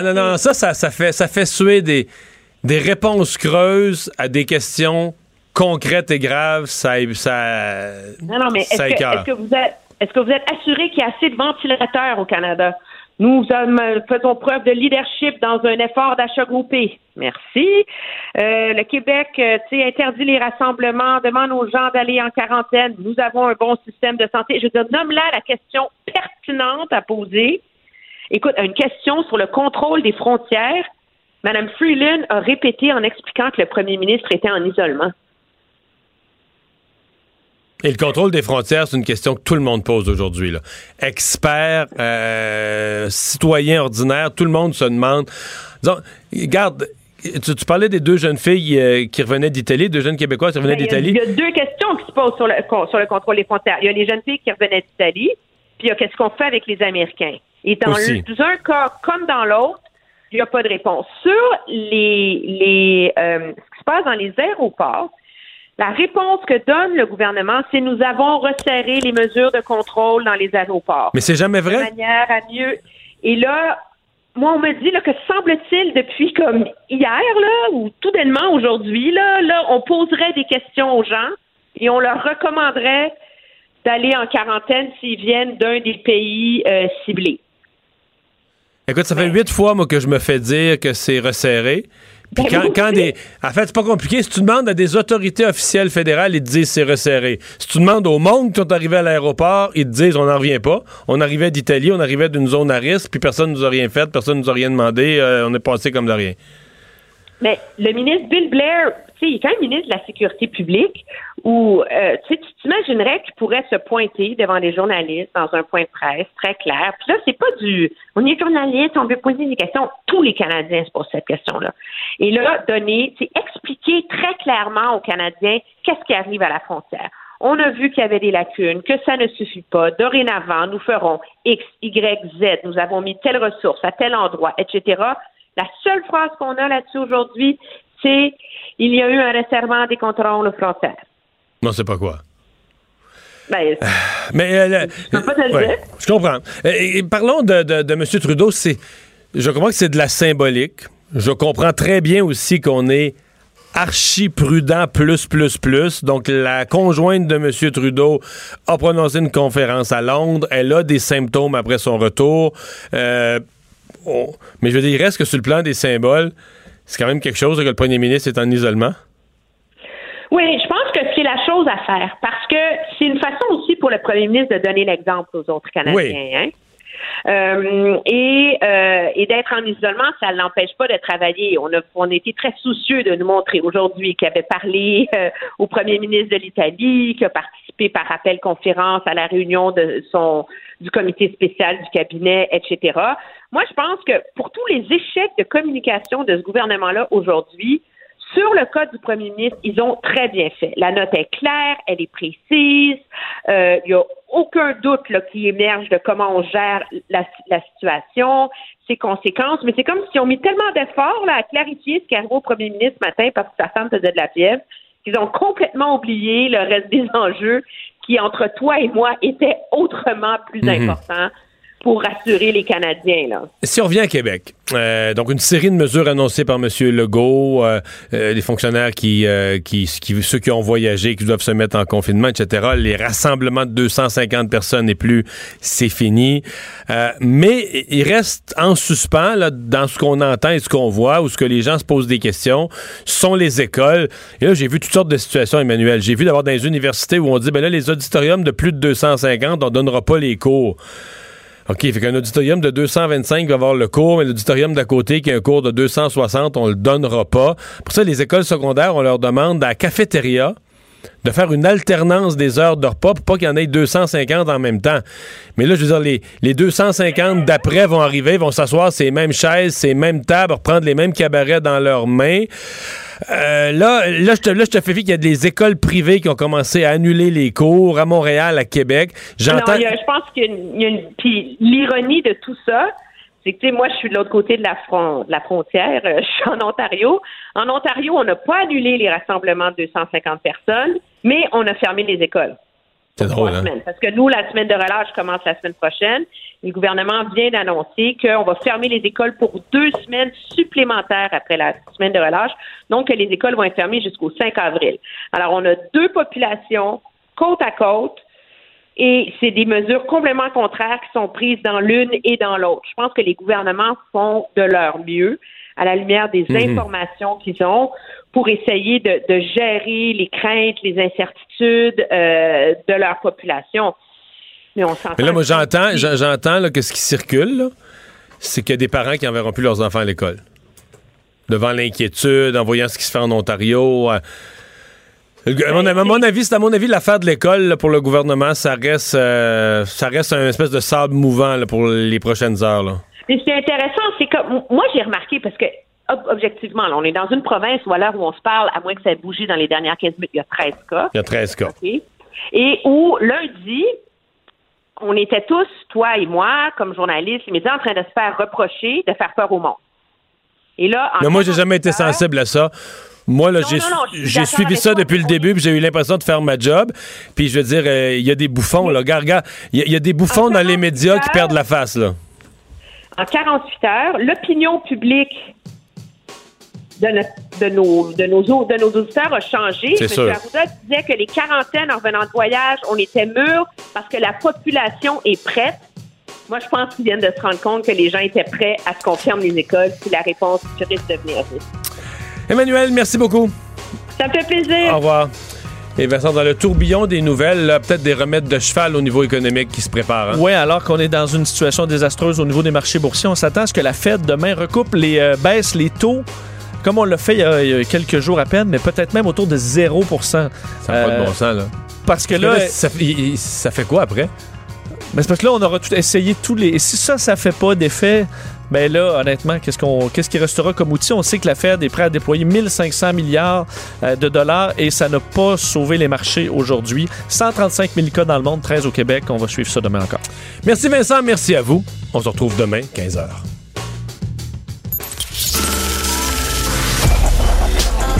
non, non, ça, ça, ça, fait, ça fait suer des, des réponses creuses à des questions concrètes et graves. Ça, ça, non, non, mais est-ce que, que, vous êtes est-ce que vous êtes assuré qu'il y a assez de ventilateurs au Canada? Nous faisons preuve de leadership dans un effort d'achat groupé. Merci. Euh, le Québec euh, interdit les rassemblements, demande aux gens d'aller en quarantaine. Nous avons un bon système de santé. Je veux dire, nomme là la question pertinente à poser. Écoute, une question sur le contrôle des frontières. Mme Freeland a répété en expliquant que le premier ministre était en isolement. Et le contrôle des frontières, c'est une question que tout le monde pose aujourd'hui. Experts, euh, citoyens ordinaires, tout le monde se demande. Disons, regarde, tu, parlais des deux jeunes filles euh, qui revenaient d'Italie, deux jeunes Québécois qui revenaient ben, d'Italie. Il y, a deux questions qui se posent sur le, sur le contrôle des frontières. Il y a les jeunes filles qui revenaient d'Italie, puis il y a qu'est-ce qu'on fait avec les Américains. Et dans un cas comme dans l'autre, il n'y a pas de réponse. Sur les, les euh, ce qui se passe dans les aéroports, la réponse que donne le gouvernement, c'est nous avons resserré les mesures de contrôle dans les aéroports. Mais c'est jamais vrai? De manière à mieux. Et là, moi, on me dit là, que semble-t-il, depuis comme hier, là, ou tout dernièrement aujourd'hui, là, là, on poserait des questions aux gens et on leur recommanderait d'aller en quarantaine s'ils viennent d'un des pays euh, ciblés. Écoute, ça fait huit fois, moi, que je me fais dire que c'est resserré. Puis ben quand, des. En fait, c'est pas compliqué. Si tu demandes à des autorités officielles fédérales, ils te disent c'est resserré. Si tu demandes au monde qui sont arrivés à l'aéroport, ils te disent on n'en revient pas. On arrivait d'Italie, on arrivait d'une zone à risque, puis personne nous a rien fait, personne nous a rien demandé. Euh, on est passé comme de rien. Mais le ministre Bill Blair, tu sais, il est quand même ministre de la Sécurité publique, où euh, tu t'imaginerais qu'il pourrait se pointer devant les journalistes dans un point de presse très clair. Puis là, c'est pas du on est journaliste, on veut poser des questions. Tous les Canadiens se posent cette question-là. Et là, donner, expliquer très clairement aux Canadiens qu'est-ce qui arrive à la frontière. On a vu qu'il y avait des lacunes, que ça ne suffit pas. Dorénavant, nous ferons X, Y, Z. Nous avons mis telle ressource à tel endroit, etc. La seule phrase qu'on a là-dessus aujourd'hui, c'est il y a eu un resserrement des contrôles frontières. Non, c'est pas quoi. Ben, mais euh, je, je comprends. Et, parlons de, de, M. Trudeau. C'est, je comprends que c'est de la symbolique. Je comprends très bien aussi qu'on est archi prudent plus plus plus. Donc la conjointe de M. Trudeau a prononcé une conférence à Londres. Elle a des symptômes après son retour. Euh, mais je veux dire, il reste que sur le plan des symboles, c'est quand même quelque chose que le premier ministre est en isolement. Oui, je pense que c'est la chose à faire parce que c'est une façon aussi pour le premier ministre de donner l'exemple aux autres Canadiens. Hein. Euh, et, euh, et d'être en isolement, ça ne l'empêche pas de travailler. On a, on a été très soucieux de nous montrer aujourd'hui qu'il avait parlé euh, au premier ministre de l'Italie, qu'il a participé par appel conférence à la réunion de son du comité spécial du cabinet, etc. Moi, je pense que pour tous les échecs de communication de ce gouvernement-là aujourd'hui, Sur le cas du premier ministre, ils ont très bien fait. La note est claire, elle est précise. Euh, il n'y a aucun doute là, qui émerge de comment on gère la, situation, ses conséquences. Mais c'est comme si on mis tellement d'efforts à clarifier ce qui arrive au premier ministre ce matin parce que sa femme faisait de la fièvre qu'ils ont complètement oublié le reste des enjeux qui, entre toi et moi, étaient autrement plus mhm. importants pour rassurer les Canadiens. Là. Si on revient à Québec, euh, donc une série de mesures annoncées par M. Legault, euh, euh, les fonctionnaires qui, qui, qui, ceux qui ont voyagé, qui doivent se mettre en confinement, etc. Les rassemblements de 250 personnes et plus, c'est fini. mais il reste en suspens là, dans ce qu'on entend et ce qu'on voit, ou ce que les gens se posent des questions, sont les écoles. Et là, j'ai vu toutes sortes de situations, Emmanuel. J'ai vu d'abord dans les universités où on dit, ben là, les auditoriums de plus de 250, on donnera pas les cours. OK, fait qu'un auditorium de 225 va avoir le cours, mais l'auditorium d'à côté qui a un cours de 260, on le donnera pas. Pour ça, les écoles secondaires, on leur demande à la cafétéria de faire une alternance des heures de repas pour pas qu'il y en ait 250 en même temps. Mais là, je veux dire, les, les 250 d'après vont arriver, vont s'asseoir ces mêmes chaises, ces mêmes tables, reprendre les mêmes cabarets dans leurs mains. Euh, là, là, je te, là, je te fais qu'il y a des écoles privées qui ont commencé à annuler les cours à Montréal, à Québec. J'entends. je pense qu'il y a une, puis l'ironie de tout ça, c'est que moi, je suis de l'autre côté de la, front, de la frontière. Euh, je suis en Ontario. En Ontario, on n'a pas annulé les rassemblements de 250 personnes, mais on a fermé les écoles. C'est drôle, hein? Parce que nous, la semaine de relâche commence la semaine prochaine. Le gouvernement vient d'annoncer qu'on va fermer les écoles pour deux semaines supplémentaires après la semaine de relâche. Donc, les écoles vont être fermées jusqu'au 5 avril. Alors, on a deux populations côte à côte et c'est des mesures complètement contraires qui sont prises dans l'une et dans l'autre. Je pense que les gouvernements font de leur mieux à la lumière des mhm. informations qu'ils ont pour essayer de, gérer les craintes, les incertitudes euh, de leur population. Mais on Mais là, moi, j'entends, j'entends que ce qui circule, c'est qu'il y a des parents qui n'enverront plus leurs enfants à l'école. Devant l'inquiétude, en voyant ce qui se fait en Ontario. Euh, à mon, avis, c'est à mon avis l'affaire de l'école pour le gouvernement, ça reste, euh, ça reste un espèce de sable mouvant pour les prochaines heures. Là. Mais ce qui est intéressant, c'est que moi j'ai remarqué parce que objectivement, on est dans une province où à l'heure où on se parle, à moins que ça ait bougé dans les dernières 15 minutes, il y a 13 cas. Il y a 13 cas. Et où lundi, on était tous, toi et moi, comme journalistes, les médias, en train de se faire reprocher de faire peur au monde. Et là, Mais moi, j'ai jamais été sensible à ça. Moi, là, j'ai suivi ça depuis le début, puis j'ai eu l'impression de faire ma job. Puis je veux dire, euh, il y a des bouffons, là. Regarde, il y, a des bouffons dans les médias qui perdent la face, là. En 48 heures, l'opinion publique de, de, nos, de, nos, de nos auditeurs a changé. M. Arruda disait que les quarantaines en revenant de voyage, on était mûrs parce que la population est prête. Moi, je pense qu'ils viennent de se rendre compte que les gens étaient prêts à ce qu'on ferme les écoles si la réponse risque de venir. Emmanuel, merci beaucoup. Ça me fait plaisir. Au revoir. Et Vincent, dans le tourbillon des nouvelles, peut-être des remèdes de cheval au niveau économique qui se préparent. Hein? Oui, alors qu'on est dans une situation désastreuse au niveau des marchés boursiers, on s'attend à ce que la Fed demain recoupe les euh, baisse les taux comme on l'a fait il y, a, quelques jours à peine, mais peut-être même autour de 0% Ça n'a pas de bon euh, sens, là. Parce que là, ça, fait quoi après? Mais c'est parce que là, on aura tout essayé tous les. Et si ça, ça fait pas d'effet, ben là, honnêtement, qu'est-ce qu'on, qu'est-ce qui restera comme outil? On sait que la Fed est prête à déployer 1500 milliards euh, de dollars et ça n'a pas sauvé les marchés aujourd'hui. 135 000 cas dans le monde, 13 au Québec. On va suivre ça demain encore. Merci Vincent, merci à vous. On se retrouve demain, 15